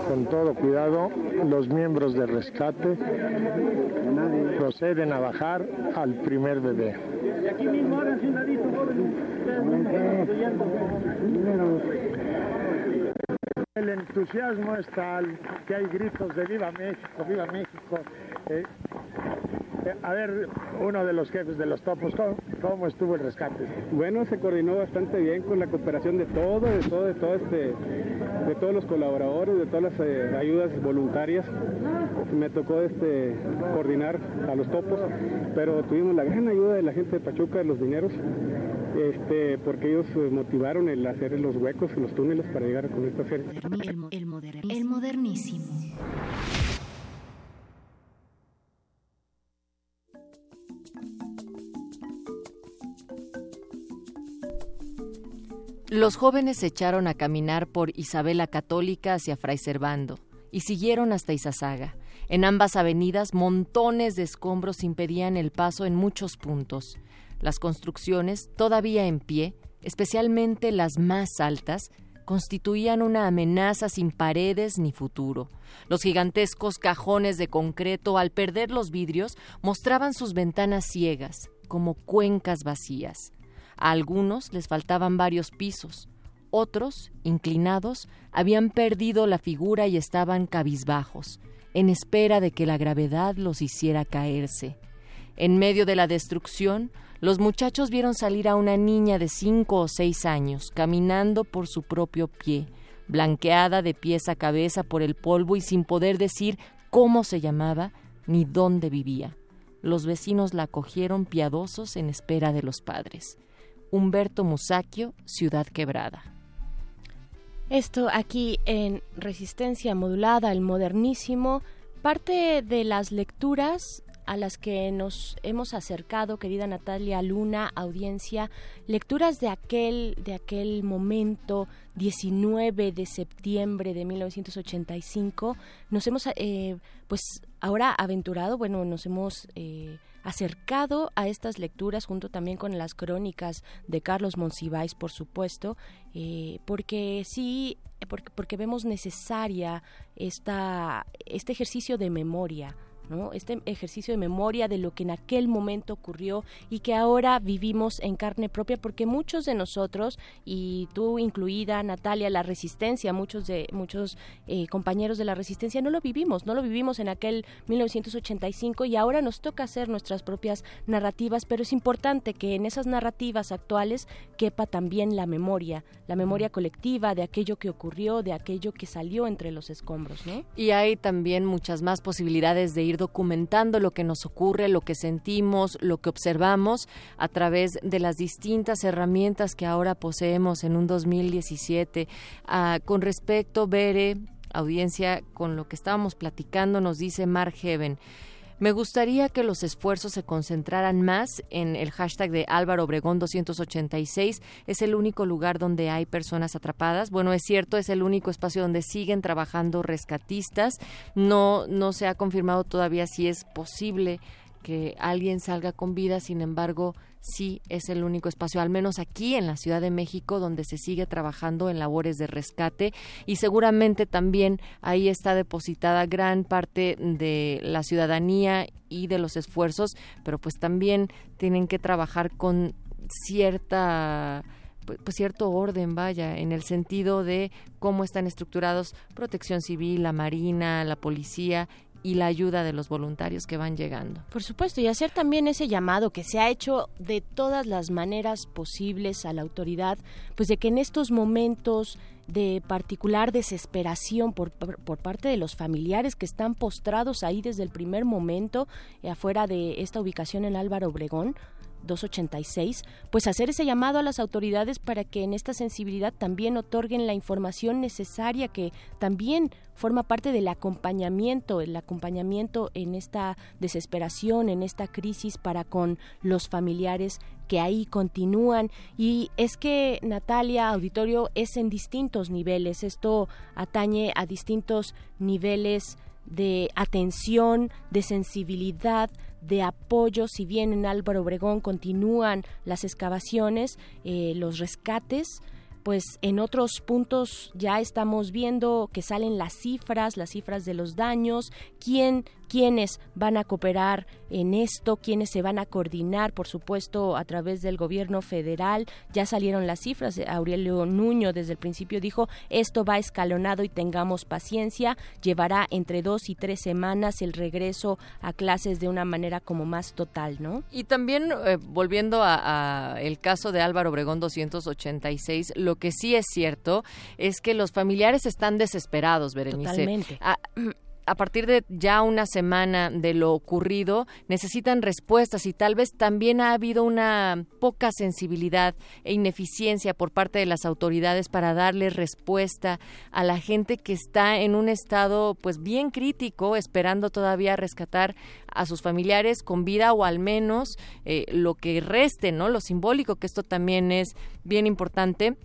Con todo cuidado, los miembros de rescate proceden a bajar al primer bebé. El entusiasmo es tal que hay gritos de viva México, viva México. Eh, eh, a ver, uno de los jefes de los topos, ¿cómo, cómo estuvo el rescate? Bueno, se coordinó bastante bien con la cooperación de todo, de todo, de todo este, de todos los colaboradores, de todas las eh, ayudas voluntarias. Me tocó este coordinar a los topos, pero tuvimos la gran ayuda de la gente de Pachuca, de los dineros, este, porque ellos eh, motivaron el hacer los huecos, los túneles para llegar con esta feria. El, el el modernísimo. Los jóvenes se echaron a caminar por Isabela Católica hacia Fray Servando y siguieron hasta Izazaga. En ambas avenidas montones de escombros impedían el paso en muchos puntos. Las construcciones, todavía en pie, especialmente las más altas, constituían una amenaza sin paredes ni futuro. Los gigantescos cajones de concreto, al perder los vidrios, mostraban sus ventanas ciegas, como cuencas vacías. A algunos les faltaban varios pisos. Otros, inclinados, habían perdido la figura y estaban cabizbajos, en espera de que la gravedad los hiciera caerse. En medio de la destrucción, los muchachos vieron salir a una niña de cinco o seis años, caminando por su propio pie, blanqueada de pies a cabeza por el polvo y sin poder decir cómo se llamaba ni dónde vivía. Los vecinos la acogieron piadosos en espera de los padres. Humberto Musacchio, Ciudad Quebrada. Esto aquí en Resistencia Modulada, el modernísimo, parte de las lecturas a las que nos hemos acercado, querida Natalia Luna, audiencia, lecturas de aquel, de aquel momento 19 de septiembre de 1985, nos hemos, eh, pues ahora aventurado, bueno, nos hemos eh, acercado a estas lecturas junto también con las crónicas de Carlos Monsiváis, por supuesto, eh, porque sí, porque, porque vemos necesaria esta, este ejercicio de memoria. ¿No? Este ejercicio de memoria de lo que en aquel momento ocurrió y que ahora vivimos en carne propia, porque muchos de nosotros, y tú incluida, Natalia, la resistencia, muchos de muchos eh, compañeros de la resistencia, no lo vivimos, no lo vivimos en aquel 1985 y ahora nos toca hacer nuestras propias narrativas, pero es importante que en esas narrativas actuales quepa también la memoria, la memoria colectiva de aquello que ocurrió, de aquello que salió entre los escombros, ¿no? Y hay también muchas más posibilidades de ir documentando lo que nos ocurre, lo que sentimos, lo que observamos a través de las distintas herramientas que ahora poseemos en un 2017. Ah, con respecto, Bere, audiencia, con lo que estábamos platicando, nos dice Mark Heaven. Me gustaría que los esfuerzos se concentraran más en el hashtag de Álvaro Obregón 286. Es el único lugar donde hay personas atrapadas. Bueno, es cierto, es el único espacio donde siguen trabajando rescatistas. No, no se ha confirmado todavía si es posible que alguien salga con vida, sin embargo, sí es el único espacio, al menos aquí en la Ciudad de México, donde se sigue trabajando en labores de rescate. Y seguramente también ahí está depositada gran parte de la ciudadanía y de los esfuerzos, pero pues también tienen que trabajar con cierta pues, pues, cierto orden, vaya, en el sentido de cómo están estructurados protección civil, la marina, la policía y la ayuda de los voluntarios que van llegando. Por supuesto, y hacer también ese llamado que se ha hecho de todas las maneras posibles a la autoridad, pues de que en estos momentos de particular desesperación por, por, parte de los familiares que están postrados ahí desde el primer momento, eh, afuera de esta ubicación en Álvaro Obregón, 286, pues hacer ese llamado a las autoridades para que en esta sensibilidad también otorguen la información necesaria que también forma parte del acompañamiento, el acompañamiento en esta desesperación, en esta crisis para con los familiares que ahí continúan. Y es que, Natalia, auditorio, es en distintos niveles. Esto atañe a distintos niveles de atención, de sensibilidad, de apoyo, si bien en Álvaro Obregón continúan las excavaciones, eh, los rescates, pues en otros puntos ya estamos viendo que salen las cifras, las cifras de los daños, quién quiénes van a cooperar en esto, quiénes se van a coordinar, por supuesto, a través del gobierno federal. Ya salieron las cifras. Aurelio Nuño desde el principio dijo, esto va escalonado y tengamos paciencia. Llevará entre dos y tres semanas el regreso a clases de una manera como más total, ¿no? Y también, eh, volviendo a, a el caso de Álvaro Obregón 286, lo que sí es cierto es que los familiares están desesperados, Berenice. Totalmente. A partir de ya una semana de lo ocurrido, necesitan respuestas y tal vez también ha habido una poca sensibilidad e ineficiencia por parte de las autoridades para darle respuesta a la gente que está en un estado pues bien crítico, esperando todavía rescatar a sus familiares con vida o al menos eh, lo que reste, ¿no? Lo simbólico, que esto también es bien importante.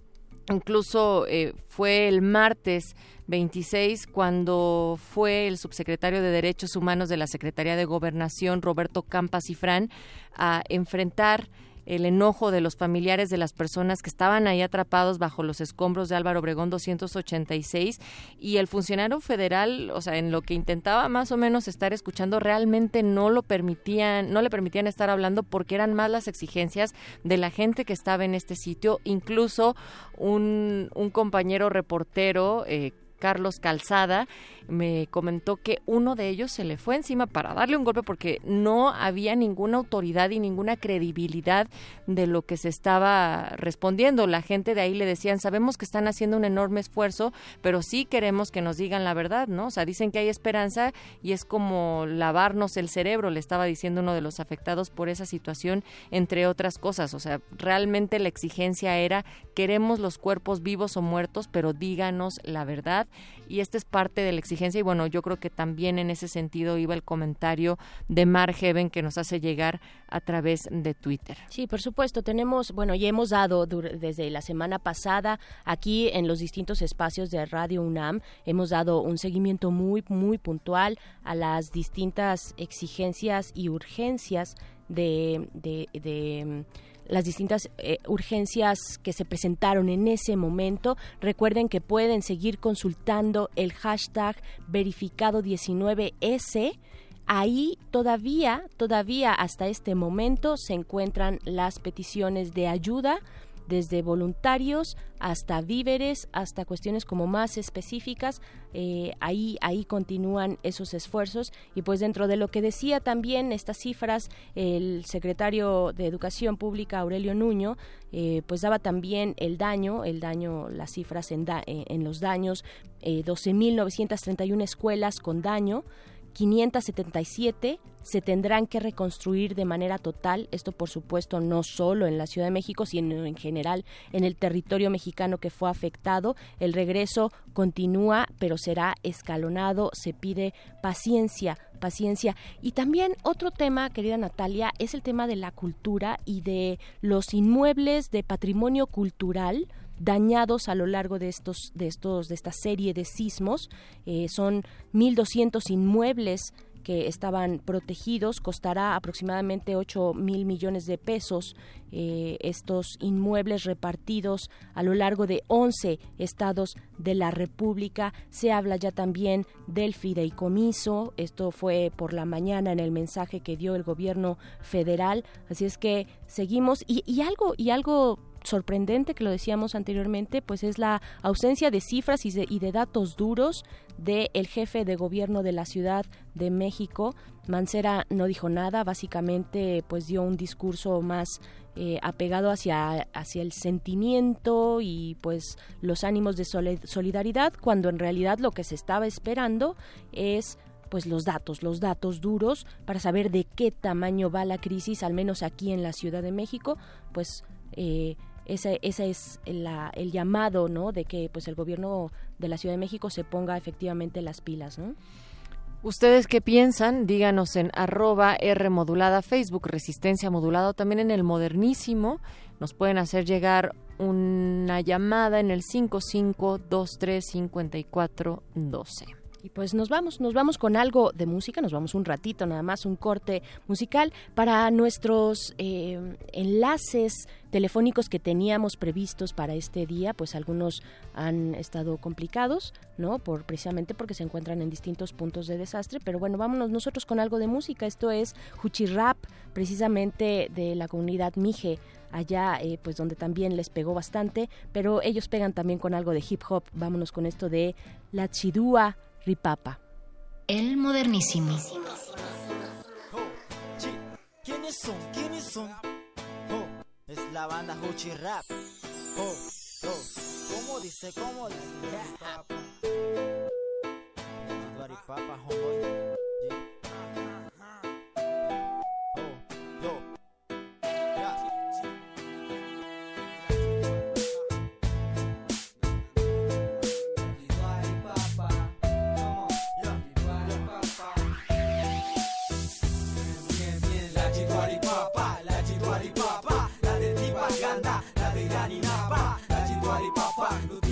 Incluso eh, fue el martes 26 cuando fue el subsecretario de Derechos Humanos de la Secretaría de Gobernación, Roberto Campas Cifrán, a enfrentar el enojo de los familiares de las personas que estaban ahí atrapados bajo los escombros de Álvaro Obregón 286 y el funcionario federal, o sea, en lo que intentaba más o menos estar escuchando, realmente no lo permitían, no le permitían estar hablando porque eran más las exigencias de la gente que estaba en este sitio, incluso un, un compañero reportero eh, Carlos Calzada, me comentó que uno de ellos se le fue encima para darle un golpe porque no había ninguna autoridad y ninguna credibilidad de lo que se estaba respondiendo. La gente de ahí le decían, sabemos que están haciendo un enorme esfuerzo, pero sí queremos que nos digan la verdad, ¿no? O sea, dicen que hay esperanza y es como lavarnos el cerebro, le estaba diciendo uno de los afectados por esa situación, entre otras cosas. O sea, realmente la exigencia era, queremos los cuerpos vivos o muertos, pero díganos la verdad y esta es parte de la exigencia y bueno, yo creo que también en ese sentido iba el comentario de Mar Heaven que nos hace llegar a través de Twitter. Sí, por supuesto, tenemos, bueno, ya hemos dado desde la semana pasada aquí en los distintos espacios de Radio UNAM, hemos dado un seguimiento muy, muy puntual a las distintas exigencias y urgencias de, de, de las distintas eh, urgencias que se presentaron en ese momento. Recuerden que pueden seguir consultando el hashtag verificado19S. Ahí todavía, todavía hasta este momento se encuentran las peticiones de ayuda desde voluntarios hasta víveres, hasta cuestiones como más específicas. Eh, ahí, ahí continúan esos esfuerzos y pues dentro de lo que decía también estas cifras, el secretario de Educación Pública Aurelio Nuño, eh, pues daba también el daño, el daño, las cifras en, eh, en los daños, 12.931 escuelas con daño, 577 se tendrán que reconstruir de manera total, esto por supuesto no solo en la Ciudad de México, sino en general en el territorio mexicano que fue afectado. El regreso continúa, pero será escalonado, se pide paciencia, paciencia. Y también otro tema, querida Natalia, es el tema de la cultura y de los inmuebles de patrimonio cultural dañados a lo largo de estos de estos de esta serie de sismos eh, son 1.200 inmuebles que estaban protegidos costará aproximadamente 8 mil millones de pesos eh, estos inmuebles repartidos a lo largo de 11 estados de la República. Se habla ya también del fideicomiso. Esto fue por la mañana en el mensaje que dio el gobierno federal. Así es que seguimos y, y algo y algo sorprendente que lo decíamos anteriormente, pues es la ausencia de cifras y de, de datos duros del el jefe de gobierno de la Ciudad de México. Mancera no dijo nada, básicamente pues dio un discurso más eh, apegado hacia, hacia el sentimiento y pues los ánimos de solidaridad, cuando en realidad lo que se estaba esperando es pues los datos, los datos duros para saber de qué tamaño va la crisis, al menos aquí en la Ciudad de México, pues eh, ese, ese es el llamado, ¿no? De que pues el gobierno de la Ciudad de México se ponga efectivamente las pilas, ¿no? ¿Ustedes qué piensan? Díganos en arroba R Facebook, Resistencia Modulada, también en el Modernísimo. Nos pueden hacer llegar una llamada en el 55235412. Y pues nos vamos, nos vamos con algo de música, nos vamos un ratito nada más, un corte musical para nuestros eh, enlaces telefónicos que teníamos previstos para este día, pues algunos han estado complicados, ¿no? Por precisamente porque se encuentran en distintos puntos de desastre, pero bueno, vámonos nosotros con algo de música. Esto es Rap, precisamente de la comunidad Mije allá eh, pues donde también les pegó bastante, pero ellos pegan también con algo de hip hop. Vámonos con esto de La Chidúa Ripapa. El modernísimo. ¿Quiénes son? ¿Quiénes son? Oh, es la banda Huchi Rap. Oh, oh, ¿cómo dice? ¿Cómo dice? Rap. Papa, homeboy.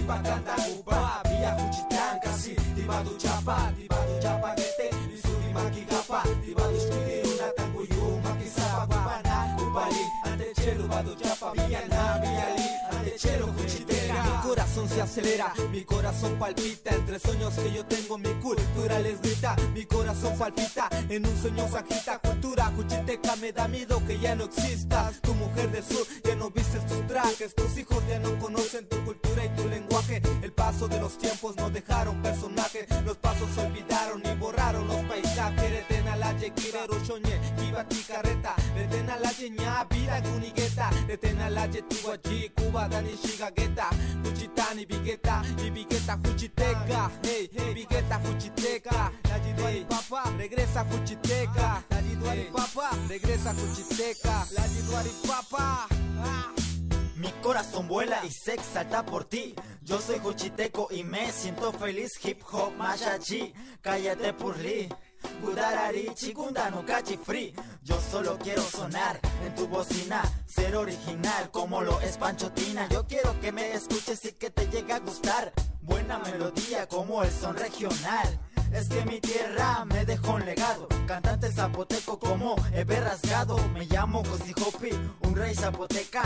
batata upa Bia fujitan kasi Di badu japa Di badu japa gete Disuri maki gapa Di badu shkiri unatang kuyu Maki sabak upa na upali Ante chelu badu japa Bia acelera. Mi corazón palpita Entre sueños que yo tengo Mi cultura les grita. Mi corazón palpita En un sueño se agita. Cultura cuchiteca Me da miedo que ya no existas. Tu mujer del sur Ya no vistes tus trajes. Tus hijos ya no conocen tu cultura y tu lenguaje. El paso de los tiempos no dejaron personaje. Los pasos olvidaron y borraron los paisajes Reten a la yequire rochoñe Kibati carreta Reten a la yeña Vida kunigueta Reten a la yetuaji Cuba dani shigageta Kuchitani bigueta Y bigueta juchiteca Hey, hey, bigueta juchiteca La Yiduari papa Regresa juchiteca La Yiduari papa Regresa juchiteca La Yiduari papa ah. Mi corazón vuela y se exalta por ti. Yo soy Juchiteco y me siento feliz. Hip hop mayachi, cállate purli. Gudarari, chikunda no cachi free. Yo solo quiero sonar en tu bocina, ser original como lo es Panchotina. Yo quiero que me escuches y que te llegue a gustar. Buena melodía como el son regional. Es que mi tierra me dejó un legado. Cantante zapoteco como Ebe Rasgado. Me llamo José Hopi, un rey zapoteca.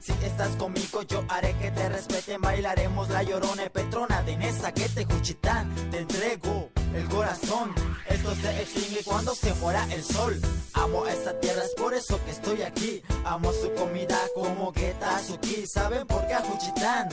Si estás conmigo, yo haré que te respeten. Bailaremos la llorona petrona de Nesa que te juchitán. Te entrego el corazón. Esto se extingue cuando se muera el sol. Amo esta tierra, es por eso que estoy aquí. Amo su comida como Geta Suki. ¿Saben por qué a Juchitán?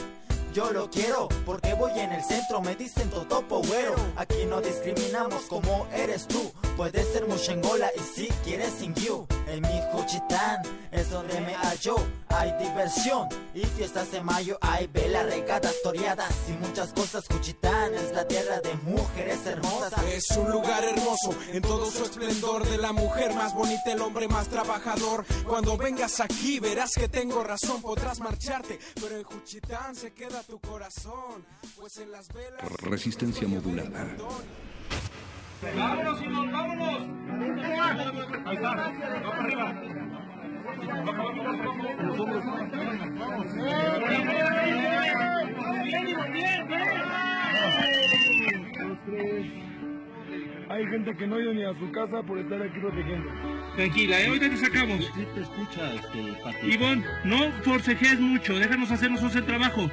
Yo lo quiero porque voy en el centro, me dicen totopo güero. Aquí no discriminamos como eres tú. Puedes ser mushengola y si quieres sin you. En mi Juchitán es donde me hallo. Hay diversión y fiestas de mayo. Hay velas, regatas, toreadas y muchas cosas. Juchitán es la tierra de mujeres hermosas. Es un lugar hermoso en todo su esplendor de la mujer más bonita, el hombre más trabajador. Cuando vengas aquí verás que tengo razón, podrás marcharte, pero en Juchitán se queda tu corazón, pues en las velas Resistencia modulada. ¡Vámonos, Simón, vámonos! Ahí está, va para arriba. Hay gente que no ha ido ni a su casa por estar aquí protegiendo. Tranquila, ¿eh? ahorita te sacamos. Sí te escucha, este, Pati. Ivonne, no forcejees mucho, déjanos hacer nosotros el trabajo.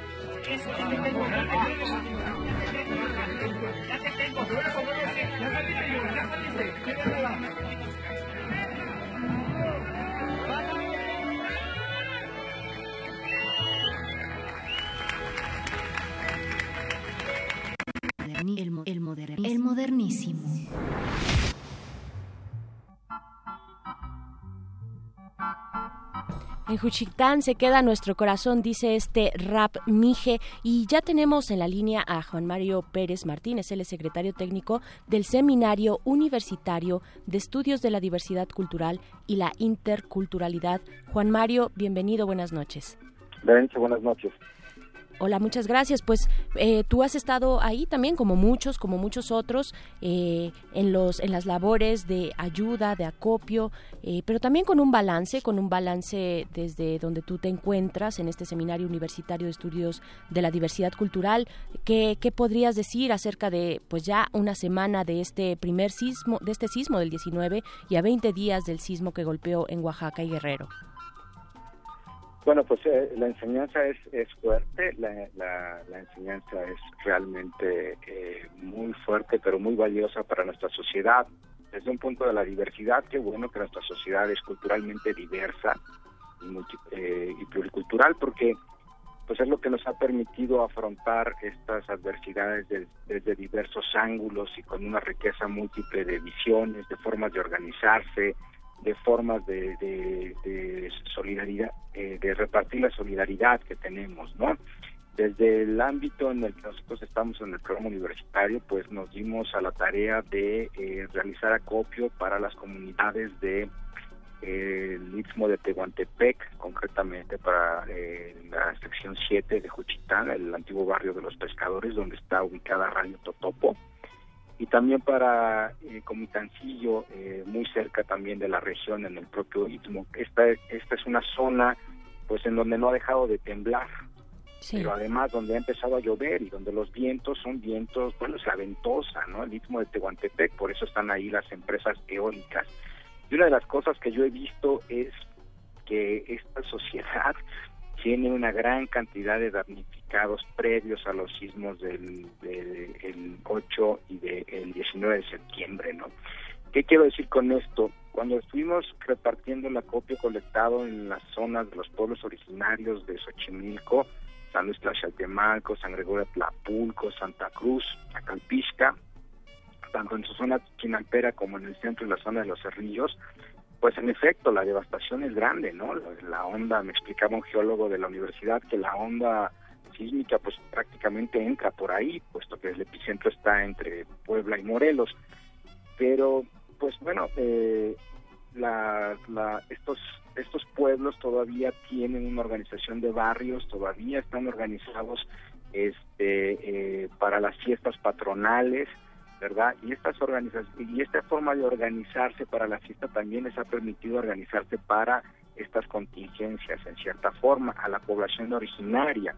El, modernísimo. En Juchitán se queda nuestro corazón, dice este rap Mije. Y ya tenemos en la línea a Juan Mario Pérez Martínez, él es secretario técnico del Seminario Universitario de Estudios de la Diversidad Cultural y la Interculturalidad. Juan Mario, bienvenido, buenas noches. Berenice, buenas noches. Hola, muchas gracias. Pues eh, tú has estado ahí también, como muchos, como muchos otros, eh, en los en las labores de ayuda, de acopio, eh, pero también con un balance, con un balance desde donde tú te encuentras en este seminario universitario de estudios de la diversidad cultural. ¿Qué, qué podrías decir acerca de, pues ya una semana de este primer sismo, de este sismo del 19 y a 20 días del sismo que golpeó en Oaxaca y Guerrero? Bueno, pues eh, la enseñanza es, es fuerte, la, la, enseñanza es realmente eh, muy fuerte, pero muy valiosa para nuestra sociedad. Desde un punto de la diversidad, qué bueno que nuestra sociedad es culturalmente diversa y, multi, eh, y pluricultural, porque pues es lo que nos ha permitido afrontar estas adversidades de, desde diversos ángulos y con una riqueza múltiple de visiones, de formas de organizarse, de formas de, de, solidaridad, eh, de repartir la solidaridad que tenemos, ¿no? Desde el ámbito en el que nosotros estamos en el programa universitario, pues nos dimos a la tarea de eh, realizar acopio para las comunidades de eh, el Istmo de Tehuantepec, concretamente para eh, la sección 7 de Juchitán, el antiguo barrio de los pescadores, donde está ubicada Radio Totopo y también para eh, Comitancillo, eh, muy cerca también de la región, en el propio Istmo. Esta, esta es una zona pues en donde no ha dejado de temblar, sí. pero además donde ha empezado a llover y donde los vientos son vientos, bueno, es la ventosa, ¿no? El Istmo de Tehuantepec, por eso están ahí las empresas eólicas. Y una de las cosas que yo he visto es que esta sociedad <laughs> tiene una gran cantidad de damnificados previos a los sismos del, del el 8 y del 19 de septiembre, ¿no? ¿Qué quiero decir con esto? Cuando estuvimos repartiendo el acopio colectado en las zonas de los pueblos originarios de Xochimilco, San Luis Tlaxaltemalco, San Gregorio Tlapulco, Santa Cruz, Acalpisca, tanto en su zona chinalpera como en el centro y la zona de los cerrillos, pues en efecto la devastación es grande, ¿no? La onda, me explicaba un geólogo de la universidad que la onda sísmica pues prácticamente entra por ahí, puesto que el epicentro está entre Puebla y Morelos. Pero pues bueno, eh, la, la, estos estos pueblos todavía tienen una organización de barrios, todavía están organizados este eh, para las fiestas patronales, ¿verdad? Y estas y esta forma de organizarse para la fiesta también les ha permitido organizarse para estas contingencias en cierta forma a la población originaria.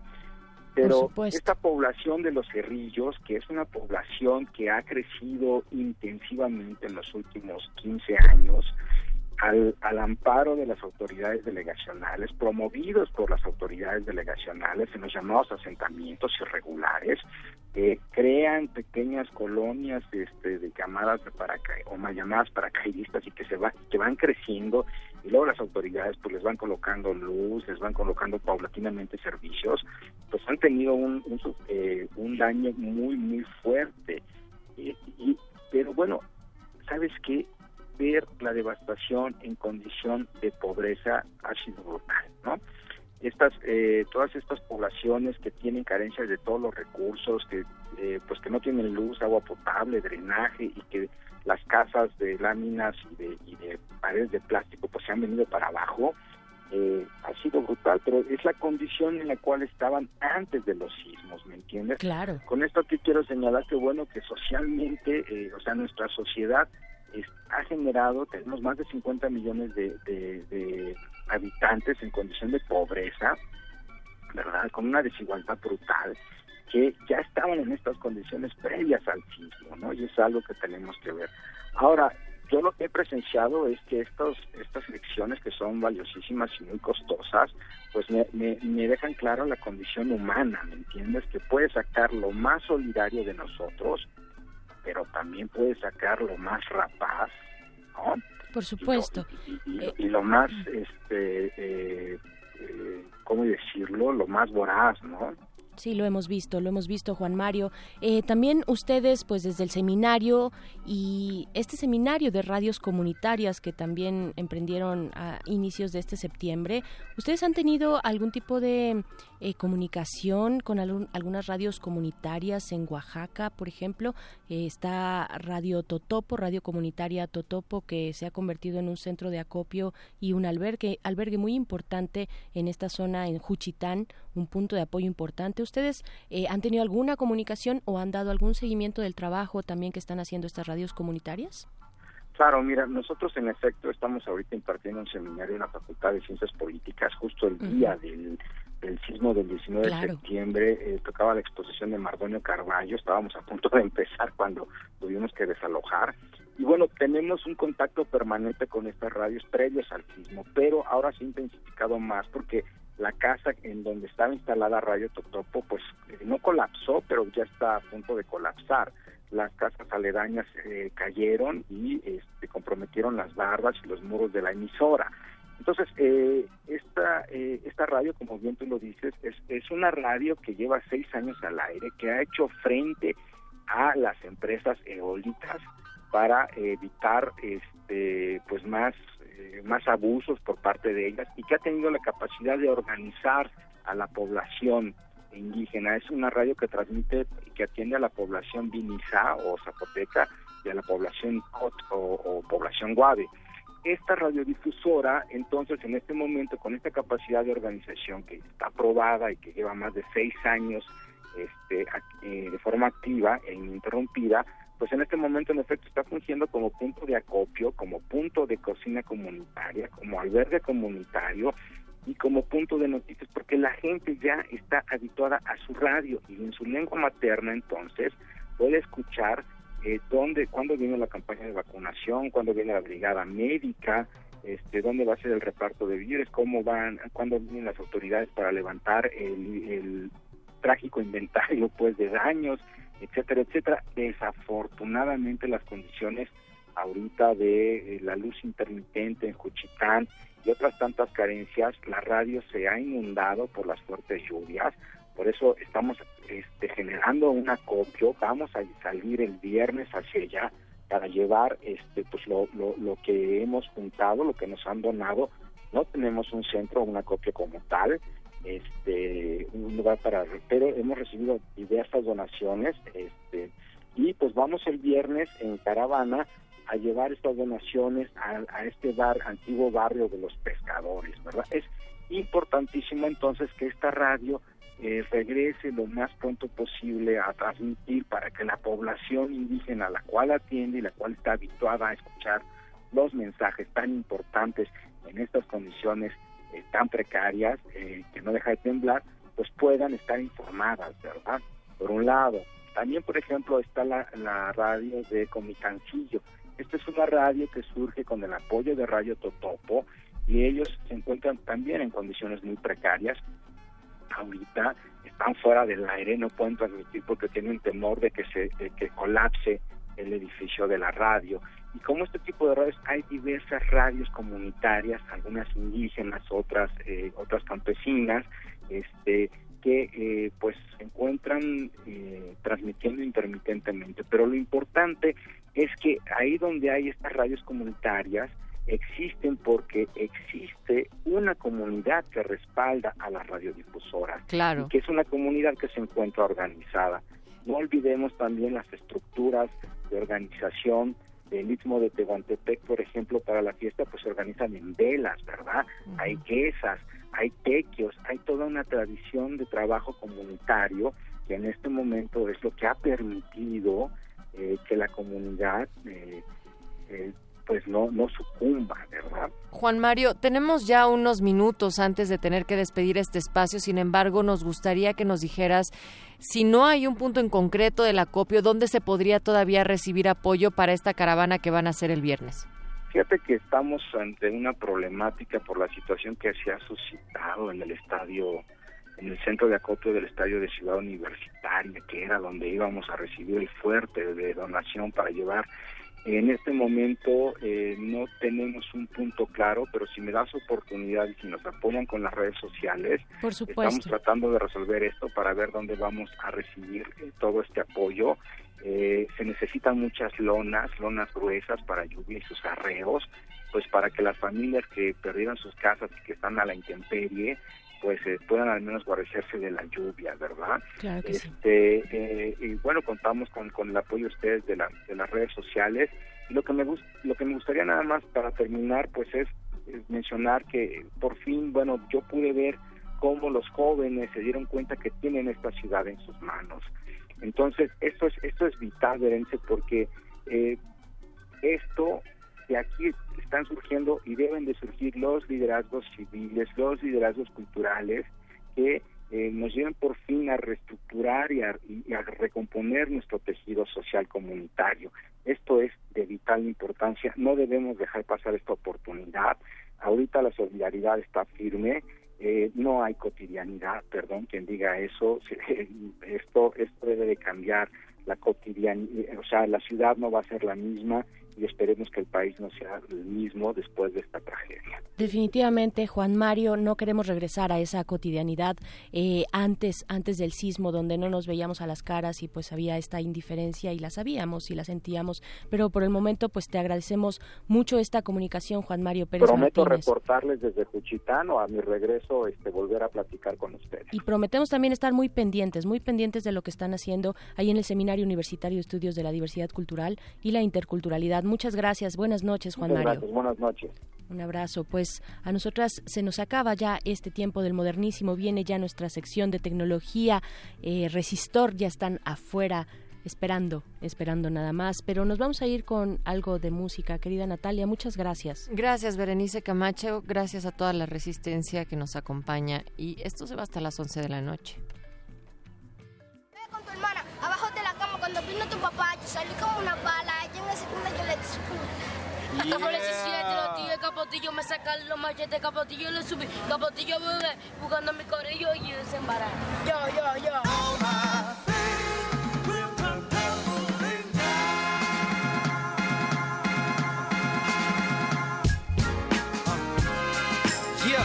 Pero esta población de los cerrillos, que es una población que ha crecido intensivamente en los últimos 15 años, al, al, amparo de las autoridades delegacionales, promovidos por las autoridades delegacionales en los llamados asentamientos irregulares, eh, crean pequeñas colonias este, de llamadas de paraca o más llamadas paracaidistas y que se va, que van creciendo y luego las autoridades pues les van colocando luz, les van colocando paulatinamente servicios, pues han tenido un, un, eh, daño muy muy fuerte. Y, pero bueno, ¿sabes qué? ver la devastación en condición de pobreza ha sido brutal, ¿no? Estas, eh, todas estas poblaciones que tienen carencias de todos los recursos, que eh, pues que no tienen luz, agua potable, drenaje y que las casas de láminas y de, y de paredes de plástico pues se han venido para abajo, eh, ha sido brutal, pero es la condición en la cual estaban antes de los sismos, ¿me entiendes? Claro. Con esto aquí quiero señalar que bueno que socialmente, eh, o sea, nuestra sociedad ha generado, tenemos más de 50 millones de, de, de, habitantes en condición de pobreza, ¿verdad? Con una desigualdad brutal, que ya estaban en estas condiciones previas al sismo, ¿no? Y es algo que tenemos que ver. Ahora, yo lo que he presenciado es que estos, estas lecciones que son valiosísimas y muy costosas, pues me, me, me dejan claro la condición humana, ¿me entiendes? Que puede sacar lo más solidario de nosotros, pero también puede sacar lo más rapaz, ¿no? Por supuesto. Y lo, y, y, y lo más, este, eh, eh, ¿cómo decirlo? Lo más voraz, ¿no? Sí, lo hemos visto, lo hemos visto, Juan Mario. Eh, también ustedes, pues desde el seminario y este seminario de radios comunitarias que también emprendieron a inicios de este septiembre, ¿ustedes han tenido algún tipo de eh, comunicación con algún, algunas radios comunitarias en Oaxaca, por ejemplo? Eh, está Radio Totopo, Radio Comunitaria Totopo, que se ha convertido en un centro de acopio y un albergue, albergue muy importante en esta zona, en Juchitán, un punto de apoyo importante. ¿Ustedes eh, han tenido alguna comunicación o han dado algún seguimiento del trabajo también que están haciendo estas radios comunitarias? Claro, mira, nosotros en efecto estamos ahorita impartiendo un seminario en la Facultad de Ciencias Políticas justo el día del, del sismo del 19 de septiembre. Eh, tocaba la exposición de Mardonio Carballo, estábamos a punto de <laughs> empezar cuando tuvimos que desalojar. Y bueno, tenemos un contacto permanente con estas radios previos al sismo, pero ahora se ha intensificado más porque la casa en donde estaba instalada Radio Totopo, pues eh, no colapsó, pero ya está a punto de colapsar las casas aledañas eh, cayeron y este, comprometieron las barbas y los muros de la emisora. Entonces, eh, esta, eh, esta radio, como bien tú lo dices, es, es una radio que lleva seis años al aire, que ha hecho frente a las empresas eólicas para evitar este pues más más abusos por parte de ellas y que ha tenido la capacidad de organizar a la población indígena. Es una radio que transmite que atiende a la población Vinizá o Zapoteca y a la población Cot o, población Guave. Esta radiodifusora, entonces, en este momento, con esta capacidad de organización que está aprobada y que lleva más de seis años este, eh, de forma activa e ininterrumpida, pues en este momento, en efecto, está fungiendo como punto de acopio, como punto de cocina comunitaria, como albergue comunitario y como punto de noticias porque la gente ya está habituada a su radio y en su lengua materna entonces puede escuchar eh, dónde, cuándo viene la campaña de vacunación, cuándo viene la brigada médica, este, dónde va a ser el reparto de víveres, cómo van, cuándo vienen las autoridades para levantar el, trágico inventario pues de daños, etcétera, etcétera. Desafortunadamente las condiciones ahorita de eh, la luz intermitente en Juchitán y otras tantas carencias, la radio se ha inundado por las fuertes lluvias, por eso estamos este, generando un acopio, vamos a salir el viernes hacia allá para llevar este pues lo, lo, que hemos juntado, lo que nos han donado, no tenemos un centro, un acopio como tal, este un lugar para pero hemos recibido diversas donaciones este y pues vamos el viernes en caravana a llevar estas donaciones a, este bar, antiguo barrio de los pescadores, ¿verdad? Es importantísimo entonces que esta radio eh, regrese lo más pronto posible a transmitir para que la población indígena a la cual atiende y la cual está habituada a escuchar los mensajes tan importantes en estas condiciones eh, tan precarias eh, que no deja de temblar, pues puedan estar informadas, ¿verdad? Por un lado. También, por ejemplo, está la, radio de Comitancillo, esta es una radio que surge con el apoyo de Radio Totopo y ellos se encuentran también en condiciones muy precarias. Ahorita están fuera del aire, no pueden transmitir porque tienen temor de que se que colapse el edificio de la radio. Y como este tipo de radios, hay diversas radios comunitarias, algunas indígenas, otras eh, otras campesinas, este que eh, pues se encuentran eh, transmitiendo intermitentemente. Pero lo importante es que ahí donde hay estas radios comunitarias existen porque existe una comunidad que respalda a las radiodifusoras. Claro. Que es una comunidad que se encuentra organizada. No olvidemos también las estructuras de organización del Istmo de Tehuantepec, por ejemplo, para la fiesta, pues se organizan en velas, ¿verdad? Hay quesas, hay tequios, hay toda una tradición de trabajo comunitario que en este momento es lo que ha permitido eh, que la comunidad eh, eh, pues no, no sucumba, ¿verdad? Juan Mario, tenemos ya unos minutos antes de tener que despedir este espacio, sin embargo, nos gustaría que nos dijeras si no hay un punto en concreto del acopio, ¿dónde se podría todavía recibir apoyo para esta caravana que van a hacer el viernes? Fíjate que estamos ante una problemática por la situación que se ha suscitado en el estadio, en el centro de acopio del estadio de Ciudad Universitaria, que era donde íbamos a recibir el fuerte de donación para llevar. En este momento eh, no tenemos un punto claro, pero si me das oportunidad y si nos apoyan con las redes sociales, estamos tratando de resolver esto para ver dónde vamos a recibir eh, todo este apoyo. Eh, se necesitan muchas lonas, lonas gruesas para lluvia y sus arreos, pues para que las familias que perdieron sus casas y que están a la intemperie, pues eh, puedan al menos guarecerse de la lluvia, ¿verdad? este, eh, y bueno, contamos con, con el apoyo de ustedes de, de las redes sociales. Y lo que me lo que me gustaría nada más para terminar, pues es mencionar que por fin, bueno, yo pude ver cómo los jóvenes se dieron cuenta que tienen esta ciudad en sus manos. Entonces, esto es, esto es vital, Berenice, porque eh, esto de aquí están surgiendo y deben de surgir los liderazgos civiles, los liderazgos culturales que eh, nos lleven por fin a reestructurar y a, recomponer nuestro tejido social comunitario. Esto es de vital importancia, no debemos dejar pasar esta oportunidad. Ahorita la solidaridad está firme, eh, no hay cotidianidad, perdón, quien diga eso, <laughs> esto, esto debe de cambiar la cotidianidad, o sea, la ciudad no va a ser la misma y esperemos que el país no sea el mismo después de esta tragedia. Definitivamente, Juan Mario, no queremos regresar a esa cotidianidad eh, antes, antes del sismo, donde no nos veíamos a las caras y pues había esta indiferencia y la sabíamos y la sentíamos, pero por el momento pues te agradecemos mucho esta comunicación, Juan Mario Pérez Prometo Martínez. reportarles desde Juchitán o a mi regreso este, volver a platicar con ustedes. Y prometemos también estar muy pendientes, muy pendientes de lo que están haciendo ahí en el Seminario Universitario de Estudios de la Diversidad Cultural y la Interculturalidad. Muchas gracias. Buenas noches, Juan Muchas Mario. Gracias. Buenas noches. Un abrazo. Pues a nosotras se nos acaba ya este tiempo del modernísimo. Viene ya nuestra sección de tecnología. Eh, resistor ya están afuera esperando, esperando nada más. Pero nos vamos a ir con algo de música. Querida Natalia, muchas gracias. Gracias, Berenice Camacho. Gracias a toda la resistencia que nos acompaña. Y esto se va hasta las 11 de la noche. con tu hermana abajo de la cama cuando vino tu papá yo salí como una bala ella en la segunda yo le disputé Como le siete los tíos capotillo me sacan los machetes capotillo le subí capotillo bebé buscando mi corillo y yo desembarar yo yo yo Yeah.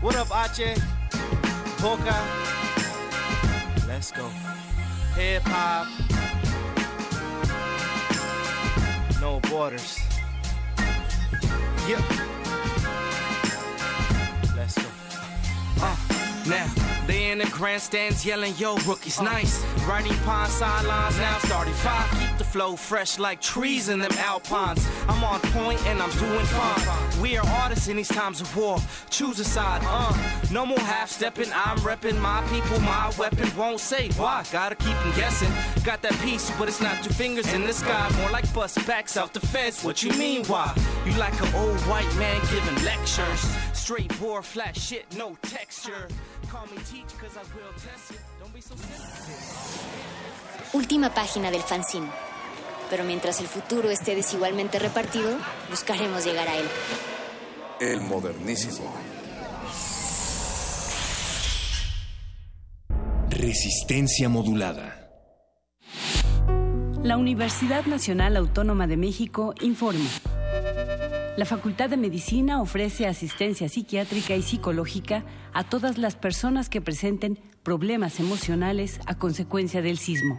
What up, Ache? Boca. Let's go. Hip hop. Borders. Yeah. Let's go. Uh, now, they in the grandstands yelling, yo, rookies, nice. Riding pond sidelines now, starting five. Keep the flow fresh like trees in them alpines. I'm on point and I'm doing fine. We are artists in these times of war. Choose a side, uh. No more half stepping, I'm repping my people, my weapon. Won't say why, gotta keep them guessing. Got that piece, but it's not two fingers in the sky. More like bust backs out the fence. What you mean, why? You like an old white man giving lectures. Straight bore, flat shit, no texture. Call me teach, cause I will test it. Don't be so sensitive. Última página del fanzine. Pero mientras el futuro esté desigualmente repartido, buscaremos llegar a él. El modernísimo. Resistencia modulada. La Universidad Nacional Autónoma de México informa. La Facultad de Medicina ofrece asistencia psiquiátrica y psicológica a todas las personas que presenten problemas emocionales a consecuencia del sismo.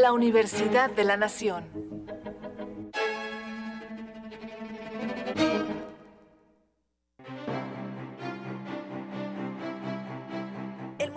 La Universidad de la Nación.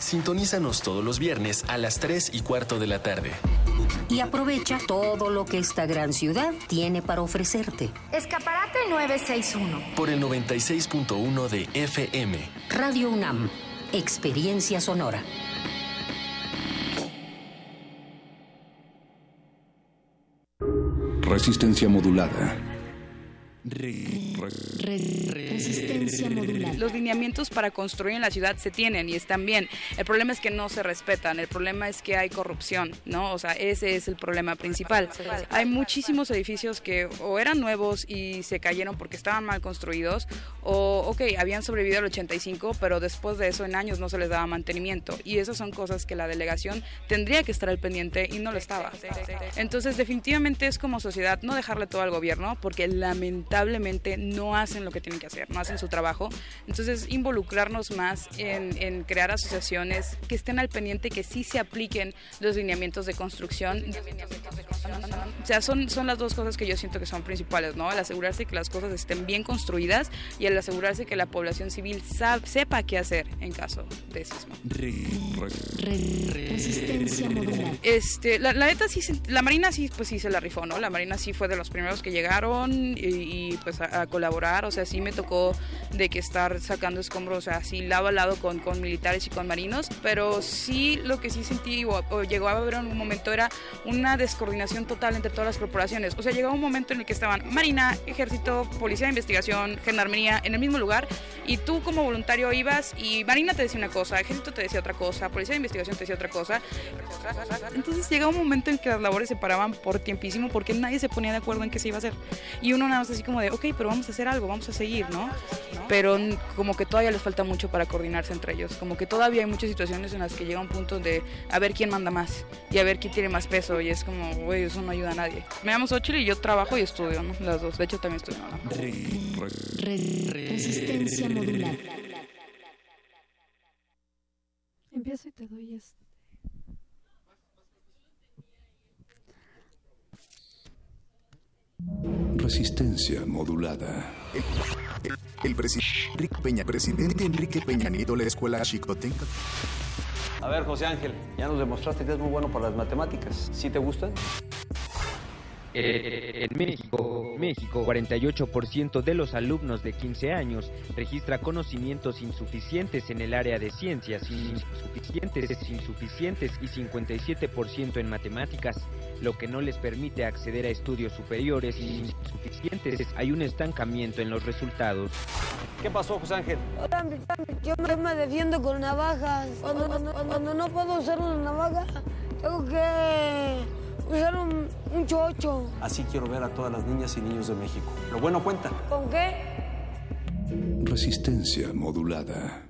Sintonízanos todos los viernes a las 3 y cuarto de la tarde. Y aprovecha todo lo que esta gran ciudad tiene para ofrecerte. Escaparate 961. Por el 96.1 de FM. Radio UNAM, experiencia sonora. Resistencia modulada. Resistencia modular. Los lineamientos para construir en la ciudad se tienen y están bien. El problema es que no se respetan. El problema es que hay corrupción, ¿no? O sea, ese es el problema principal. Hay muchísimos edificios que o eran nuevos y se cayeron porque estaban mal construidos, o, ok, habían sobrevivido al 85, pero después de eso en años no se les daba mantenimiento. Y esas son cosas que la delegación tendría que estar al pendiente y no lo estaba. Entonces, definitivamente es como sociedad no dejarle todo al gobierno, porque lamentablemente lamentablemente no hacen lo que tienen que hacer, no hacen su trabajo. Entonces, involucrarnos más en, crear asociaciones que estén al pendiente, que sí se apliquen los lineamientos de construcción. O sea, son, son las dos cosas que yo siento que son principales, ¿no? El asegurarse que las cosas estén bien construidas y el asegurarse que la población civil sepa qué hacer en caso de sismo. Resistencia modular. Este, la, la neta sí, la Marina sí, pues sí se la rifó, ¿no? La Marina sí fue de los primeros que llegaron y, pues a, colaborar, o sea, sí me tocó de que estar sacando escombros, o sea, así lado a lado con, con militares y con marinos, pero sí lo que sí sentí o, llegó a haber en un momento era una descoordinación total entre todas las corporaciones, o sea, llegó un momento en el que estaban Marina, Ejército, Policía de Investigación, Gendarmería en el mismo lugar y tú como voluntario ibas y Marina te decía una cosa, Ejército te decía otra cosa, Policía de Investigación te decía otra cosa, entonces llegó un momento en que las labores se paraban por tiempísimo porque nadie se ponía de acuerdo en qué se iba a hacer. Y uno nada más así como de, ok, pero vamos a hacer algo, vamos a seguir, ¿no? Pero como que todavía les falta mucho para coordinarse entre ellos, como que todavía hay muchas situaciones en las que llega un punto de a ver quién manda más y a ver quién tiene más peso y es como, güey, eso no ayuda a nadie. Me llamo Xochitl y yo trabajo y estudio, ¿no? Las dos, de hecho también estudio. ¿no? Resistencia modular. Empiezo y te doy este. Resistencia modulada. El, presidente Enrique Peña, presidente Enrique Peña Nieto, la escuela Chicotenca. A ver, José Ángel, ya nos demostraste que es muy bueno para las matemáticas. ¿Sí te gustan? En México, México, 48% de los alumnos de 15 años registra conocimientos insuficientes en el área de ciencias, insuficientes, insuficientes y 57% en matemáticas, lo que no les permite acceder a estudios superiores insuficientes. Hay un estancamiento en los resultados. ¿Qué pasó, José Ángel? Yo me defiendo con navajas. Cuando, cuando no puedo usar una navaja, tengo que usar un, un chocho. Así quiero ver a todas las niñas y niños de México. Lo bueno cuenta. ¿Con qué? Resistencia modulada.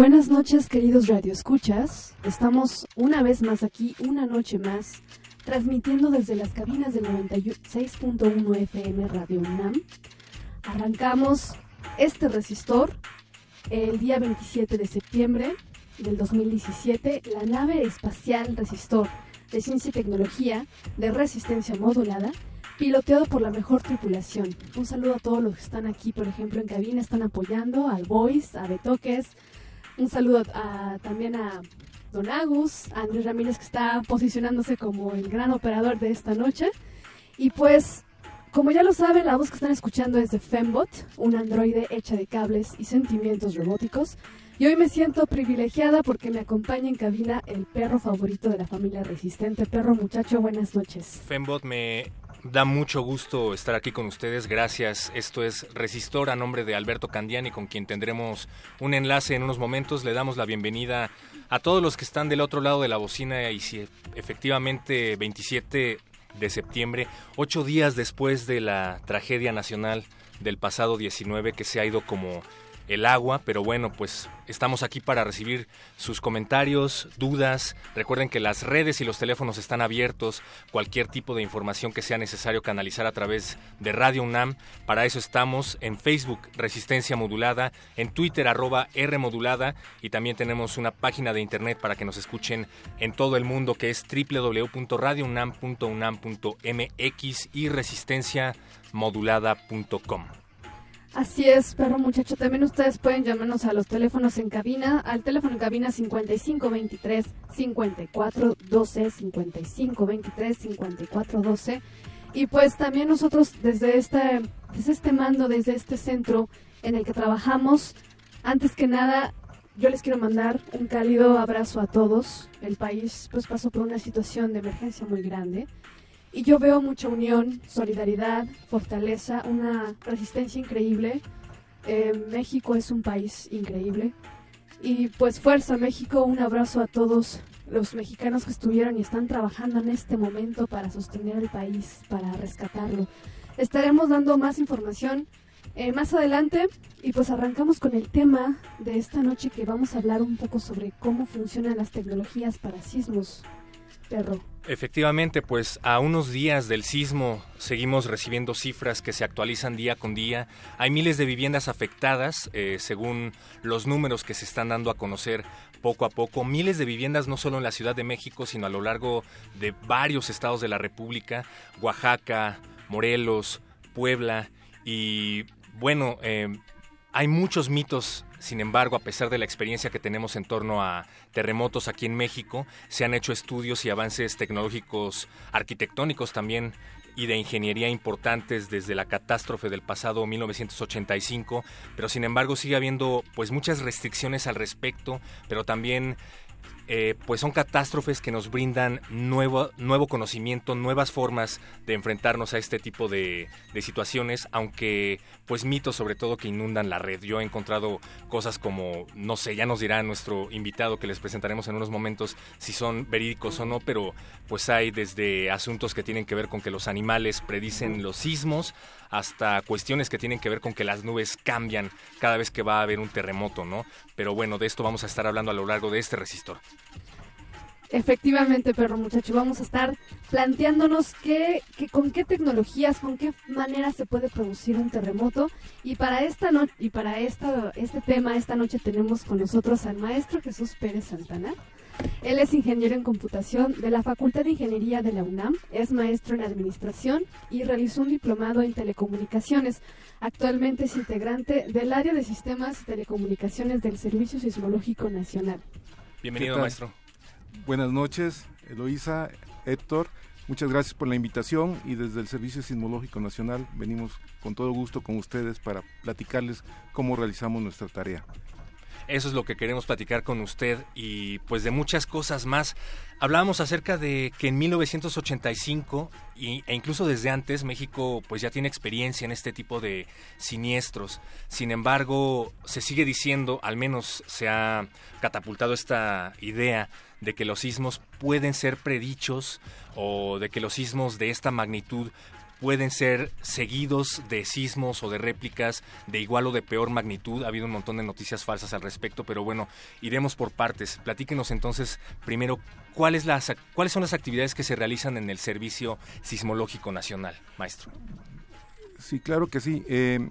Buenas noches, queridos radioescuchas. Estamos una vez más aquí, una noche más, transmitiendo desde las cabinas del 96.1 FM Radio UNAM. Arrancamos este resistor el día 27 de septiembre del 2017, la nave espacial resistor de ciencia y tecnología de resistencia modulada, piloteado por la mejor tripulación. Un saludo a todos los que están aquí, por ejemplo, en cabina, están apoyando al Voice, a Betoques, un saludo también a Don Agus, a Andrés Ramírez que está posicionándose como el gran operador de esta noche. Y pues, como ya lo saben, la voz que están escuchando es de Fembot, un androide hecha de cables y sentimientos robóticos. Y hoy me siento privilegiada porque me acompaña en cabina el perro favorito de la familia resistente. Perro muchacho, buenas noches. Fembot me Da mucho gusto estar aquí con ustedes. Gracias. Esto es Resistor a nombre de Alberto Candiani, con quien tendremos un enlace en unos momentos. Le damos la bienvenida a todos los que están del otro lado de la bocina y si efectivamente 27 de septiembre, ocho días después de la tragedia nacional del pasado 19 que se ha ido como el agua, pero bueno, pues estamos aquí para recibir sus comentarios, dudas. Recuerden que las redes y los teléfonos están abiertos, cualquier tipo de información que sea necesario canalizar a través de Radio UNAM. Para eso estamos en Facebook Resistencia Modulada, en Twitter arroba R Modulada y también tenemos una página de internet para que nos escuchen en todo el mundo que es www.radiounam.unam.mx y resistenciamodulada.com. Así es, perro muchacho. También ustedes pueden llamarnos a los teléfonos en cabina, al teléfono en cabina 5523 5412 5523 5412 y pues también nosotros desde este desde este mando, desde este centro en el que trabajamos, antes que nada yo les quiero mandar un cálido abrazo a todos. El país pues pasó por una situación de emergencia muy grande y yo veo mucha unión, solidaridad, fortaleza, una resistencia increíble. Eh, México es un país increíble. Y pues fuerza México, un abrazo a todos los mexicanos que estuvieron y están trabajando en este momento para sostener el país, para rescatarlo. Estaremos dando más información eh, más adelante y pues arrancamos con el tema de esta noche que vamos a hablar un poco sobre cómo funcionan las tecnologías para sismos. Efectivamente, pues a unos días del sismo seguimos recibiendo cifras que se actualizan día con día. Hay miles de viviendas afectadas, eh, según los números que se están dando a conocer poco a poco. Miles de viviendas no solo en la Ciudad de México, sino a lo largo de varios estados de la República, Oaxaca, Morelos, Puebla y bueno, eh, hay muchos mitos sin embargo, a pesar de la experiencia que tenemos en torno a terremotos aquí en México, se han hecho estudios y avances tecnológicos arquitectónicos también y de ingeniería importantes desde la catástrofe del pasado 1985, pero sin embargo sigue habiendo pues muchas restricciones al respecto, pero también eh, pues son catástrofes que nos brindan nuevo, nuevo conocimiento, nuevas formas de enfrentarnos a este tipo de, de, situaciones, aunque pues mitos sobre todo que inundan la red. Yo he encontrado cosas como, no sé, ya nos dirá nuestro invitado que les presentaremos en unos momentos si son verídicos o no, pero pues hay desde asuntos que tienen que ver con que los animales predicen los sismos hasta cuestiones que tienen que ver con que las nubes cambian cada vez que va a haber un terremoto, ¿no? Pero bueno, de esto vamos a estar hablando a lo largo de este resistor. Efectivamente, perro muchacho, vamos a estar planteándonos qué, con qué tecnologías, con qué manera se puede producir un terremoto. Y para esta noche y para esta, este tema, esta noche tenemos con nosotros al maestro Jesús Pérez Santana. Él es ingeniero en computación de la Facultad de Ingeniería de la UNAM, es maestro en administración y realizó un diplomado en telecomunicaciones. Actualmente es integrante del área de sistemas y telecomunicaciones del Servicio Sismológico Nacional. Bienvenido, maestro. Buenas noches, Eloísa, Héctor. Muchas gracias por la invitación y desde el Servicio Sismológico Nacional venimos con todo gusto con ustedes para platicarles cómo realizamos nuestra tarea. Eso es lo que queremos platicar con usted y pues de muchas cosas más. Hablábamos acerca de que en 1985 e incluso desde antes México pues ya tiene experiencia en este tipo de siniestros. Sin embargo, se sigue diciendo, al menos se ha catapultado esta idea de que los sismos pueden ser predichos o de que los sismos de esta magnitud pueden ser seguidos de sismos o de réplicas de igual o de peor magnitud. Ha habido un montón de noticias falsas al respecto, pero bueno, iremos por partes. Platíquenos entonces primero cuáles cuáles son las actividades que se realizan en el Servicio Sismológico Nacional, maestro. Sí, claro que sí. Eh, en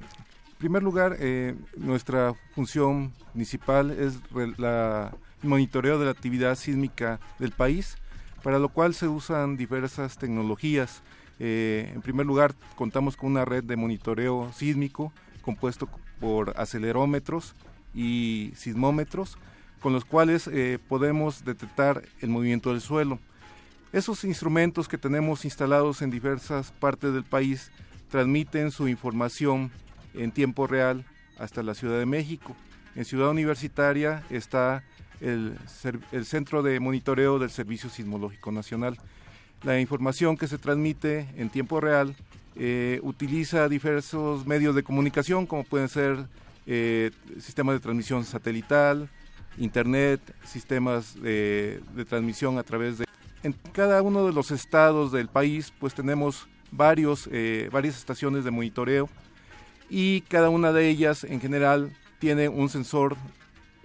primer lugar, eh, nuestra función principal es la monitoreo de la actividad sísmica del país, para lo cual se usan diversas tecnologías eh, en primer lugar, contamos con una red de monitoreo sísmico compuesto por acelerómetros y sismómetros, con los cuales eh, podemos detectar el movimiento del suelo. Esos instrumentos que tenemos instalados en diversas partes del país transmiten su información en tiempo real hasta la Ciudad de México. En Ciudad Universitaria está el, el Centro de Monitoreo del Servicio Sismológico Nacional. La información que se transmite en tiempo real eh, utiliza diversos medios de comunicación, como pueden ser eh, sistemas de transmisión satelital, internet, sistemas de, transmisión a través de... En cada uno de los estados del país, pues tenemos varios, eh, varias estaciones de monitoreo y cada una de ellas en general tiene un sensor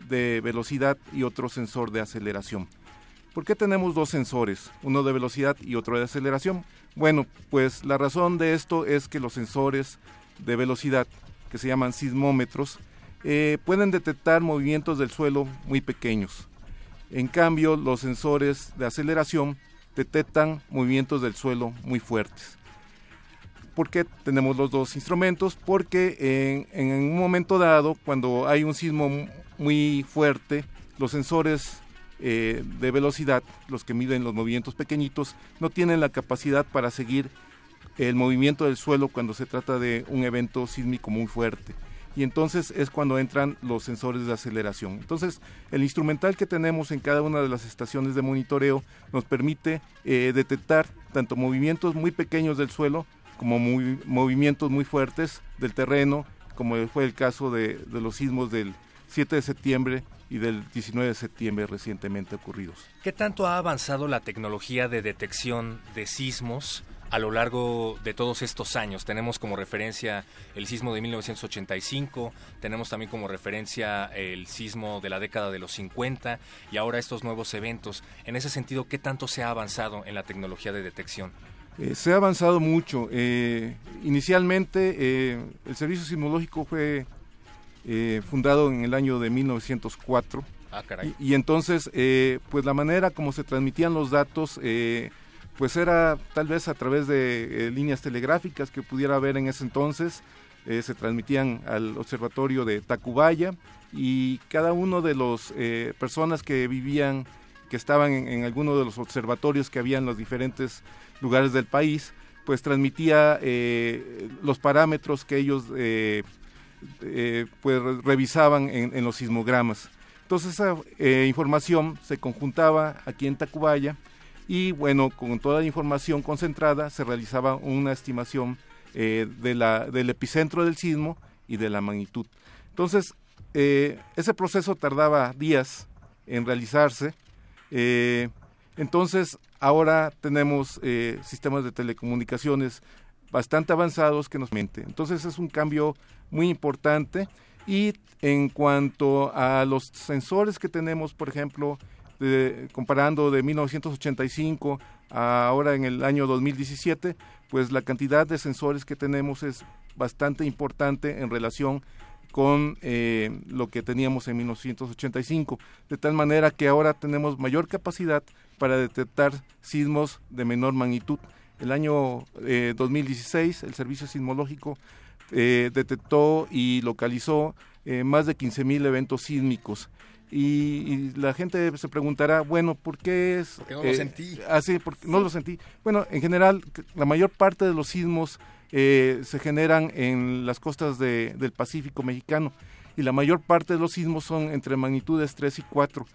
de velocidad y otro sensor de aceleración. ¿Por qué tenemos dos sensores, uno de velocidad y otro de aceleración? Bueno, pues la razón de esto es que los sensores de velocidad, que se llaman sismómetros, eh, pueden detectar movimientos del suelo muy pequeños. En cambio, los sensores de aceleración detectan movimientos del suelo muy fuertes. ¿Por qué tenemos los dos instrumentos? Porque en, en un momento dado, cuando hay un sismo muy fuerte, los sensores eh, de velocidad, los que miden los movimientos pequeñitos, no tienen la capacidad para seguir el movimiento del suelo cuando se trata de un evento sísmico muy fuerte. Y entonces es cuando entran los sensores de aceleración. Entonces, el instrumental que tenemos en cada una de las estaciones de monitoreo nos permite eh, detectar tanto movimientos muy pequeños del suelo como movimientos muy fuertes del terreno, como fue el caso de, de los sismos del 7 de septiembre y del 19 de septiembre recientemente ocurridos. ¿Qué tanto ha avanzado la tecnología de detección de sismos a lo largo de todos estos años? Tenemos como referencia el sismo de 1985, tenemos también como referencia el sismo de la década de los 50 y ahora estos nuevos eventos. En ese sentido, ¿qué tanto se ha avanzado en la tecnología de detección? Eh, se ha avanzado mucho. Eh, inicialmente eh, el servicio sismológico fue eh, fundado en el año de 1904. Ah, caray. Y, y entonces, eh, pues la manera como se transmitían los datos, eh, pues era tal vez a través de líneas telegráficas que pudiera haber en ese entonces. Se transmitían al observatorio de Tacubaya y cada uno de los eh, personas que vivían, que estaban en, en alguno de los observatorios que había en los diferentes lugares del país, pues transmitía los parámetros que ellos eh, pues revisaban en, los sismogramas. Entonces esa eh, información se conjuntaba aquí en Tacubaya y bueno, con toda la información concentrada se realizaba una estimación eh, de la, del epicentro del sismo y de la magnitud. Entonces, eh, ese proceso tardaba días en realizarse. Entonces, ahora tenemos sistemas de telecomunicaciones bastante avanzados que nos mente. Entonces, es un cambio muy importante. Y en cuanto a los sensores que tenemos, por ejemplo, de, comparando de 1985 a ahora en el año 2017, pues la cantidad de sensores que tenemos es bastante importante en relación con eh, lo que teníamos en 1985, de tal manera que ahora tenemos mayor capacidad para detectar sismos de menor magnitud. El año eh, 2016, el Servicio Sismológico eh, detectó y localizó eh, más de 15.000 eventos sísmicos. Y, y, la gente se preguntará, bueno, ¿por qué es...? Porque no lo sentí. Así, porque no lo sentí. Bueno, en general, la mayor parte de los sismos eh, se generan en las costas de, del Pacífico mexicano y la mayor parte de los sismos son entre magnitudes 3 y 4.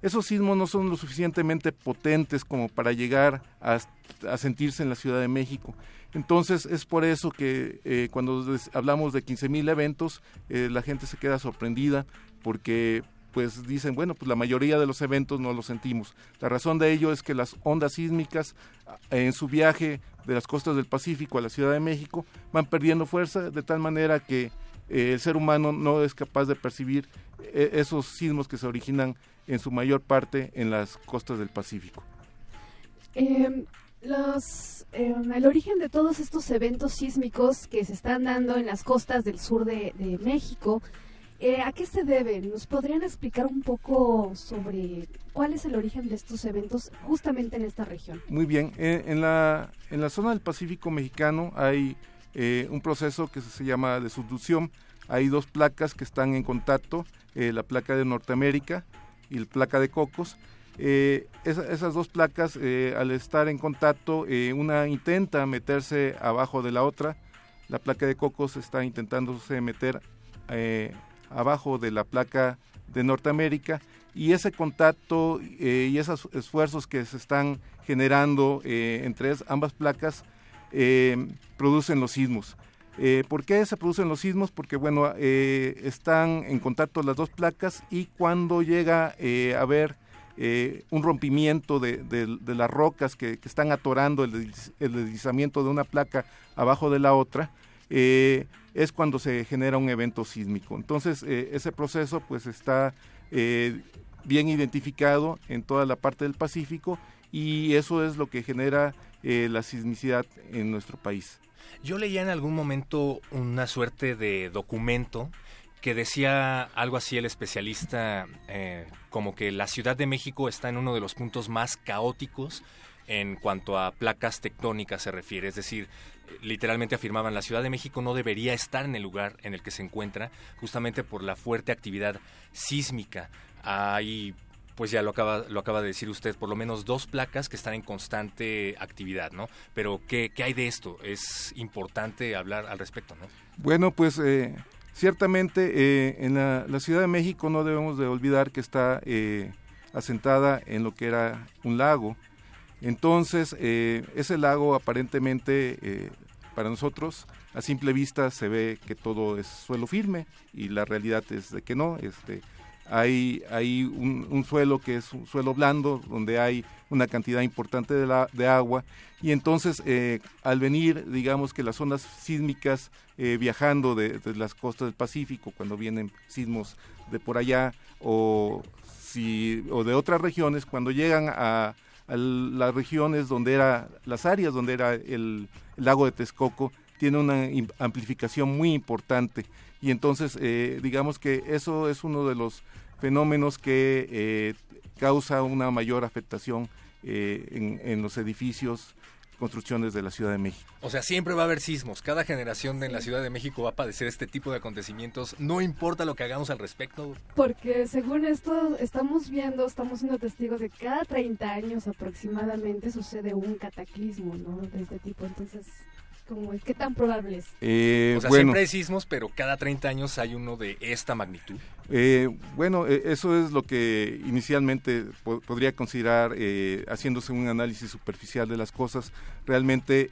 Esos sismos no son lo suficientemente potentes como para llegar a, a sentirse en la Ciudad de México. Entonces es por eso que eh, cuando hablamos de 15.000 eventos, eh, la gente se queda sorprendida porque pues dicen, bueno, pues la mayoría de los eventos no los sentimos. La razón de ello es que las ondas sísmicas en su viaje de las costas del Pacífico a la Ciudad de México van perdiendo fuerza de tal manera que eh, el ser humano no es capaz de percibir eh, esos sismos que se originan en su mayor parte en las costas del Pacífico. Eh, los, eh, el origen de todos estos eventos sísmicos que se están dando en las costas del sur de, México, eh, ¿a qué se deben? ¿Nos podrían explicar un poco sobre cuál es el origen de estos eventos justamente en esta región? Muy bien, eh, en, la, en la zona del Pacífico mexicano hay eh, un proceso que se llama de subducción. Hay dos placas que están en contacto, la placa de Norteamérica y la placa de Cocos. Eh, esa, esas dos placas, eh, al estar en contacto, eh, una intenta meterse abajo de la otra. La placa de Cocos está intentándose meter abajo de la placa de Norteamérica y ese contacto y esos esfuerzos que se están generando entre ambas placas producen los sismos. ¿Por qué se producen los sismos? Porque bueno, están en contacto las dos placas y cuando llega a haber un rompimiento de, las rocas que, están atorando el, deslizamiento de una placa abajo de la otra, es cuando se genera un evento sísmico. Entonces, ese proceso pues está bien identificado en toda la parte del Pacífico y eso es lo que genera eh, la sismicidad en nuestro país. Yo leía en algún momento una suerte de documento que decía algo así el especialista, eh, como que la Ciudad de México está en uno de los puntos más caóticos en cuanto a placas tectónicas se refiere. Es decir, literalmente afirmaban la Ciudad de México no debería estar en el lugar en el que se encuentra, justamente por la fuerte actividad sísmica hay pues ya lo acaba, lo acaba de decir usted, por lo menos dos placas que están en constante actividad, ¿no? Pero ¿qué, hay de esto? Es importante hablar al respecto, ¿no? Bueno, pues eh, ciertamente eh, en la, Ciudad de México no debemos de olvidar que está eh, asentada en lo que era un lago. Entonces, ese lago aparentemente para nosotros a simple vista se ve que todo es suelo firme y la realidad es de que no, este hay, un, suelo que es un suelo blando, donde hay una cantidad importante de, la, de agua, y entonces eh, al venir, digamos que las zonas sísmicas eh, viajando de, las costas del Pacífico, cuando vienen sismos de por allá, o, si, o de otras regiones, cuando llegan a, las regiones donde era, las áreas donde era el, lago de Texcoco, tiene una amplificación muy importante y entonces eh, digamos que eso es uno de los fenómenos que eh, causa una mayor afectación eh, en, los edificios construcciones de la Ciudad de México. O sea, siempre va a haber sismos. Cada generación en la Ciudad de México va a padecer este tipo de acontecimientos. No importa lo que hagamos al respecto. Porque según esto, estamos viendo, estamos siendo testigos de cada 30 años aproximadamente sucede un cataclismo, ¿no? De este tipo. Entonces, ¿Qué tan probable es? Eh, o sea, siempre hay sismos, pero cada 30 años hay uno de esta magnitud. Eh, bueno, eh, eso es lo que inicialmente podría considerar haciéndose un análisis superficial de las cosas. Realmente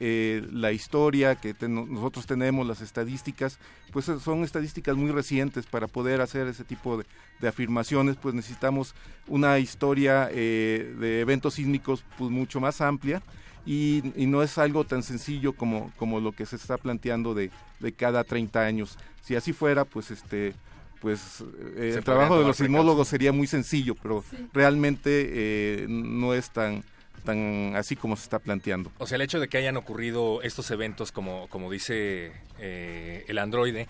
la historia que nosotros tenemos, las estadísticas, pues son estadísticas muy recientes para poder hacer ese tipo de, de afirmaciones, pues necesitamos una historia de eventos sísmicos pues mucho más amplia y, no es algo tan sencillo como, como lo que se está planteando de, de cada 30 años. Si así fuera, pues este pues eh, el trabajo de los sismólogos sería muy sencillo, pero realmente eh, no es tan tan así como se está planteando. O sea, el hecho de que hayan ocurrido estos eventos, como, como dice eh, el androide,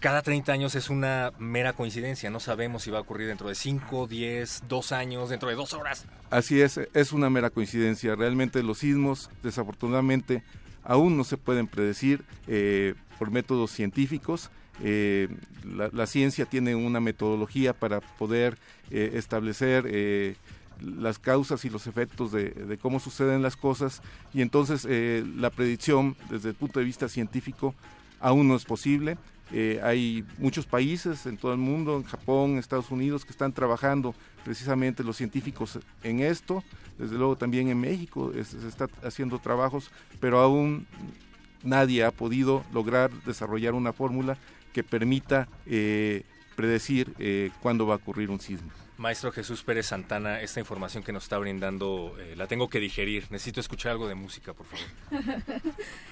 cada 30 años es una mera coincidencia. No sabemos si va a ocurrir dentro de 5, 10, 2 años, dentro de 2 horas. Así es, es una mera coincidencia. Realmente los sismos, desafortunadamente, aún no se pueden predecir eh, por métodos científicos. Eh, la, ciencia tiene una metodología para poder eh, establecer las causas y los efectos de, de, cómo suceden las cosas y entonces la predicción desde el punto de vista científico aún no es posible eh, hay muchos países en todo el mundo, en Japón, Estados Unidos, que están trabajando precisamente los científicos en esto. Desde luego también en México se está haciendo trabajos, pero aún nadie ha podido lograr desarrollar una fórmula que permita eh, predecir eh, cuándo va a ocurrir un sismo. Maestro Jesús Pérez Santana, esta información que nos está brindando eh, la tengo que digerir. Necesito escuchar algo de música, por favor. <laughs>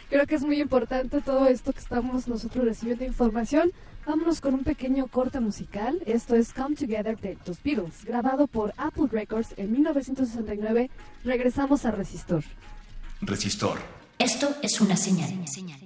Creo que es muy importante todo esto que estamos nosotros recibiendo información. Vámonos con un pequeño corte musical. Esto es Come Together de los Beatles, grabado por Apple Records en 1969. Regresamos a Resistor. Resistor. Esto es una señal. señal.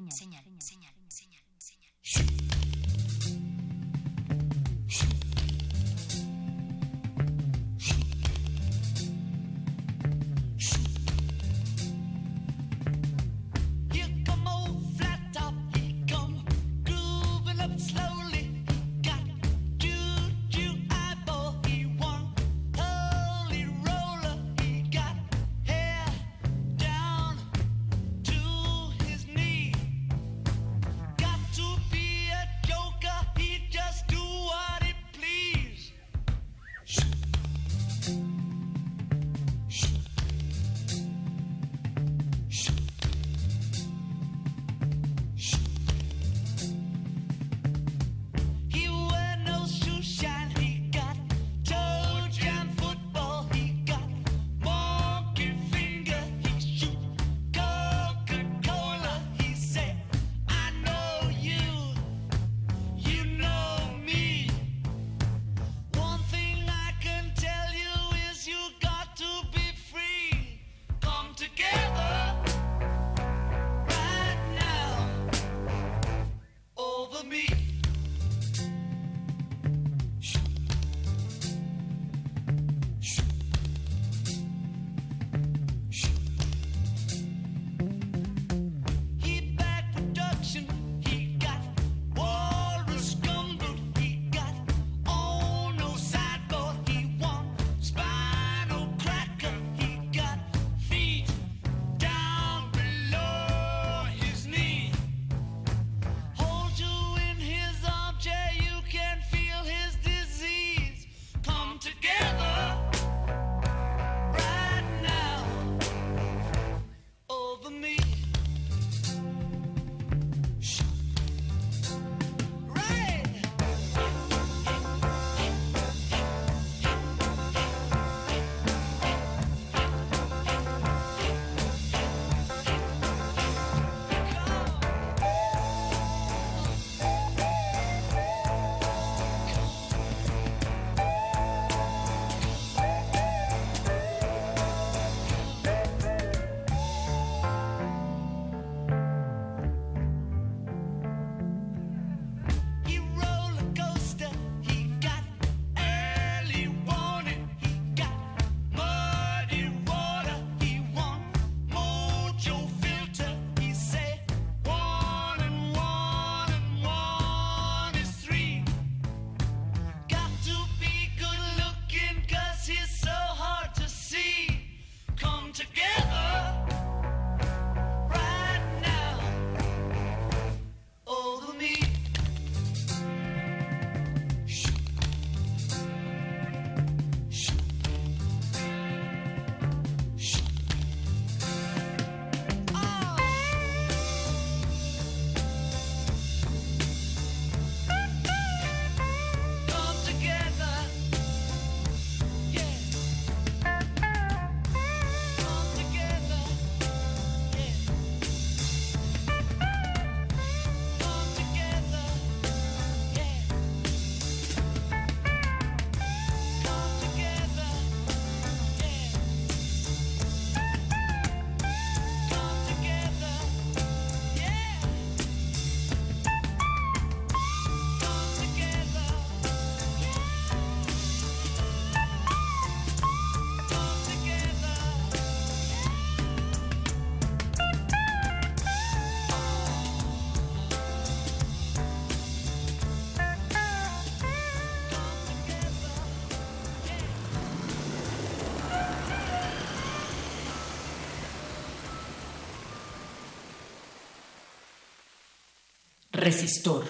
Resistor.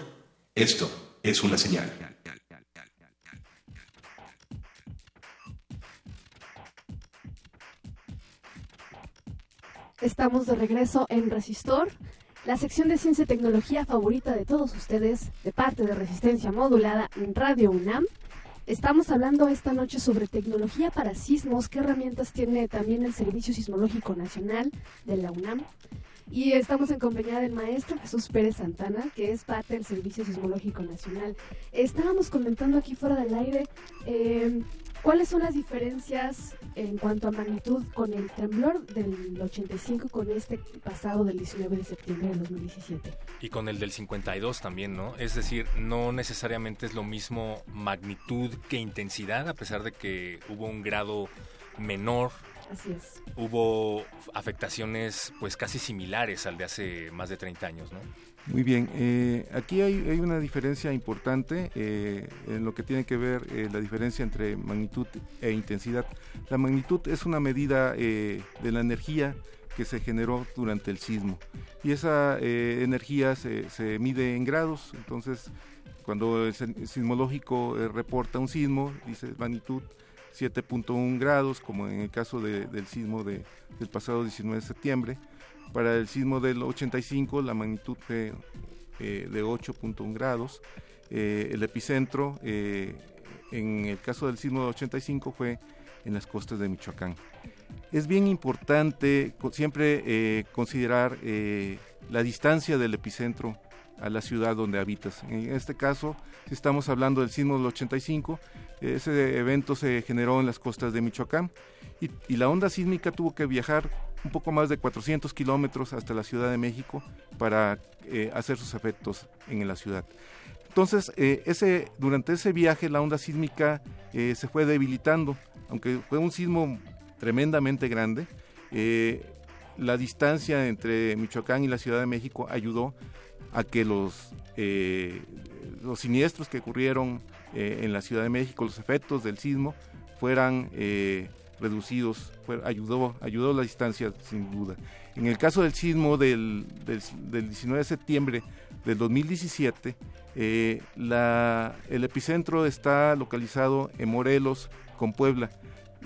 Esto es una señal. Estamos de regreso en Resistor, la sección de ciencia y tecnología favorita de todos ustedes, de parte de Resistencia Modulada en Radio UNAM. Estamos hablando esta noche sobre tecnología para sismos, qué herramientas tiene también el Servicio Sismológico Nacional de la UNAM. Y estamos en compañía del maestro Jesús Pérez Santana, que es parte del Servicio Sismológico Nacional. Estábamos comentando aquí fuera del aire eh, cuáles son las diferencias en cuanto a magnitud con el temblor del 85 con este pasado del 19 de septiembre de 2017. Y con el del 52 también, ¿no? Es decir, no necesariamente es lo mismo magnitud que intensidad, a pesar de que hubo un grado menor Así es. hubo afectaciones pues casi similares al de hace más de 30 años, ¿no? Muy bien, eh, aquí hay, hay, una diferencia importante eh, en lo que tiene que ver eh, la diferencia entre magnitud e intensidad. La magnitud es una medida de la energía que se generó durante el sismo y esa energía se, se, mide en grados, entonces cuando el sismológico reporta un sismo, dice magnitud 7.1 grados, como en el caso de, del sismo de, del pasado 19 de septiembre. Para el sismo del 85, la magnitud de, eh, de 8.1 grados. Eh, el epicentro, eh, en el caso del sismo del 85, fue en las costas de Michoacán. Es bien importante siempre eh, considerar la distancia del epicentro a la ciudad donde habitas. En este caso, si estamos hablando del sismo del 85, ese evento se generó en las costas de Michoacán y, la onda sísmica tuvo que viajar un poco más de 400 kilómetros hasta la Ciudad de México para eh, hacer sus efectos en la ciudad. Entonces, eh, ese, durante ese viaje la onda sísmica eh, se fue debilitando, aunque fue un sismo tremendamente grande. la distancia entre Michoacán y la Ciudad de México ayudó a que los, los siniestros que ocurrieron en la Ciudad de México, los efectos del sismo, fueran reducidos, fue, ayudó, ayudó la distancia sin duda. En el caso del sismo del, del, del 19 de septiembre del 2017, eh, el epicentro está localizado en Morelos con Puebla.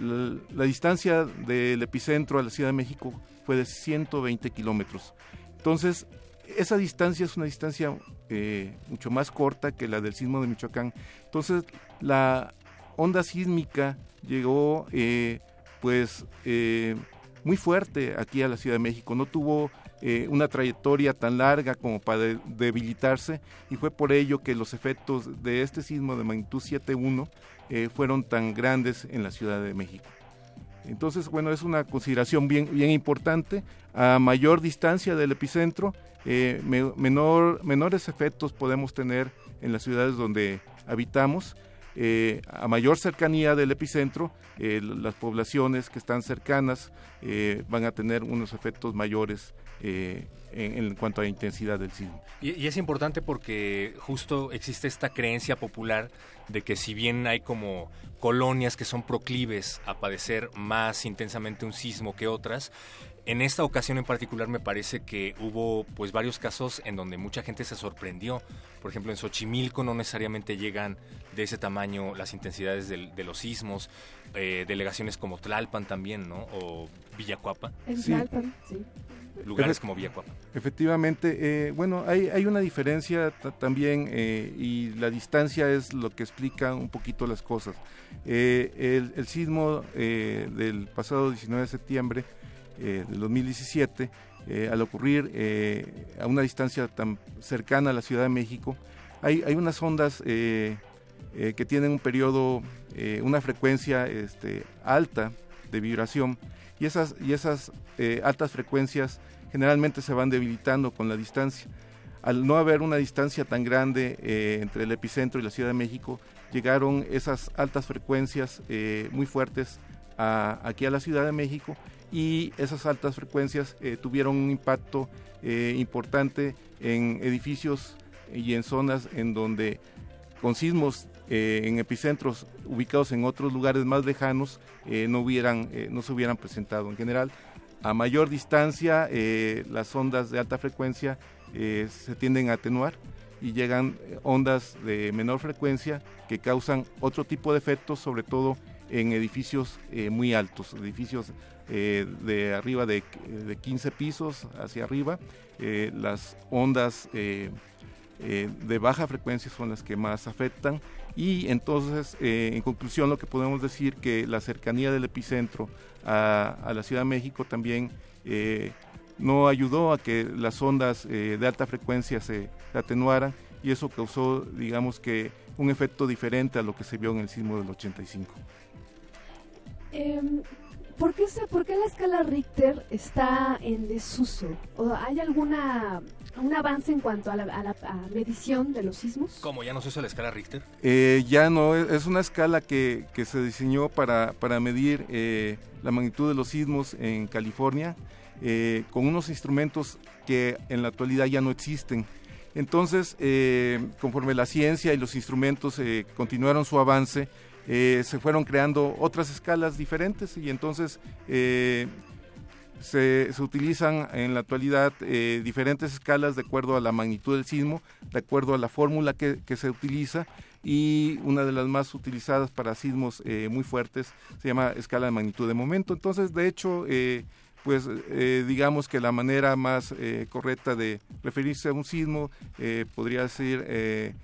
La, la, distancia del epicentro a la Ciudad de México fue de 120 kilómetros. Entonces, esa distancia es una distancia eh, mucho más corta que la del sismo de Michoacán. Entonces, la onda sísmica llegó eh, pues eh, muy fuerte aquí a la Ciudad de México. No tuvo una trayectoria tan larga como para de, debilitarse y fue por ello que los efectos de este sismo de magnitud 7.1 eh, fueron tan grandes en la Ciudad de México. Entonces, bueno, es una consideración bien, importante. A mayor distancia del epicentro, eh, me, menor, menores efectos podemos tener en las ciudades donde habitamos eh, a mayor cercanía del epicentro, eh, las poblaciones que están cercanas van a tener unos efectos mayores en, en, cuanto a intensidad del sismo. Y, y, es importante porque justo existe esta creencia popular de que si bien hay como colonias que son proclives a padecer más intensamente un sismo que otras, en esta ocasión en particular me parece que hubo pues varios casos en donde mucha gente se sorprendió. Por ejemplo, en Xochimilco no necesariamente llegan de ese tamaño las intensidades de, de los sismos. Eh, delegaciones como Tlalpan también, ¿no? O Villacuapa. En Tlalpan, sí. Lugares como Villacuapa. Efectivamente, eh, bueno, hay, hay, una diferencia también eh, y la distancia es lo que explica un poquito las cosas. el, el, sismo del pasado 19 de septiembre eh, del 2017, eh, al ocurrir eh, a una distancia tan cercana a la Ciudad de México, hay, hay unas ondas que tienen un periodo, una frecuencia este, alta de vibración y esas, y esas altas frecuencias generalmente se van debilitando con la distancia. Al no haber una distancia tan grande entre el epicentro y la Ciudad de México, llegaron esas altas frecuencias muy fuertes aquí a la Ciudad de México y esas altas frecuencias eh, tuvieron un impacto eh, importante en edificios y en zonas en donde con sismos eh, en epicentros ubicados en otros lugares más lejanos no, hubieran, no se hubieran presentado. En general, a mayor distancia, las ondas de alta frecuencia se tienden a atenuar y llegan ondas de menor frecuencia que causan otro tipo de efectos, sobre todo en edificios muy altos, edificios de arriba de, de, 15 pisos hacia arriba. las ondas de baja frecuencia son las que más afectan y entonces, eh, en conclusión, lo que podemos decir que la cercanía del epicentro a, la Ciudad de México también eh, no ayudó a que las ondas eh, de alta frecuencia se atenuaran y eso causó, digamos que, un efecto diferente a lo que se vio en el sismo del 85. Em, ¿por, qué ¿Por qué la escala Richter está en desuso? ¿O ¿Hay alguna un avance en cuanto a la, medición de los sismos? ¿Cómo? ¿Ya no se usa la escala Richter? Eh, ya no, es una escala que, se diseñó para, para medir eh, la magnitud de los sismos en California eh, con unos instrumentos que en la actualidad ya no existen. Entonces, conforme la ciencia y los instrumentos continuaron su avance, se fueron creando otras escalas diferentes y entonces se, utilizan en la actualidad eh, diferentes escalas de acuerdo a la magnitud del sismo, de acuerdo a la fórmula que, se utiliza y una de las más utilizadas para sismos eh, muy fuertes se llama escala de magnitud de momento. Entonces, de hecho, eh, pues digamos que la manera más correcta de referirse a un sismo podría ser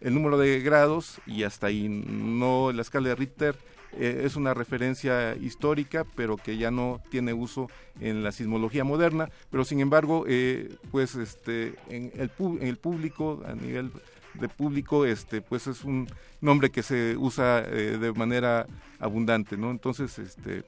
el número de grados y hasta ahí, no la escala de Richter eh, es una referencia histórica, pero que ya no tiene uso en la sismología moderna, pero sin embargo, eh, pues este, en el, en el público, a nivel de público, este, pues es un nombre que se usa eh, de manera abundante, ¿no? Entonces, este,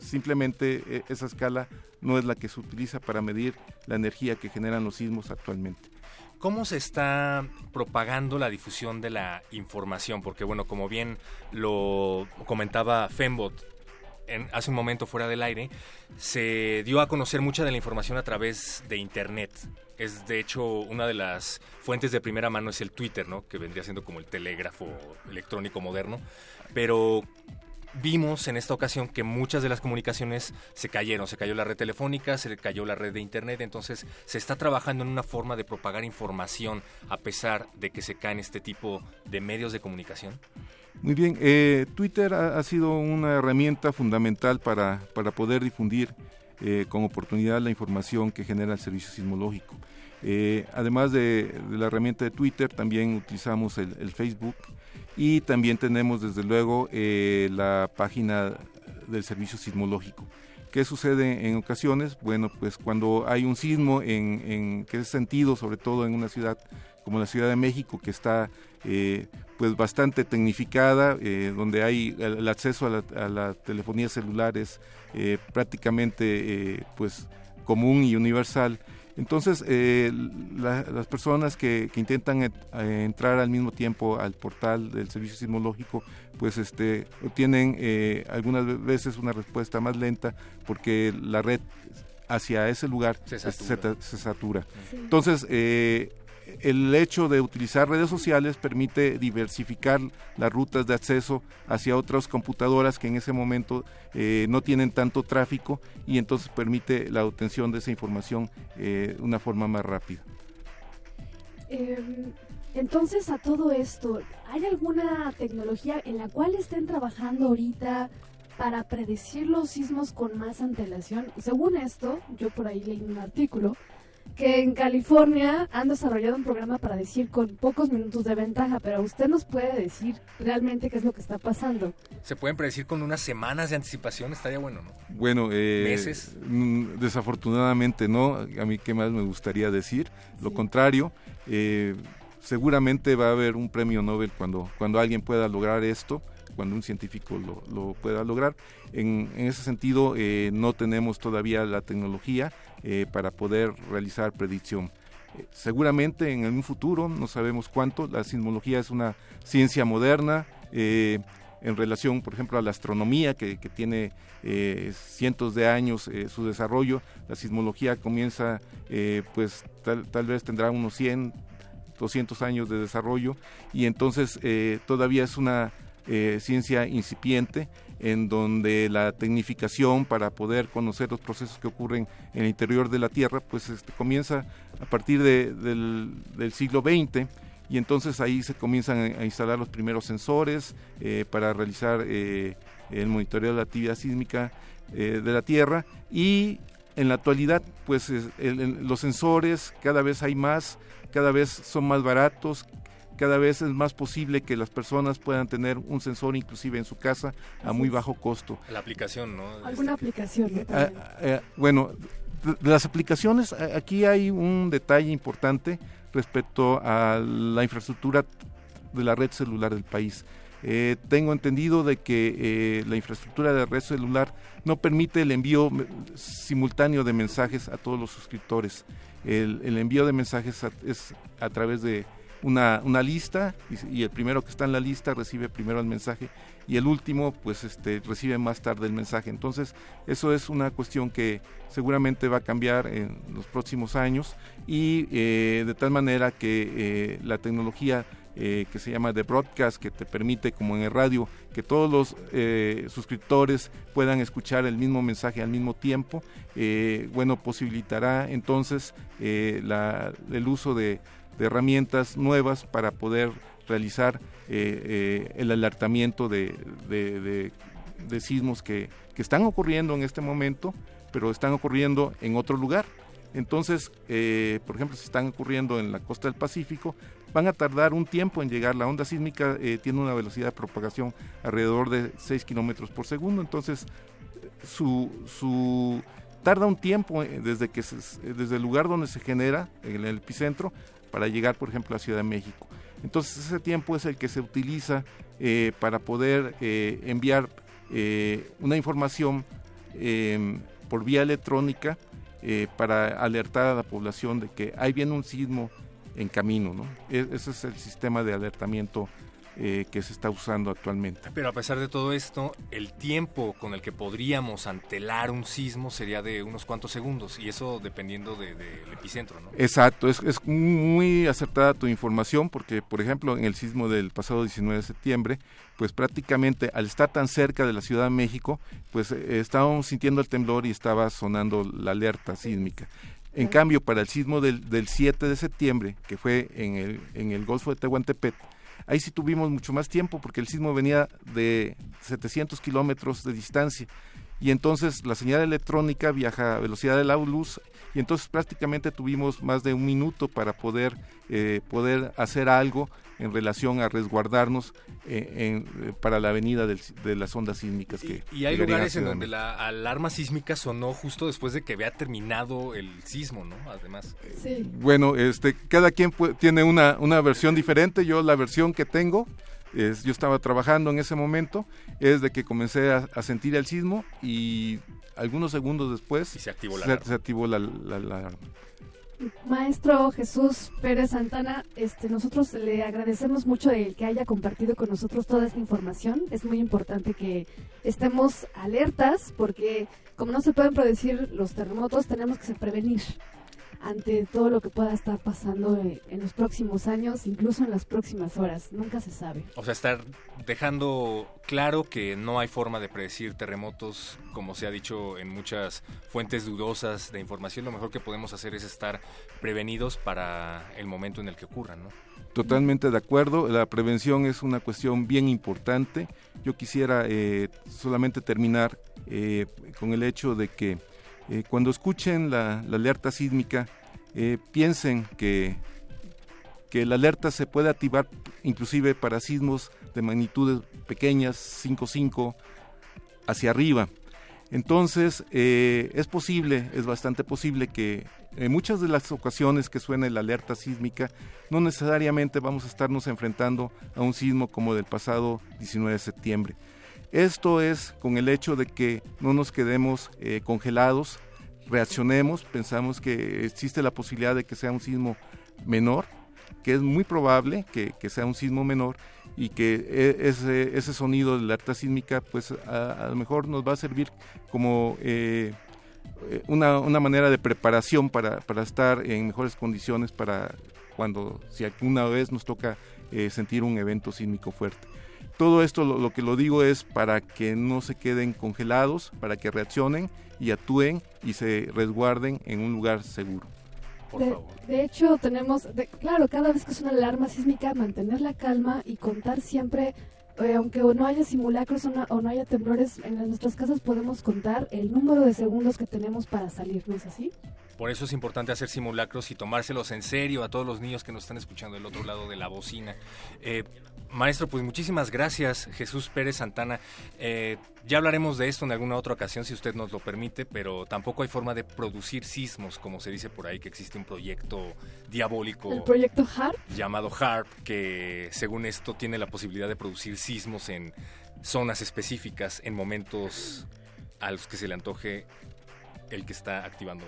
simplemente esa escala no es la que se utiliza para medir la energía que generan los sismos actualmente. ¿Cómo se está propagando la difusión de la información? Porque, bueno, como bien lo comentaba Fembot en, hace un momento fuera del aire, se dio a conocer mucha de la información a través de Internet. Es, de hecho, una de las fuentes de primera mano es el Twitter, ¿no? Que vendría siendo como el telégrafo electrónico moderno. Pero vimos en esta ocasión que muchas de las comunicaciones se cayeron, se cayó la red telefónica, se cayó la red de internet, entonces se está trabajando en una forma de propagar información a pesar de que se caen este tipo de medios de comunicación. Muy bien, eh, Twitter ha, sido una herramienta fundamental para, para poder difundir eh, con oportunidad la información que genera el servicio sismológico. Eh, además de, la herramienta de Twitter, también utilizamos el Facebook y también tenemos desde luego eh, la página del servicio sismológico. ¿Qué sucede en ocasiones? Bueno, pues cuando hay un sismo en, en qué sentido, sobre todo en una ciudad como la Ciudad de México, que está eh, pues bastante tecnificada, eh, donde hay el, acceso a la, a la, telefonía celular es prácticamente pues común y universal. Entonces, eh, las personas que, intentan eh, entrar al mismo tiempo al portal del servicio sismológico, pues este, obtienen eh, algunas veces una respuesta más lenta porque la red hacia ese lugar se satura. Entonces, el hecho de utilizar redes sociales permite diversificar las rutas de acceso hacia otras computadoras que en ese momento eh, no tienen tanto tráfico y entonces permite la obtención de esa información eh, una forma más rápida. Em, entonces, a todo esto, ¿hay alguna tecnología en la cual estén trabajando ahorita para predecir los sismos con más antelación? Según esto, yo por ahí leí un artículo que en California han desarrollado un programa para decir con pocos minutos de ventaja, pero usted nos puede decir realmente qué es lo que está pasando. Se pueden predecir con unas semanas de anticipación, estaría bueno, ¿no? Bueno, eh, meses. Mm, desafortunadamente no, a mí qué más me gustaría decir, lo contrario. Eh, seguramente va a haber un premio Nobel cuando, cuando alguien pueda lograr esto cuando un científico lo, pueda lograr. En, ese sentido, eh, no tenemos todavía la tecnología eh, para poder realizar predicción. Eh, seguramente en un futuro, no sabemos cuánto, la sismología es una ciencia moderna en relación, por ejemplo, a la astronomía, que, tiene cientos de años su desarrollo. La sismología comienza, pues tal, tal, vez tendrá unos 100, 200 años de desarrollo y entonces todavía es una eh, ciencia incipiente en donde la tecnificación para poder conocer los procesos que ocurren en el interior de la Tierra, pues este, comienza a partir del, siglo XX y entonces ahí se comienzan a instalar los primeros sensores eh, para realizar eh, el monitoreo de la actividad sísmica de la Tierra y en la actualidad pues los sensores cada vez hay más, cada vez son más baratos, cada vez es más posible que las personas puedan tener un sensor inclusive en su casa a muy bajo costo. La aplicación, ¿no? ¿Alguna aplicación? Ah, eh, bueno, de las aplicaciones, aquí hay un detalle importante respecto a la infraestructura de la red celular del país. Eh, tengo entendido de que eh, la infraestructura de la red celular no permite el envío simultáneo de mensajes a todos los suscriptores. El, el envío de mensajes es a través de una, una lista y, el primero que está en la lista recibe primero el mensaje y el último pues este recibe más tarde el mensaje. Entonces eso es una cuestión que seguramente va a cambiar en los próximos años y eh, de tal manera que eh, la tecnología eh, que se llama de broadcast, que te permite, como en el radio, que todos los suscriptores puedan escuchar el mismo mensaje al mismo tiempo, bueno, posibilitará entonces el uso de de herramientas nuevas para poder realizar eh, eh, el alertamiento de, de, sismos que, están ocurriendo en este momento, pero están ocurriendo en otro lugar. Entonces, eh, por ejemplo, si están ocurriendo en la costa del Pacífico, van a tardar un tiempo en llegar. La onda sísmica tiene una velocidad de propagación alrededor de 6 kilómetros por segundo, entonces su, su tarda un tiempo desde que desde el lugar donde se genera en el epicentro para llegar, por ejemplo, a Ciudad de México. Entonces ese tiempo es el que se utiliza eh, para poder eh, enviar eh, una información em, por vía electrónica para alertar a la población de que hay bien un sismo en camino. ¿no? E-, ese es el sistema de alertamiento eh, que se está usando actualmente. Pero a pesar de todo esto, el tiempo con el que podríamos antelar un sismo sería de unos cuantos segundos, y eso dependiendo del epicentro, ¿no? Exacto, es, es, muy acertada tu información, porque, por ejemplo, en el sismo del pasado 19 de septiembre, pues prácticamente al estar tan cerca de la Ciudad de México, pues eh, estábamos sintiendo el temblor y estaba sonando la alerta sísmica. En cambio, para el sismo del, del 7 de septiembre, que fue en el, en el Golfo de Tehuantepec, Ahí sí tuvimos mucho más tiempo porque el sismo venía de 700 kilómetros de distancia y entonces la señal electrónica viaja a velocidad de la luz y entonces prácticamente tuvimos más de un minuto para poder, eh, poder hacer algo en relación a resguardarnos eh, eh, para la avenida de las ondas sísmicas que y, hay lugares en donde la alarma sísmica sonó justo después de que había terminado el sismo no además. Sí. bueno este cada quien tiene una una versión diferente. Yo la versión que tengo es, yo estaba trabajando en ese momento, es de que comencé a, sentir el sismo y algunos segundos después se activó la, alarma. Maestro Jesús Pérez Santana, este, nosotros le agradecemos mucho el que haya compartido con nosotros toda esta información. Es muy importante que estemos alertas porque como no se pueden predecir los terremotos, tenemos que prevenir ante todo lo que pueda estar pasando en, los próximos años, incluso en las próximas horas. Nunca se sabe. O sea, estar dejando claro que no hay forma de predecir terremotos, como se ha dicho en muchas fuentes dudosas de información. Lo mejor que podemos hacer es estar prevenidos para el momento en el que ocurran, ¿no? Totalmente de acuerdo. La prevención es una cuestión bien importante. Yo quisiera eh, solamente terminar eh, con el hecho de que eh, cuando escuchen la, alerta sísmica, eh, piensen que, que la alerta se puede activar inclusive para sismos de magnitudes pequeñas, 5.5, hacia arriba. Entonces, eh, es posible, es bastante posible que en muchas de las ocasiones que suene la alerta sísmica, no necesariamente vamos a estarnos enfrentando a un sismo como del pasado 19 de septiembre. Esto es con el hecho de que no nos quedemos eh, congelados, reaccionemos, pensamos que existe la posibilidad de que sea un sismo menor, que es muy probable que, sea un sismo menor y que e, ese, sonido de la alerta sísmica pues a, lo mejor nos va a servir como eh, una, una, manera de preparación para, estar en mejores condiciones para cuando si alguna vez nos toca eh, sentir un evento sísmico fuerte. Todo esto lo, lo, que lo digo es para que no se queden congelados, para que reaccionen y actúen y se resguarden en un lugar seguro. De, de, hecho, tenemos, de, claro, cada vez que es una alarma sísmica, mantener la calma y contar siempre, eh, aunque no haya simulacros o no, haya temblores, en nuestras casas podemos contar el número de segundos que tenemos para salir, ¿no es así? Por eso es importante hacer simulacros y tomárselos en serio a todos los niños que nos están escuchando del otro lado de la bocina. Eh, maestro, pues muchísimas gracias, Jesús Pérez Santana. Eh, ya hablaremos de esto en alguna otra ocasión, si usted nos lo permite, pero tampoco hay forma de producir sismos, como se dice por ahí, que existe un proyecto diabólico. ¿El proyecto HARP? Llamado HARP, que según esto tiene la posibilidad de producir sismos en zonas específicas, en momentos a los que se le antoje el que está activando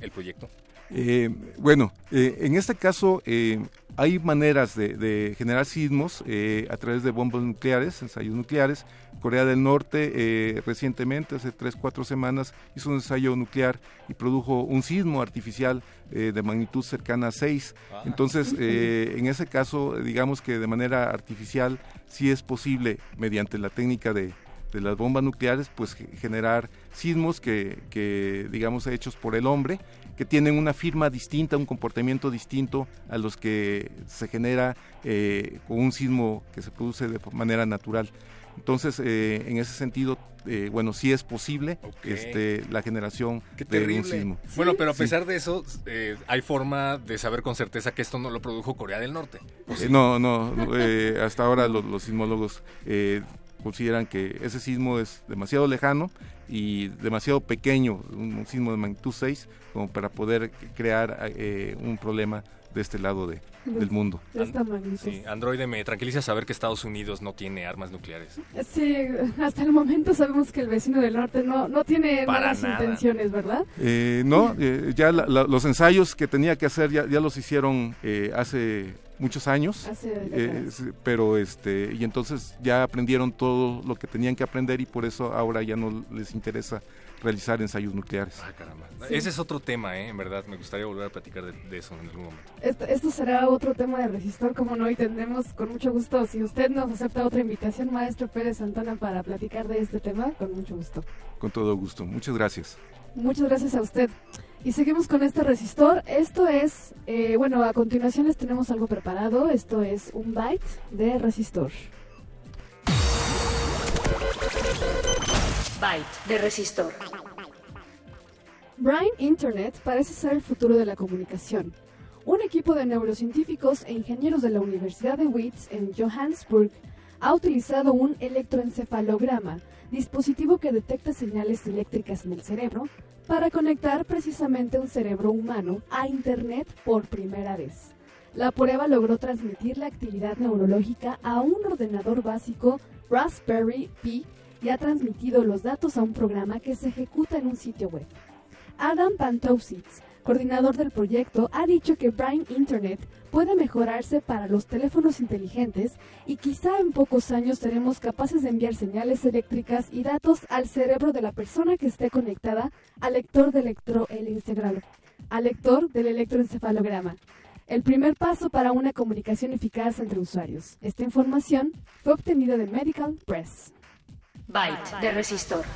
el proyecto? Eh, bueno, eh, en este caso eh, hay maneras de, de generar sismos eh, a través de bombas nucleares, ensayos nucleares. Corea del Norte recientemente, hace 3, 4 semanas, hizo un ensayo nuclear y produjo un sismo artificial de magnitud cercana a 6. Ah. Entonces, <laughs> en ese caso, digamos que de manera artificial sí es posible, mediante la técnica de, de las bombas nucleares, pues generar sismos que, que, digamos, hechos por el hombre, que tienen una firma distinta, un comportamiento distinto a los que se genera eh, con un sismo que se produce de manera natural. Entonces, eh, en ese sentido, eh, bueno, sí es posible okay. este, la generación Qué de terrible. un sismo. Bueno, pero a pesar sí. de eso, eh, hay forma de saber con certeza que esto no lo produjo Corea del Norte. Sí? no, no, hasta ahora los, los sismólogos consideran que ese sismo es demasiado lejano y demasiado pequeño, un sismo de magnitud 6, como para poder crear eh, un problema de este lado de, <laughs> del mundo. And sí, Android me tranquiliza saber que Estados Unidos no tiene armas nucleares. Sí, hasta el momento sabemos que el vecino del norte no, no tiene Para malas nada. intenciones, ¿verdad? Eh, no, eh, ya la, la, los ensayos que tenía que hacer ya, ya los hicieron eh, hace muchos años, Hace eh, pero este y entonces ya aprendieron todo lo que tenían que aprender y por eso ahora ya no les interesa realizar ensayos nucleares. Ah, caramba. Sí. Ese es otro tema, ¿eh? en verdad, me gustaría volver a platicar de, de eso en algún momento. Esto, esto, será otro tema de resistor, como no, y tendremos con mucho gusto, si usted nos acepta otra invitación, maestro Pérez Santana, para platicar de este tema, con mucho gusto. Con todo gusto, muchas gracias. Muchas gracias a usted. Y seguimos con este resistor. Esto es, eh, bueno, a continuación les tenemos algo preparado. Esto es un byte de resistor. De resistor. Brain Internet parece ser el futuro de la comunicación. Un equipo de neurocientíficos e ingenieros de la Universidad de Wits en Johannesburg ha utilizado un electroencefalograma, dispositivo que detecta señales eléctricas en el cerebro, para conectar precisamente un cerebro humano a Internet por primera vez. La prueba logró transmitir la actividad neurológica a un ordenador básico Raspberry Pi y ha transmitido los datos a un programa que se ejecuta en un sitio web. Adam Pantovsitz, coordinador del proyecto, ha dicho que Brain Internet puede mejorarse para los teléfonos inteligentes y quizá en pocos años seremos capaces de enviar señales eléctricas y datos al cerebro de la persona que esté conectada al lector del al lector del electroencefalograma. El primer paso para una comunicación eficaz entre usuarios. Esta información fue obtenida de Medical Press. Byte de resistor.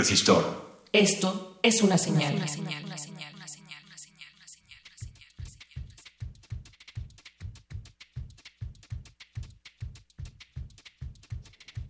Resistor. Esto es una señal.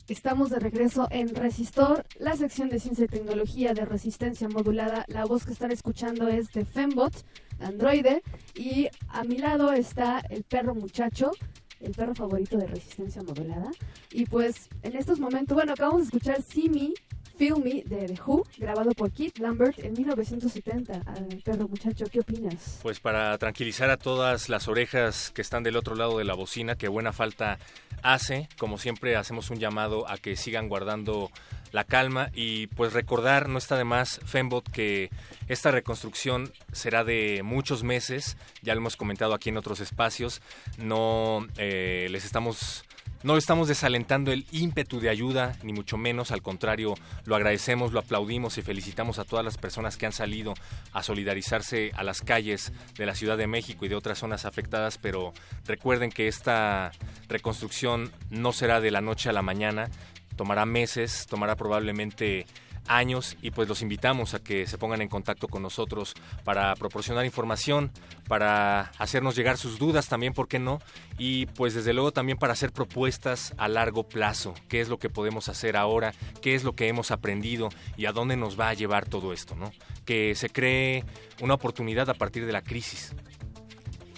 Estamos de regreso en Resistor, la sección de ciencia y tecnología de resistencia modulada. La voz que están escuchando es de Fembot, androide, y a mi lado está el perro muchacho, el perro favorito de resistencia modulada. Y pues en estos momentos, bueno, acabamos de escuchar Simi, Feel Me de The Who, grabado por Keith Lambert en 1970. Ah, perro muchacho, ¿qué opinas? Pues para tranquilizar a todas las orejas que están del otro lado de la bocina, que buena falta hace, como siempre hacemos un llamado a que sigan guardando la calma y pues recordar, no está de más, Fembot, que esta reconstrucción será de muchos meses, ya lo hemos comentado aquí en otros espacios, no eh, les estamos no estamos desalentando el ímpetu de ayuda, ni mucho menos, al contrario, lo agradecemos, lo aplaudimos y felicitamos a todas las personas que han salido a solidarizarse a las calles de la Ciudad de México y de otras zonas afectadas, pero recuerden que esta reconstrucción no será de la noche a la mañana, tomará meses, tomará probablemente años y pues los invitamos a que se pongan en contacto con nosotros para proporcionar información, para hacernos llegar sus dudas también, ¿por qué no? Y pues desde luego también para hacer propuestas a largo plazo, qué es lo que podemos hacer ahora, qué es lo que hemos aprendido y a dónde nos va a llevar todo esto, ¿no? Que se cree una oportunidad a partir de la crisis.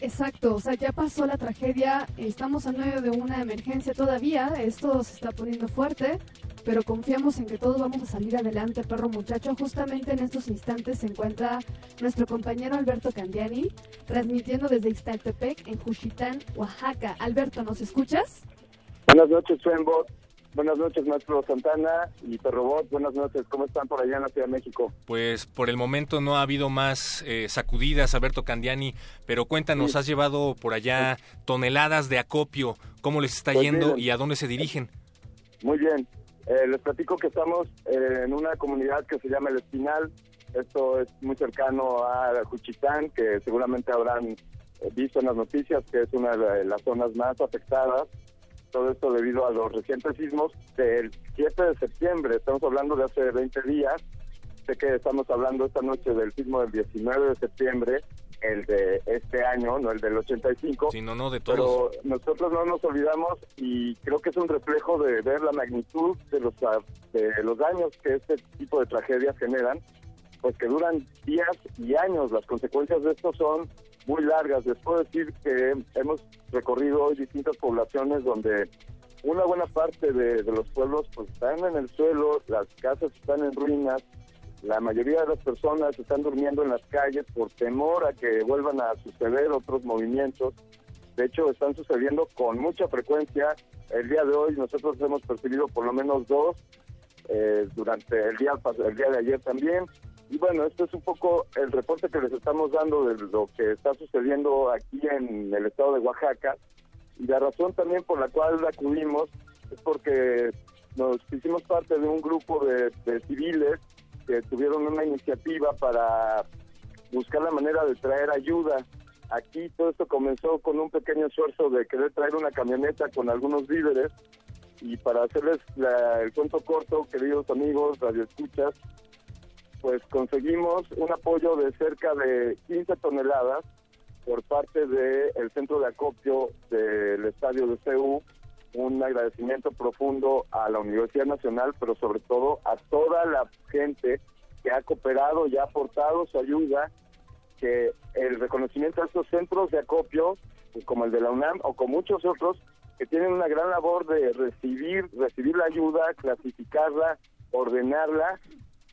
Exacto, o sea, ya pasó la tragedia, estamos en medio de una emergencia todavía, esto se está poniendo fuerte, pero confiamos en que todos vamos a salir adelante, perro muchacho. Justamente en estos instantes se encuentra nuestro compañero Alberto Candiani, transmitiendo desde Ixtaltepec, en Juchitán, Oaxaca. Alberto, ¿nos escuchas? Buenas noches, Fembot. Buenas noches, maestro Santana y Perrobot. Buenas noches, ¿cómo están por allá en la Ciudad de México? Pues por el momento no ha habido más eh, sacudidas, Alberto Candiani, pero cuéntanos, Sí. has llevado por allá toneladas de acopio, ¿cómo les está Pues yendo miren. y a dónde se dirigen? Muy bien. Eh, les platico que estamos eh, en una comunidad que se llama El Espinal. Esto es muy cercano a Juchitán, que seguramente habrán eh, visto en las noticias, que es una de las zonas más afectadas. Todo esto debido a los recientes sismos del 7 de septiembre. Estamos hablando de hace 20 días. Sé que estamos hablando esta noche del sismo del 19 de septiembre, el de este año, no el del 85. Sí, no, no, de Pero todos. nosotros no nos olvidamos y creo que es un reflejo de ver la magnitud de los, ah, de los daños que este tipo de tragedias generan, pues que duran días y años. Las consecuencias de esto son muy largas. Les puedo decir que hemos recorrido hoy distintas poblaciones donde una buena parte de, de los pueblos pues están en el suelo, las casas están en ruinas, la mayoría de las personas están durmiendo en las calles por temor a que vuelvan a suceder otros movimientos. De hecho, están sucediendo con mucha frecuencia. El día de hoy nosotros hemos percibido por lo menos dos, eh, durante el día, el día de ayer también. Y bueno, esto es un poco el reporte que les estamos dando de lo que está sucediendo aquí en el estado de Oaxaca. Y la razón también por la cual acudimos es porque nos hicimos parte de un grupo de, de civiles que tuvieron una iniciativa para buscar la manera de traer ayuda. Aquí todo esto comenzó con un pequeño esfuerzo de querer traer una camioneta con algunos víveres y para hacerles la- el cuento corto, queridos amigos, radioescuchas, pues conseguimos un apoyo de cerca de 15 toneladas por parte del centro de acopio del estadio de CEU. Un agradecimiento profundo a la Universidad Nacional, pero sobre todo a toda la gente que ha cooperado y ha aportado su ayuda, que el reconocimiento a estos centros de acopio, como el de la UNAM o con muchos otros, que tienen una gran labor de recibir, recibir la ayuda, clasificarla, ordenarla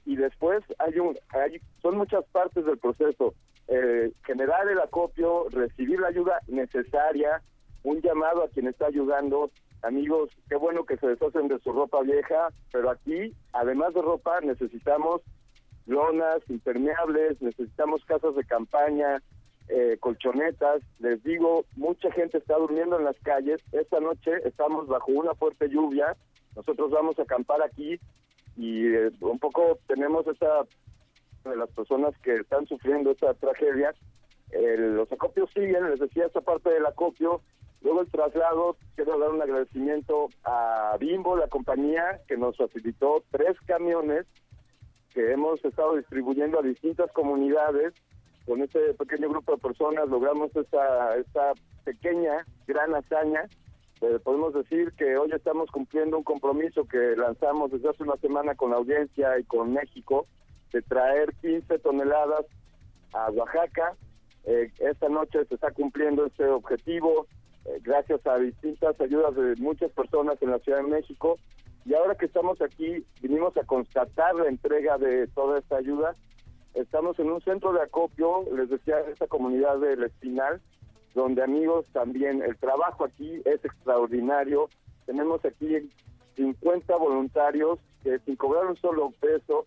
y después hay un hay, son muchas partes del proceso. Eh, generar el acopio recibir la ayuda necesaria un llamado a quien está ayudando amigos qué bueno que se deshacen de su ropa vieja pero aquí además de ropa necesitamos lonas impermeables necesitamos casas de campaña eh, colchonetas les digo mucha gente está durmiendo en las calles esta noche estamos bajo una fuerte lluvia nosotros vamos a acampar aquí y eh, un poco tenemos esta de las personas que están sufriendo esta tragedia. Eh, los acopios siguen, les decía esta parte del acopio. Luego el traslado, quiero dar un agradecimiento a Bimbo, la compañía que nos facilitó tres camiones que hemos estado distribuyendo a distintas comunidades. Con este pequeño grupo de personas logramos esta, esta pequeña, gran hazaña. Eh, podemos decir que hoy estamos cumpliendo un compromiso que lanzamos desde hace una semana con la audiencia y con México de traer 15 toneladas a Oaxaca. Eh, esta noche se está cumpliendo este objetivo gracias a distintas ayudas de muchas personas en la Ciudad de México. Y ahora que estamos aquí, vinimos a constatar la entrega de toda esta ayuda. Estamos en un centro de acopio, les decía, en esta comunidad del Espinal, donde amigos también el trabajo aquí es extraordinario. Tenemos aquí 50 voluntarios que sin cobrar un solo peso,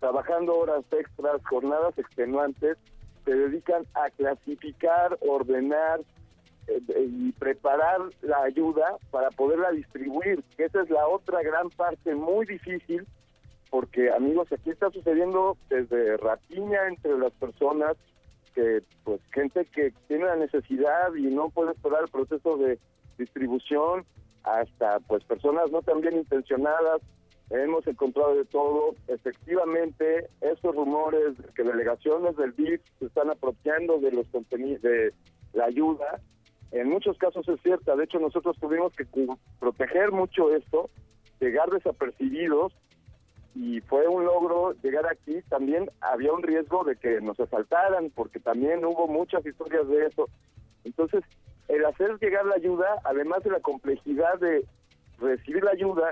trabajando horas extras, jornadas extenuantes, se dedican a clasificar, ordenar eh, eh, y preparar la ayuda para poderla distribuir, esa es la otra gran parte muy difícil, porque amigos, aquí está sucediendo desde rapiña entre las personas, que pues gente que tiene la necesidad y no puede esperar el proceso de distribución, hasta pues personas no tan bien intencionadas, hemos encontrado de todo. Efectivamente, estos rumores de que delegaciones del BID se están apropiando de los contenidos de la ayuda, en muchos casos es cierta. De hecho, nosotros tuvimos que proteger mucho esto, llegar desapercibidos y fue un logro llegar aquí. También había un riesgo de que nos asaltaran, porque también hubo muchas historias de eso. Entonces, el hacer llegar la ayuda, además de la complejidad de recibir la ayuda,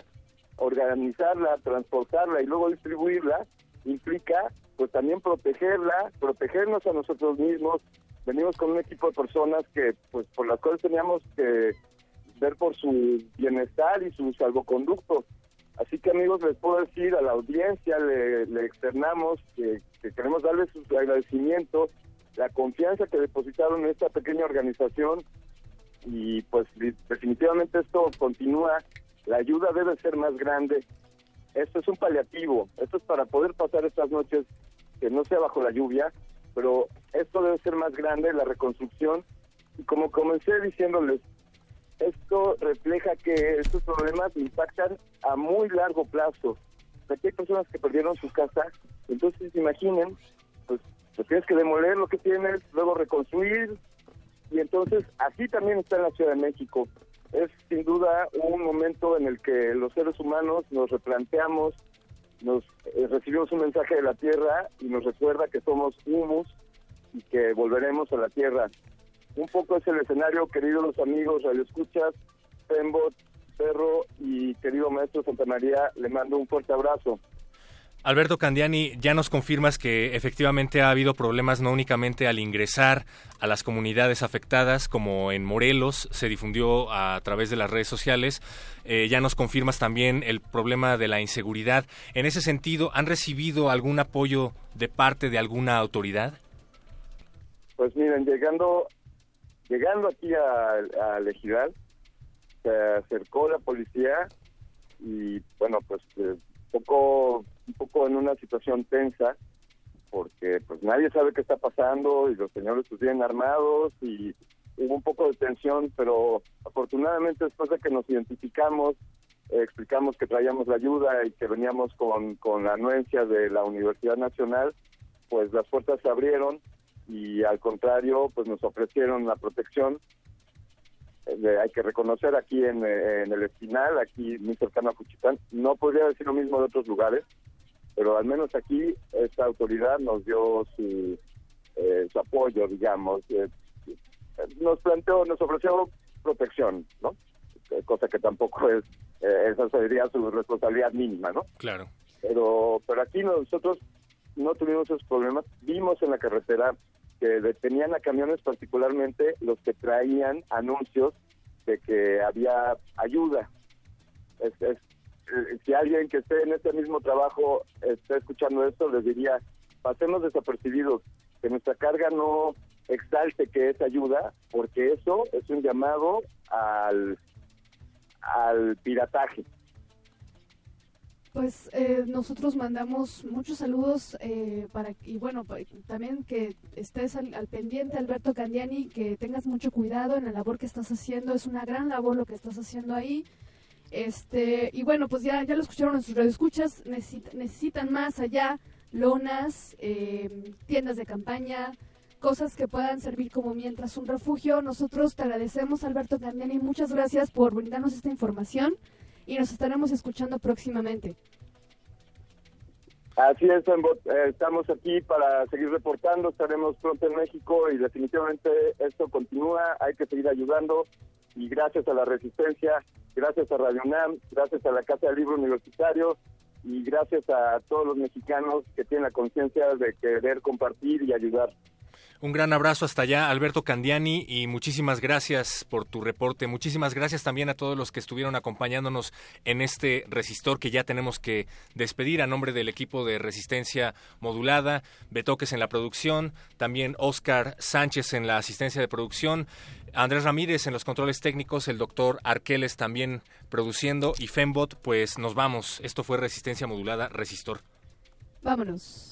organizarla, transportarla y luego distribuirla, implica pues también protegerla, protegernos a nosotros mismos. Venimos con un equipo de personas que pues por las cuales teníamos que ver por su bienestar y su salvoconducto. Así que amigos, les puedo decir a la audiencia, le, le externamos que, que queremos darles su agradecimiento, la confianza que depositaron en esta pequeña organización y pues definitivamente esto continúa, la ayuda debe ser más grande. Esto es un paliativo, esto es para poder pasar estas noches que no sea bajo la lluvia, pero esto debe ser más grande, la reconstrucción. Y como comencé diciéndoles, esto refleja que estos problemas impactan a muy largo plazo. Aquí hay personas que perdieron su casa, entonces imaginen, pues, pues tienes que demoler lo que tienes, luego reconstruir, y entonces así también está en la Ciudad de México. Es sin duda un momento en el que los seres humanos nos replanteamos, nos eh, recibimos un mensaje de la Tierra y nos recuerda que somos humus y que volveremos a la tierra. Un poco es el escenario, queridos amigos radioescuchas, Pembot, Perro y querido maestro Santa María, le mando un fuerte abrazo. Alberto Candiani, ya nos confirmas que efectivamente ha habido problemas no únicamente al ingresar a las comunidades afectadas, como en Morelos se difundió a través de las redes sociales, eh, ya nos confirmas también el problema de la inseguridad. En ese sentido, ¿han recibido algún apoyo de parte de alguna autoridad? Pues miren, llegando, llegando aquí a, a se acercó la policía y bueno, pues eh, poco un poco en una situación tensa porque pues nadie sabe qué está pasando y los señores pues vienen armados y hubo un poco de tensión, pero afortunadamente después de que nos identificamos, eh, explicamos que traíamos la ayuda y que veníamos con, con la anuencia de la Universidad Nacional, pues las puertas se abrieron y al contrario, pues nos ofrecieron la protección. Eh, hay que reconocer aquí en, en, el Espinal, aquí muy cercano a Cuchitán, no podría decir lo mismo de otros lugares, pero al menos aquí esta autoridad nos dio su, eh, su apoyo, digamos. Eh, nos planteó, nos ofreció protección, ¿no? Eh, cosa que tampoco es, esa sería su responsabilidad mínima, ¿no? Claro. Pero, pero aquí nosotros no tuvimos esos problemas. Vimos en la carretera que detenían a camiones, particularmente los que traían anuncios de que había ayuda. Es, es eh, si alguien que esté en este mismo trabajo está escuchando esto, les diría, pasemos desapercibidos, que nuestra carga no exalte que es ayuda, porque eso es un llamado al, al pirataje. Pues eh, nosotros mandamos muchos saludos eh, para y bueno también que estés al, al, pendiente Alberto Candiani que tengas mucho cuidado en la labor que estás haciendo es una gran labor lo que estás haciendo ahí este, y bueno, pues ya, ya lo escucharon en sus radioescuchas, necesitan más allá lonas, em, tiendas de campaña, cosas que puedan servir como mientras un refugio. Nosotros te agradecemos, Alberto Candiani, muchas gracias por brindarnos esta información y nos estaremos escuchando próximamente. Así es, eh, estamos aquí para seguir reportando, estaremos pronto en México y definitivamente esto continúa, hay que seguir ayudando y gracias a la resistencia, gracias a Radio UNAM, gracias a la Casa del Libro Universitario y gracias a todos los mexicanos que tienen la conciencia de querer compartir y ayudar. Un gran abrazo hasta allá, Alberto Candiani, y muchísimas gracias por tu reporte. Muchísimas gracias también a todos los que estuvieron acompañándonos en este resistor que ya tenemos que despedir a nombre del equipo de resistencia modulada, Betoques en la producción, también Oscar Sánchez en la asistencia de producción. Andrés Ramírez en los controles técnicos, el doctor Arqueles también produciendo y Fembot, pues nos vamos. Esto fue Resistencia Modulada Resistor. Vámonos.